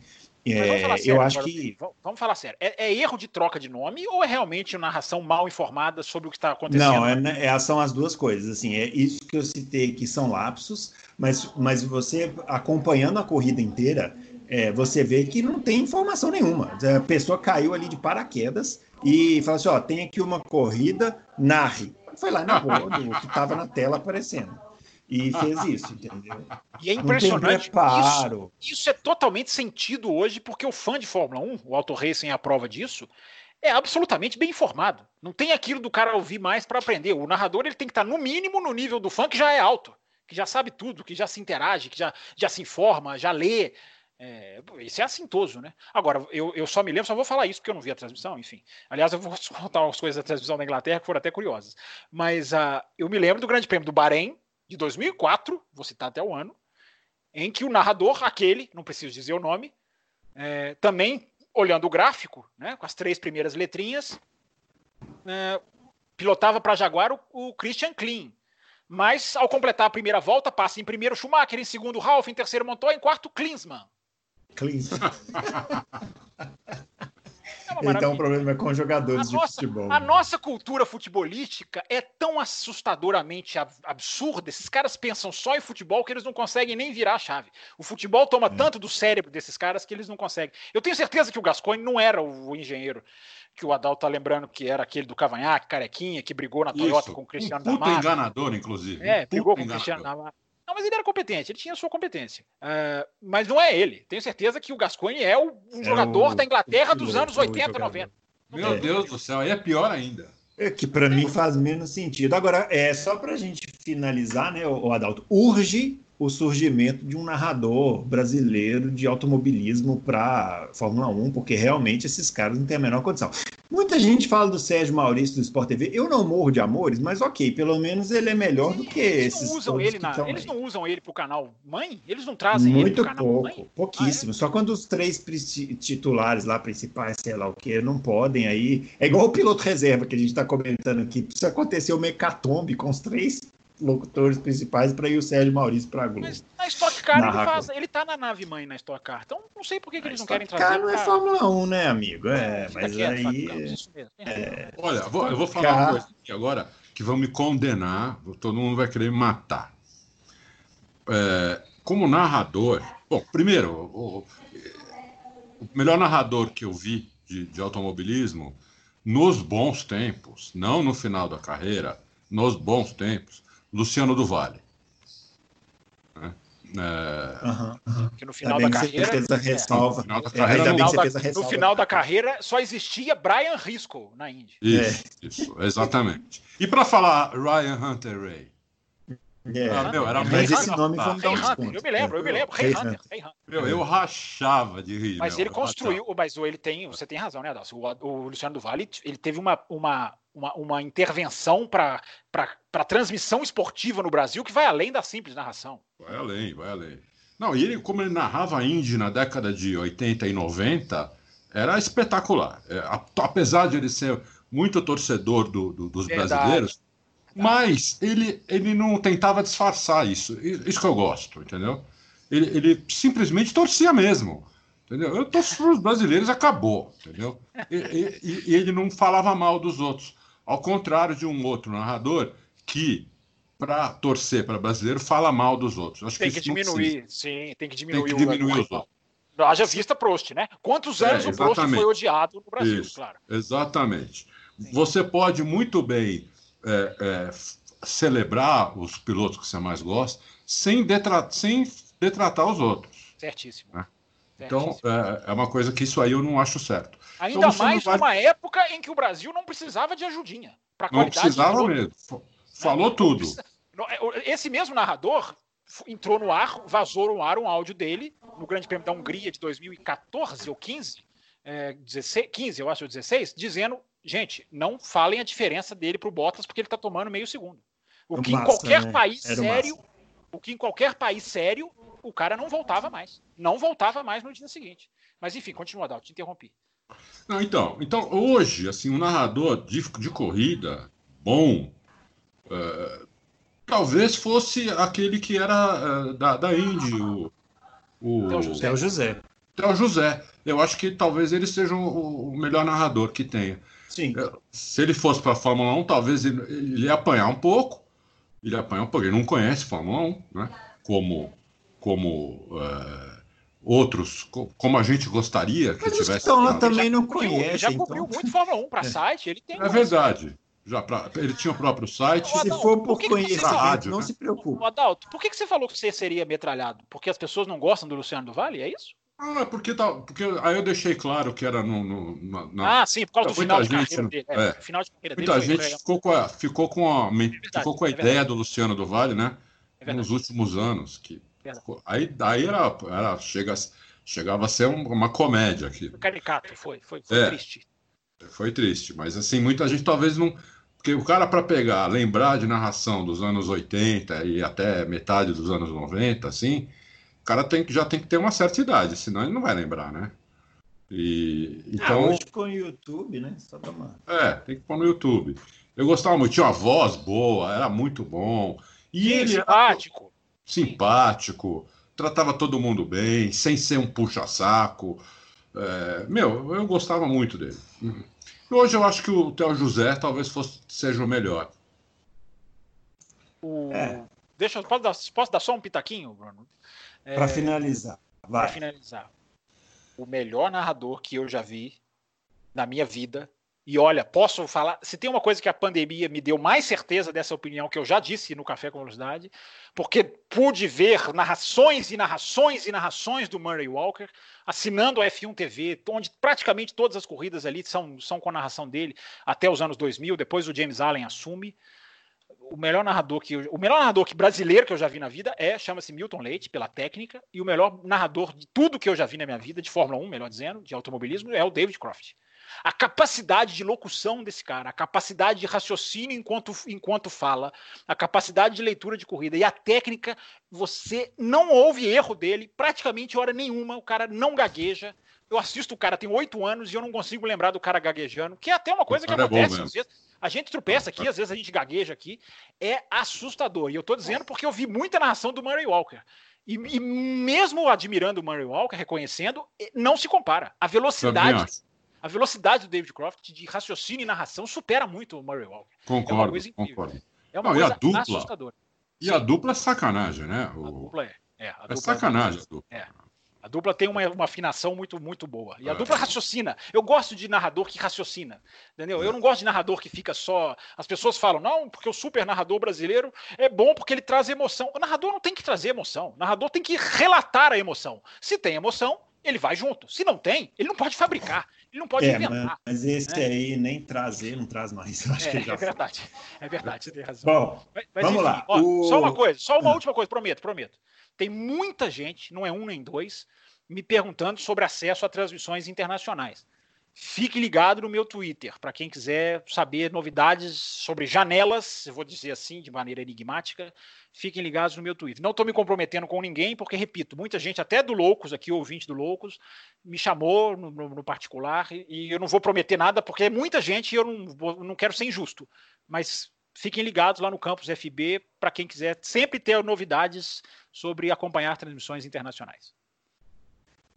É, sério eu acho agora, que. Vamos- falar sério. É, é erro de troca de nome ou é realmente uma narração mal informada sobre o que está acontecendo? Não, é, né, é- são as duas coisas. Assim, é isso que eu citei que são lapsos, mas, mas você acompanhando a corrida inteira, é, você vê que não tem informação nenhuma. A pessoa caiu ali de paraquedas e falou assim: ó, tem aqui uma corrida, narre. Foi lá na rua, do que estava na tela aparecendo. E fez isso, entendeu? E é impressionante. Isso, isso é totalmente sentido hoje, porque o fã de Fórmula 1, o Auto Racing é a prova disso, é absolutamente bem informado. Não tem aquilo do cara ouvir mais para aprender. O narrador ele tem que estar, no mínimo, no nível do fã, que já é alto, que já sabe tudo, que já se interage, que já, já se informa, já lê. É, isso é assintoso, né? Agora, eu, eu só me lembro, só vou falar isso porque eu não vi a transmissão, enfim. Aliás, eu vou contar umas coisas da transmissão da Inglaterra que foram até curiosas. Mas uh, eu me lembro do Grande Prêmio do Bahrein, de 2004, vou citar até o ano, em que o narrador, aquele, não preciso dizer o nome, é, também olhando o gráfico, né, com as três primeiras letrinhas, é, pilotava para Jaguar o, o, Christian Klein. Mas, ao completar a primeira volta, passa em primeiro Schumacher, em segundo Ralf, em terceiro Montoya, em quarto Klinsmann. Klinsmann. <laughs> É então o problema é com jogadores a de nossa, futebol. A nossa cultura futebolística é tão assustadoramente absurda. Esses caras pensam só em futebol que eles não conseguem nem virar a chave. O futebol toma é. tanto do cérebro desses caras que eles não conseguem. Eu tenho certeza que o Gascoigne não era o, engenheiro que o Adal tá lembrando que era aquele do Cavanhaque, carequinha, que brigou na Toyota Isso. com o Cristiano um puta Damar. enganador, inclusive. É, um brigou com o. Cristiano Damar. Não, mas ele era competente, ele tinha sua competência. Uh, mas não é ele. Tenho certeza que o Gascoigne é o, um É jogador o- da Inglaterra o dos piloto, anos o 80, jogador. 90. Meu É. Deus do céu, aí é pior ainda. É que para mim faz menos sentido. Agora, é só para a gente finalizar, né, o Adalto? Urge o surgimento de um narrador brasileiro de automobilismo para Fórmula 1, porque realmente esses caras não têm a menor condição. Muita gente fala do Sérgio Maurício do Sport TV. Eu não morro de amores, mas ok, pelo menos ele é melhor do que eles esses. Não usam ele na, eles não usam ele pro canal mãe? Eles não trazem Muito ele pro canal pouco, mãe? Pouquíssimo. Ah, é? Só quando os três titulares lá principais, sei lá o que, não podem aí. É igual o piloto reserva que a gente está comentando aqui. Precisa acontecer o mecatombe com os três locutores principais para ir o Sérgio Maurício para a Globo. Mas na Stock Car ele, faz, ele tá na nave mãe na Stock Car. Então não sei por que, que eles não querem trazer. Car não é Fórmula 1, né, amigo? É, mas aí. É... Olha, vou, eu vou falar uma coisa aqui agora que vão me condenar, todo mundo vai querer me matar. É, como narrador, bom, primeiro, o, o, melhor narrador que eu vi de, de automobilismo nos bons tempos, não no final da carreira, nos bons tempos, Luciano do Vale. Né? É... Uhum, uhum. Que no final da carreira. Fez a ressalva. É, no final da carreira, no, final da, no final da carreira só existia Brian Risco na Indy. Isso, é. isso exatamente. E para falar Ryan Hunter Ray? É, ah, meu, era mas esse nome dar um desconto. Eu me lembro, eu me lembro. Rei Hunter, Rei Hunter. Meu, eu rachava de rir. Mas meu, ele construiu, mas ele tem, você tem razão, né, Adalcio? O, o Luciano do Vale, ele teve uma, uma, uma, uma intervenção para transmissão esportiva no Brasil que vai além da simples narração. Vai além, vai além. Não, e ele, como ele narrava Indy na década de 80 e 90, era espetacular. É, apesar de ele ser muito torcedor do, do, dos Verdade. brasileiros, mas ele, ele não tentava disfarçar isso. Isso que eu gosto, entendeu? Ele, ele simplesmente torcia mesmo. Entendeu? Eu torço para os brasileiros, acabou. Entendeu? E, e, e, ele não falava mal dos outros. Ao contrário de um outro narrador que, para torcer para brasileiro, fala mal dos outros. Acho tem que, que diminuir, sim, tem que diminuir, tem que diminuir o, os outros. Haja vista Prost, né? Quantos anos é, o Prost foi odiado no Brasil, Isso, claro. Exatamente. Sim. Você pode muito bem é, é, celebrar os pilotos que você mais gosta sem, detra sem detratar os outros. Certíssimo. Né? Então, é, é, uma coisa que isso aí eu não acho certo. Ainda mais vai... numa época em que o Brasil não precisava de ajudinha. Não precisava mesmo. Falou não, tudo. É, Esse mesmo narrador entrou no ar, vazou no ar um áudio dele no Grande Prêmio da Hungria de 2014 ou 15, é, 16, 15, eu acho, 16, dizendo gente, não falem a diferença dele para o Bottas porque ele está tomando meio segundo. O que massa, em qualquer né? país Era sério, massa. o que em qualquer país sério, o cara não voltava mais. Não voltava mais no dia seguinte. Mas enfim, continua, Dal, te interrompi. Não, então, então, hoje, assim, um narrador de, de corrida bom, uh, talvez fosse aquele que era uh, da, da Indy, o, o Theo José. José. Theo José. Eu acho que talvez ele seja o, o melhor narrador que tenha. Sim. É, se ele fosse para a Fórmula 1, talvez ele, ele, ia apanhar um pouco. Ele ia apanhar um pouco. Ele não conhece Fórmula 1, né? Como, como outros, como a gente gostaria que Mas tivesse. Então, lá também não conhece. Ele já cobriu então. muito Fórmula 1 para é. site. Ele tem. É verdade. Já pra, ele tinha o próprio site. Se for por, por que conhecer a rádio, não né? se preocupe. Adalto, por que, que você falou que você seria metralhado? Porque as pessoas não gostam do Luciano do Vale? É isso? Ah, porque, tá, porque aí eu deixei claro que era no. no na, ah, sim, por causa do final gente, de carreira dele. É, é, final de carreira muita dele gente ficou com a, ficou com a, é verdade, ficou com a é ideia do Luciano do Vale, né? É nos últimos anos. Que, aí aí era, era, chega, chegava a ser uma comédia aqui. Caricato, foi, foi, foi é, triste. Foi triste, mas assim, muita gente talvez não. Porque o cara, para pegar, lembrar de narração dos anos 80 e até metade dos anos 90, assim cara tem que, já tem que ter uma certa idade, senão ele não vai lembrar, né? E, ah, então, ah, hoje com o YouTube, né? Só tomar. É, tem que pôr no YouTube. Eu gostava muito, tinha uma voz boa, era muito bom. E Sim, ele simpático. Simpático, tratava todo mundo bem, sem ser um puxa-saco. É, meu, eu gostava muito dele. Hoje eu acho que o Theo José talvez fosse, seja o melhor. O... É. Deixa, posso dar, posso dar só um pitaquinho, Bruno? Para é, finalizar, vai. Para finalizar, o melhor narrador que eu já vi na minha vida E olha, posso falar. Se tem uma coisa que a pandemia me deu mais certeza dessa opinião que eu já disse no Café com Velocidade, porque pude ver narrações e narrações e narrações do Murray Walker, assinando a F1 TV, onde praticamente todas as corridas ali são, são com a narração dele até os anos 2000. Depois o James Allen assume. O melhor narrador que o melhor narrador que brasileiro que eu já vi na vida é chama-se Milton Leite pela técnica e o melhor narrador de tudo que eu já vi na minha vida de Fórmula 1, melhor dizendo, de automobilismo é o David Croft. A capacidade de locução desse cara, a capacidade de raciocínio enquanto, enquanto fala, a capacidade de leitura de corrida e a técnica, você não ouve erro dele praticamente hora nenhuma. O cara não gagueja. Eu assisto o cara tem oito anos e eu não consigo lembrar do cara gaguejando, que é até uma coisa que é acontece é às vezes. A gente tropeça aqui, às vezes a gente gagueja aqui. É assustador. E eu tô dizendo porque eu vi muita narração do Murray Walker. E, e, mesmo admirando o Murray Walker, reconhecendo, não se compara. A velocidade a velocidade do David Croft de raciocínio e narração supera muito o Murray Walker. Concordo, é uma coisa incrível. concordo. É uma Não, coisa e a dupla, assustadora. E Sim. a dupla é sacanagem, né? O... A dupla é. É, a é sacanagem. É, a dupla. É. A dupla tem uma, uma afinação muito, muito boa. E a é. dupla raciocina. Eu gosto de narrador que raciocina. Entendeu? Eu não gosto de narrador que fica só. As pessoas falam, não, porque o super narrador brasileiro é bom porque ele traz emoção. O narrador não tem que trazer emoção. O narrador tem que relatar a emoção. Se tem emoção, ele vai junto. Se não tem, ele não pode fabricar. Ele não pode é, inventar. Mas esse né? aí nem trazer, não traz mais. <laughs> Eu acho é, que já é verdade. É verdade, você tem razão. Bom, mas, mas, vamos enfim, lá. Ó, o... Só uma coisa, só uma ah. última coisa, prometo, prometo. Tem muita gente, não é um nem dois, me perguntando sobre acesso a transmissões internacionais. Fique ligado no meu Twitter, para quem quiser saber novidades sobre janelas, vou dizer assim, de maneira enigmática, fiquem ligados no meu Twitter. Não estou me comprometendo com ninguém, porque, repito, muita gente, até do Loucos, aqui, ouvinte do Loucos, me chamou no, no, no particular, e eu não vou prometer nada, porque é muita gente e eu não, não quero ser injusto. Mas fiquem ligados lá no campus FB, para quem quiser sempre ter novidades sobre acompanhar transmissões internacionais.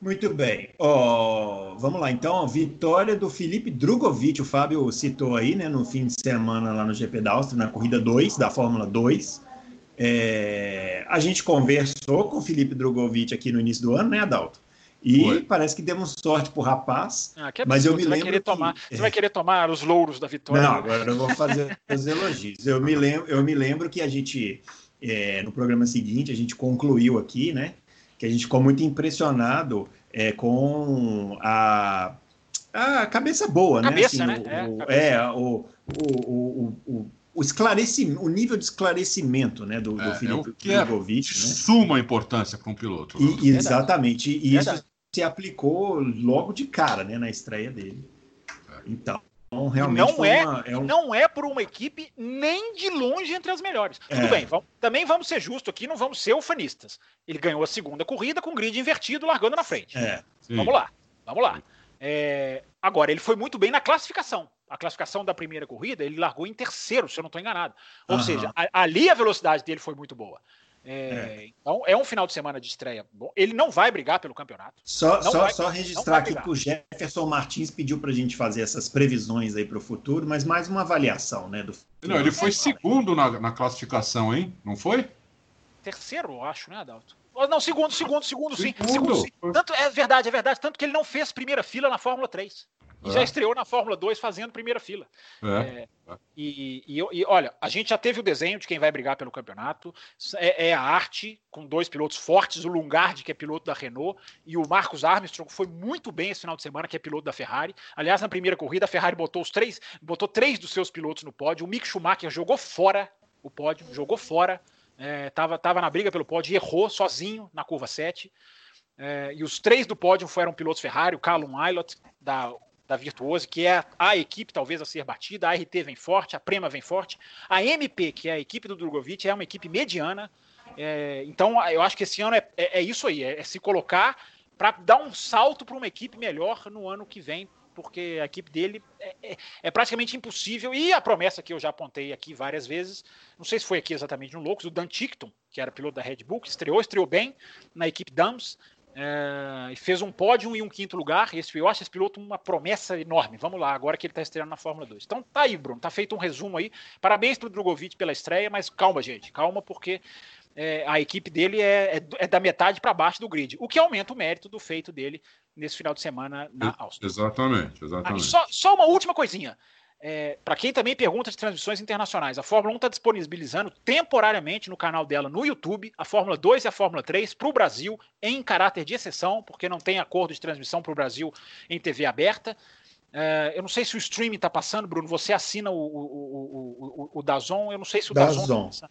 Muito bem. Oh, vamos lá, então. Vitória do Felipe Drogovic, o Fábio citou aí, né, no fim de semana lá no GP da Áustria, na corrida 2 da Fórmula 2. É, a gente conversou com o Felipe Drogovic aqui no início do ano, né, Adalto? E Foi. parece que demos sorte pro rapaz. Ah, mas eu me você lembro. Vai que... tomar, você vai querer tomar os louros da vitória. Não, agora eu vou fazer os elogios. Eu me lembro, eu me lembro que a gente, é, no programa seguinte, a gente concluiu aqui, né? Que a gente ficou muito impressionado é, com a, a cabeça boa, cabeça, né? Assim, né? O, é, é o, o, o, o, o esclarecimento, o nível de esclarecimento né, do, do é, Felipe é Drogovic. É né? Suma importância para um piloto. E, exatamente. E isso se aplicou logo de cara né, na estreia dele. É. Então, realmente não é, uma, é um... não é por uma equipe nem de longe entre as melhores. É. Tudo bem, vamos, também vamos ser justos aqui, não vamos ser ufanistas. Ele ganhou a segunda corrida com grid invertido, largando na frente. É. Vamos lá, vamos lá. É, agora, ele foi muito bem na classificação. A classificação da primeira corrida, ele largou em terceiro, se eu não estou enganado. Ou uhum. seja, a, ali a velocidade dele foi muito boa. É, é. Então, é um final de semana de estreia bom. Ele não vai brigar pelo campeonato. Só, só, vai, só registrar aqui que o Jefferson Martins pediu para a gente fazer essas previsões aí para o futuro, mas mais uma avaliação, né? Do... Não, ele foi segundo na, na classificação, hein? Não foi? Terceiro, eu acho, né, Adalto? Não, segundo, segundo, segundo, sim. Segundo. sim. Tanto, é verdade, é verdade. Tanto que ele não fez primeira fila na Fórmula 3. E é. já estreou na Fórmula 2 fazendo primeira fila. É. É, e, e, e, olha, a gente já teve o desenho de quem vai brigar pelo campeonato. É, é, a arte, com dois pilotos fortes, o Lungard, que é piloto da Renault, e o Marcos Armstrong foi muito bem esse final de semana, que é piloto da Ferrari. Aliás, na primeira corrida, a Ferrari botou os três, botou três dos seus pilotos no pódio. O Mick Schumacher jogou fora o pódio, jogou fora. É, tava, na briga pelo pódio e errou sozinho na curva 7. É, e os três do pódio foram pilotos Ferrari, o Callum Aylott, da da Virtuose, que é a equipe talvez a ser batida, a RT vem forte, a Prema vem forte, a MP, que é a equipe do Drogovic, é uma equipe mediana. É, então, eu acho que esse ano é, é, é isso aí, é, é se colocar para dar um salto para uma equipe melhor no ano que vem, porque a equipe dele é, é, é, praticamente impossível. E a promessa que eu já apontei aqui várias vezes, não sei se foi aqui exatamente no Loucos, o Dan Tickton, que era piloto da Red Bull, que estreou, estreou bem na equipe Dams, é, fez um pódio e um quinto lugar. Esse, eu acho esse piloto uma promessa enorme. Vamos lá, agora que ele está estreando na Fórmula 2. Então tá aí, Bruno. Tá feito um resumo aí. Parabéns para o Drogovic pela estreia, mas calma, gente. Calma, porque é, a equipe dele é, é, é da metade para baixo do grid. O que aumenta o mérito do feito dele nesse final de semana na Áustria. Exatamente, exatamente. Ah, só, só uma última coisinha. É, para quem também pergunta de transmissões internacionais, a Fórmula 1 está disponibilizando temporariamente no canal dela no YouTube a Fórmula 2 e a Fórmula 3 para o Brasil em caráter de exceção, porque não tem acordo de transmissão para o Brasil em TV aberta. É, eu não sei se o streaming está passando, Bruno. Você assina o, o, o, o, o Dazon. Eu não sei se o Dazon. Dazon.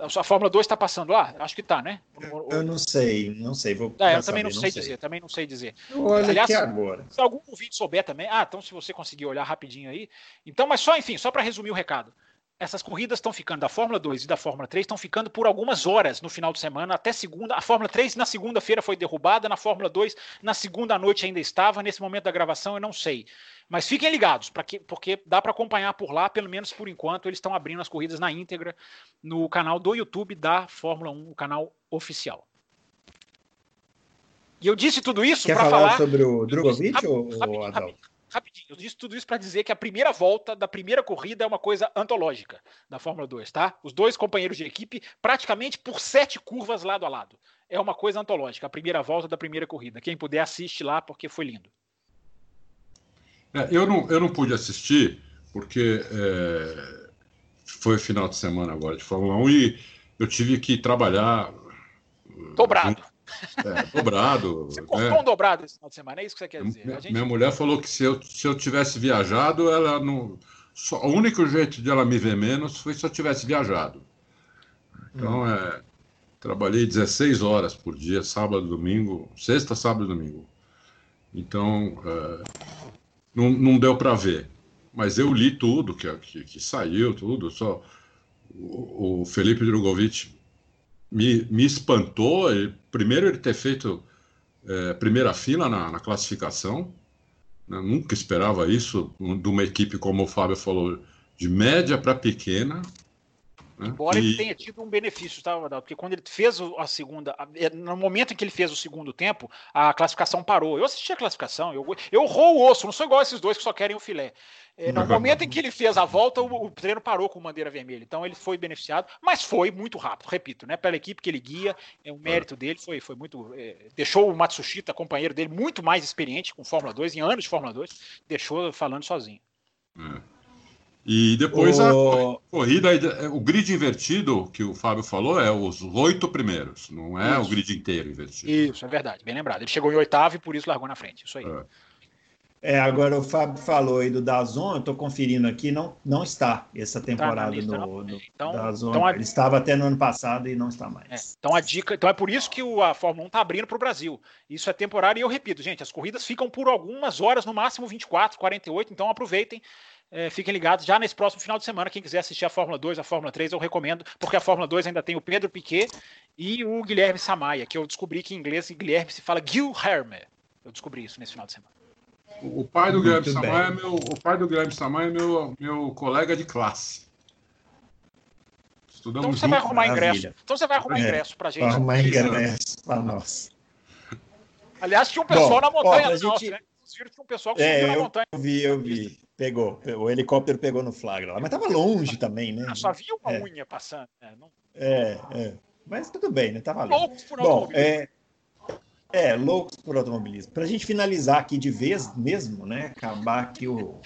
A Fórmula 2 está passando lá? Acho que está, né? Eu, eu, não sei, não sei. Vou é, eu também não, sei, sei, dizer, também não sei dizer. Olha Aliás, agora. Se algum ouvinte souber também. Ah, então se você conseguir olhar rapidinho aí. Então, mas só, enfim, só para resumir o recado essas corridas estão ficando, da Fórmula 2 e da Fórmula 3 estão ficando por algumas horas no final de semana, até segunda. A Fórmula 3 na segunda-feira foi derrubada, na Fórmula 2 na segunda noite ainda estava, nesse momento da gravação eu não sei. Mas fiquem ligados, que, porque dá para acompanhar por lá, pelo menos por enquanto, eles estão abrindo as corridas na íntegra no canal do YouTube da Fórmula 1, o canal oficial. E eu disse tudo isso para falar, falar sobre o Drogovic ou, ou Adalto? rapidinho, eu disse tudo isso para dizer que a primeira volta da primeira corrida é uma coisa antológica da Fórmula 2, tá? Os dois companheiros de equipe praticamente por sete curvas lado a lado. É uma coisa antológica, a primeira volta da primeira corrida. Quem puder assiste lá porque foi lindo. É, eu, não, eu não pude assistir porque é, foi final de semana agora de Fórmula 1 e eu tive que trabalhar. Dobrado. É, dobrado. <laughs> Você cortou né? um dobrado esse final de semana, é isso que você quer dizer? Minha, gente... minha mulher falou que se eu, se eu tivesse viajado, ela não. Só, o único jeito de ela me ver menos foi se eu tivesse viajado. Então, hum. é, trabalhei 16 horas por dia, sábado, domingo, sexta, sábado e domingo. Então, é, não, não deu para ver. Mas eu li tudo que, que, que saiu, tudo. Só o, o Felipe Drogovic me, me espantou, ele, primeiro, ele ter feito é, primeira fila na, na classificação. Né? Nunca esperava isso de uma equipe, como o Fábio falou, de média para pequena. Né? Embora e... ele tenha tido um benefício, tá, Adalto? Porque quando ele fez a segunda, é, no momento em que ele fez o segundo tempo, a classificação parou. Eu assisti a classificação, eu, eu roo o osso, não sou igual a esses dois que só querem o filé. É, no momento em que ele fez a volta, o, o, treino parou com bandeira vermelha. Então ele foi beneficiado, mas foi muito rápido, repito, né? Pela equipe que ele guia, é, o mérito dele foi, foi muito. É, deixou o Matsushita, companheiro dele, muito mais experiente com Fórmula 2, em anos de Fórmula 2, deixou falando sozinho. É. E depois o... a corrida, o grid invertido que o Fábio falou é os oito primeiros, não é isso. o grid inteiro invertido. Isso, é verdade, bem lembrado. Ele chegou em oitavo e por isso largou na frente. Isso aí. É. É, agora o Fábio falou aí do Dazon, eu estou conferindo aqui, não, não está essa tá temporada tá no, no então, Dazon. Então a... Ele estava até no ano passado e não está mais. É, então a dica, então é por isso que o, a Fórmula 1 está abrindo para o Brasil. Isso é temporário e eu repito, gente, as corridas ficam por algumas horas, no máximo 24, 48, então aproveitem. É, fiquem ligados já nesse próximo final de semana. Quem quiser assistir a Fórmula 2, a Fórmula 3, eu recomendo, porque a Fórmula 2 ainda tem o Pedro Piquet e o Guilherme Samaia, que eu descobri que em inglês Guilherme se fala Guilherme. Eu descobri isso nesse final de semana. O pai do Guilherme Samaia é meu, o pai do Guilherme Samaia é meu, meu colega de classe. Estudamos então você junto. vai arrumar Maravilha. ingresso. Então você vai arrumar é, ingresso pra gente. Arrumar ingresso pra nós. Aliás, tinha um pessoal Bom, na montanha ó, gente... né? Tinha um pessoal que é, na eu montanha. vi, eu vi. Pegou. O helicóptero pegou no flagra lá. Mas tava longe também, né? Ah, só havia uma é. unha passando. Né? Não... É, é. Mas tudo bem, né? Tava longe. Bom, é... É, loucos por automobilismo. Para a gente finalizar aqui de vez mesmo, né? Acabar aqui o.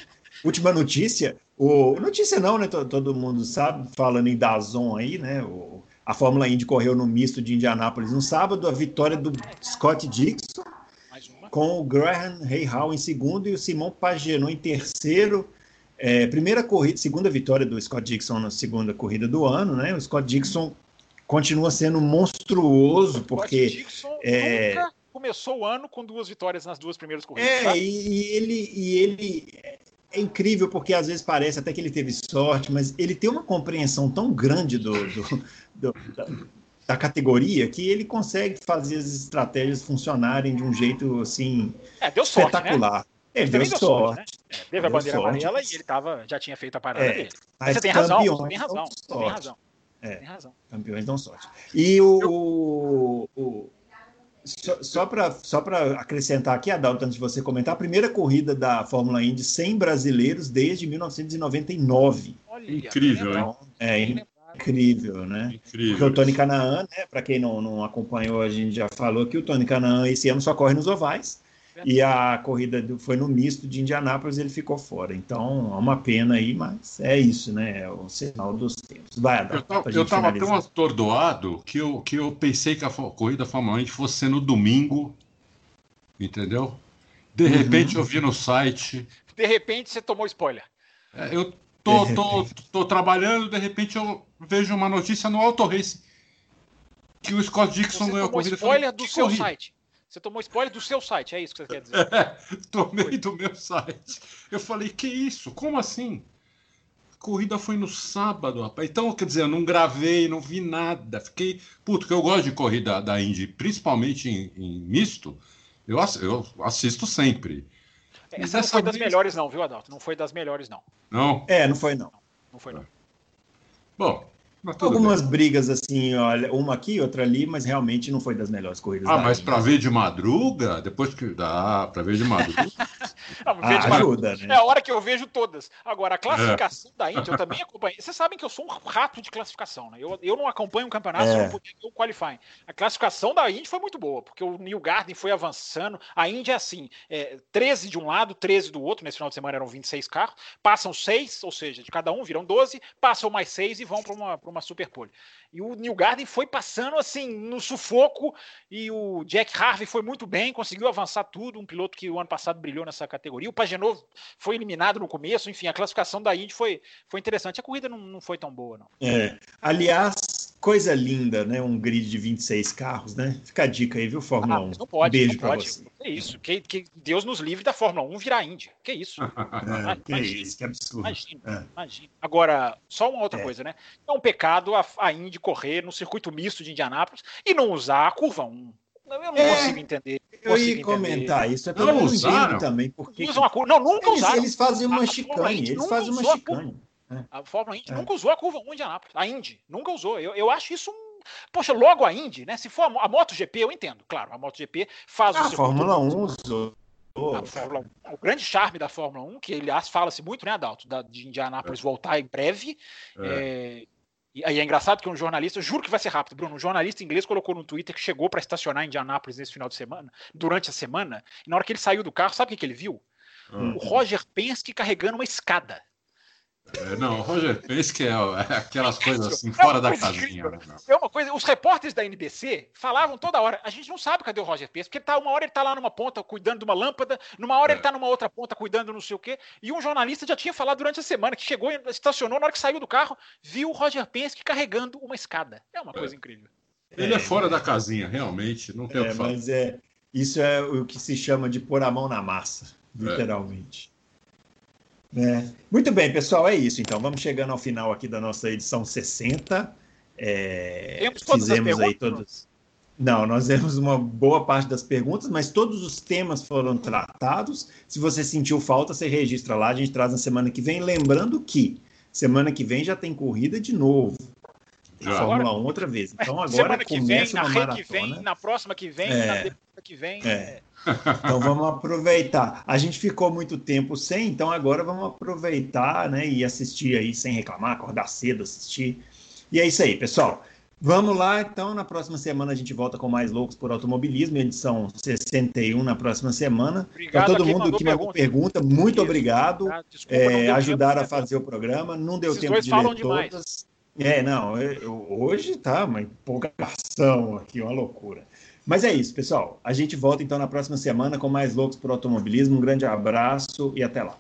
Última notícia. O... Notícia não, né? Todo, todo mundo sabe, falando em Dazon aí, né? O... A Fórmula Indy correu no misto de Indianápolis no sábado, a vitória do Scott Dixon, com o Graham Rahal em segundo e o Simon Pagenaud em terceiro. É, primeira corrida, segunda vitória do Scott Dixon na segunda corrida do ano, né? O Scott Dixon continua sendo monstruoso, porque. É, nunca começou o ano com duas vitórias nas duas primeiras corridas. É, tá? e, ele, e ele é incrível, porque às vezes parece até que ele teve sorte, mas ele tem uma compreensão tão grande do, do, do da, categoria que ele consegue fazer as estratégias funcionarem de um jeito assim é, deu sorte, né? espetacular. Né? Ele deu, deu sorte. sorte né? é, teve a bandeira sorte. amarela e ele tava, já tinha feito a parada é, dele. Mas, você tem razão, você tem razão, você tem razão. É, Tem razão. Campeões dão sorte. E o. o, o só, só para só acrescentar aqui, Adalto, antes de você comentar, a primeira corrida da Fórmula Indy sem brasileiros desde 1999. Olha, incrível, né? É, incrível, né? Incrível. Porque o Tony Canaan, né, para quem não, não acompanhou, a gente já falou que o Tony Canaan esse ano só corre nos ovais. e a corrida do, foi no misto de Indianápolis, ele ficou fora. Então, é uma pena aí, mas é isso, né? É o sinal dos tempos. Vai, Adão, Eu estava tão atordoado que eu, que eu pensei que a corrida Fórmula 1 fosse no domingo, entendeu? De repente uhum. eu vi no site. De repente você tomou spoiler. É, eu tô, tô, tô, trabalhando, de repente eu vejo uma notícia no Auto Race que o Scott Dixon ganhou a corrida. spoiler do seu corrida. site. Você tomou spoiler do seu site, é isso que você quer dizer? É, <laughs> tomei foi. do meu site. Eu falei, que isso? Como assim? A corrida foi no sábado, rapaz. Então, quer dizer, eu não gravei, não vi nada. Fiquei. Puto, que eu gosto de corrida da Indy, principalmente em, em misto. Eu, eu assisto sempre. Essa não foi das melhores, não, viu, Adalto? Não foi das melhores, não. Não? É, não foi, não. Não foi, não. Bom, Algumas bem. brigas assim, olha, uma aqui, outra ali, mas realmente não foi das melhores corridas. Ah, mas para ver de madruga, depois que dá para ver de madruga. <laughs> não, ver de ajuda, né? É a hora que eu vejo todas. Agora, a classificação é. da Indy, eu também acompanho. Vocês sabem que eu sou um rato de classificação, né? Eu, eu não acompanho um campeonato, é. não podia ver o qualifying. A classificação da Indy foi muito boa, porque o New Garden foi avançando. A Indy é assim: é, 13 de um lado, 13 do outro. Nesse final de semana eram 26 carros. Passam 6, ou seja, de cada um viram 12, passam mais 6 e vão para uma, uma Super Pole. E o New Garden foi passando assim no sufoco e o Jack Harvey foi muito bem, conseguiu avançar tudo, um piloto que o ano passado brilhou nessa categoria. O Pagenot foi eliminado no começo, enfim, a classificação da Indy foi, foi interessante. A corrida não, não foi tão boa, não. É. Aliás, coisa linda, né? Um grid de 26 carros, né? Fica a dica aí, viu, Fórmula ah, 1? Não pode, Beijo para você. Que isso, que, que Deus nos livre da Fórmula 1 virar Índia. Que isso? <laughs> É, que isso, que absurdo. Imagina, é. imagina. Agora, só uma outra é. coisa, né? É um pecado a, a Indy correr no circuito misto de Indianápolis e não usar a curva 1. Eu não é, consigo entender. Eu ia comentar isso. É não usaram também. Porque usam a curva. Não, nunca eles, usaram. Eles fazem uma chicane. Eles fazem uma chicane. É. A Fórmula Indy é. nunca usou a curva 1 de Indianápolis. A Indy nunca usou. Eu, eu acho isso um. Poxa, logo a Indy, né? Se for a, a MotoGP, eu entendo. Claro, a MotoGP faz ah, o. A Fórmula 1 usou. A Fórmula 1, o grande charme da Fórmula 1, que aliás fala-se muito, né, Adalto, da, de Indianápolis é. voltar em breve. É. É, e aí é engraçado que um jornalista, juro que vai ser rápido, Bruno, um jornalista inglês colocou no Twitter que chegou para estacionar em Indianápolis nesse final de semana, durante a semana, e na hora que ele saiu do carro, sabe o que, que ele viu? Hum. O Roger Penske carregando uma escada. É, não, Roger Penske é, é aquelas coisas assim, fora da casinha. Né? É uma coisa, os repórteres da NBC falavam toda hora, a gente não sabe cadê o Roger Penske, porque tá, uma hora ele tá lá numa ponta cuidando de uma lâmpada, numa hora é. ele tá numa outra ponta cuidando não sei o quê, e um jornalista já tinha falado durante a semana, que chegou, estacionou, na hora que saiu do carro, viu o Roger Penske carregando uma escada. É uma coisa é. incrível. Ele é, fora da casinha, realmente, não tem o que falar. Mas é, isso é o que se chama de pôr a mão na massa, literalmente. É. Muito bem, pessoal, é isso. Então, vamos chegando ao final aqui da nossa edição 60. É, fizemos aí todos. Não, nós temos uma boa parte das perguntas, mas todos os temas foram tratados. Se você sentiu falta, você registra lá, a gente traz na semana que vem. Lembrando que semana que vem já tem corrida de novo. Fórmula 1 outra vez. Então agora semana que vem, na maratona. que vem, na próxima que vem, é. na que vem. É. Então vamos aproveitar. A gente ficou muito tempo sem, então agora vamos aproveitar né, e assistir aí sem reclamar, acordar cedo, assistir. E é isso aí, pessoal. Vamos lá, então, na próxima semana a gente volta com mais Loucos por Automobilismo, edição 61 na próxima semana. Obrigado todo mundo que mandou pergunta, muito Isso. obrigado. Ah, desculpa, é, ajudaram a fazer o programa, não deu Esses tempo de ler todas. Demais. É, não, eu, hoje tá uma empolgação aqui, uma loucura. Mas é isso, pessoal. A gente volta então na próxima semana com mais Loucos por Automobilismo. Um grande abraço e até lá.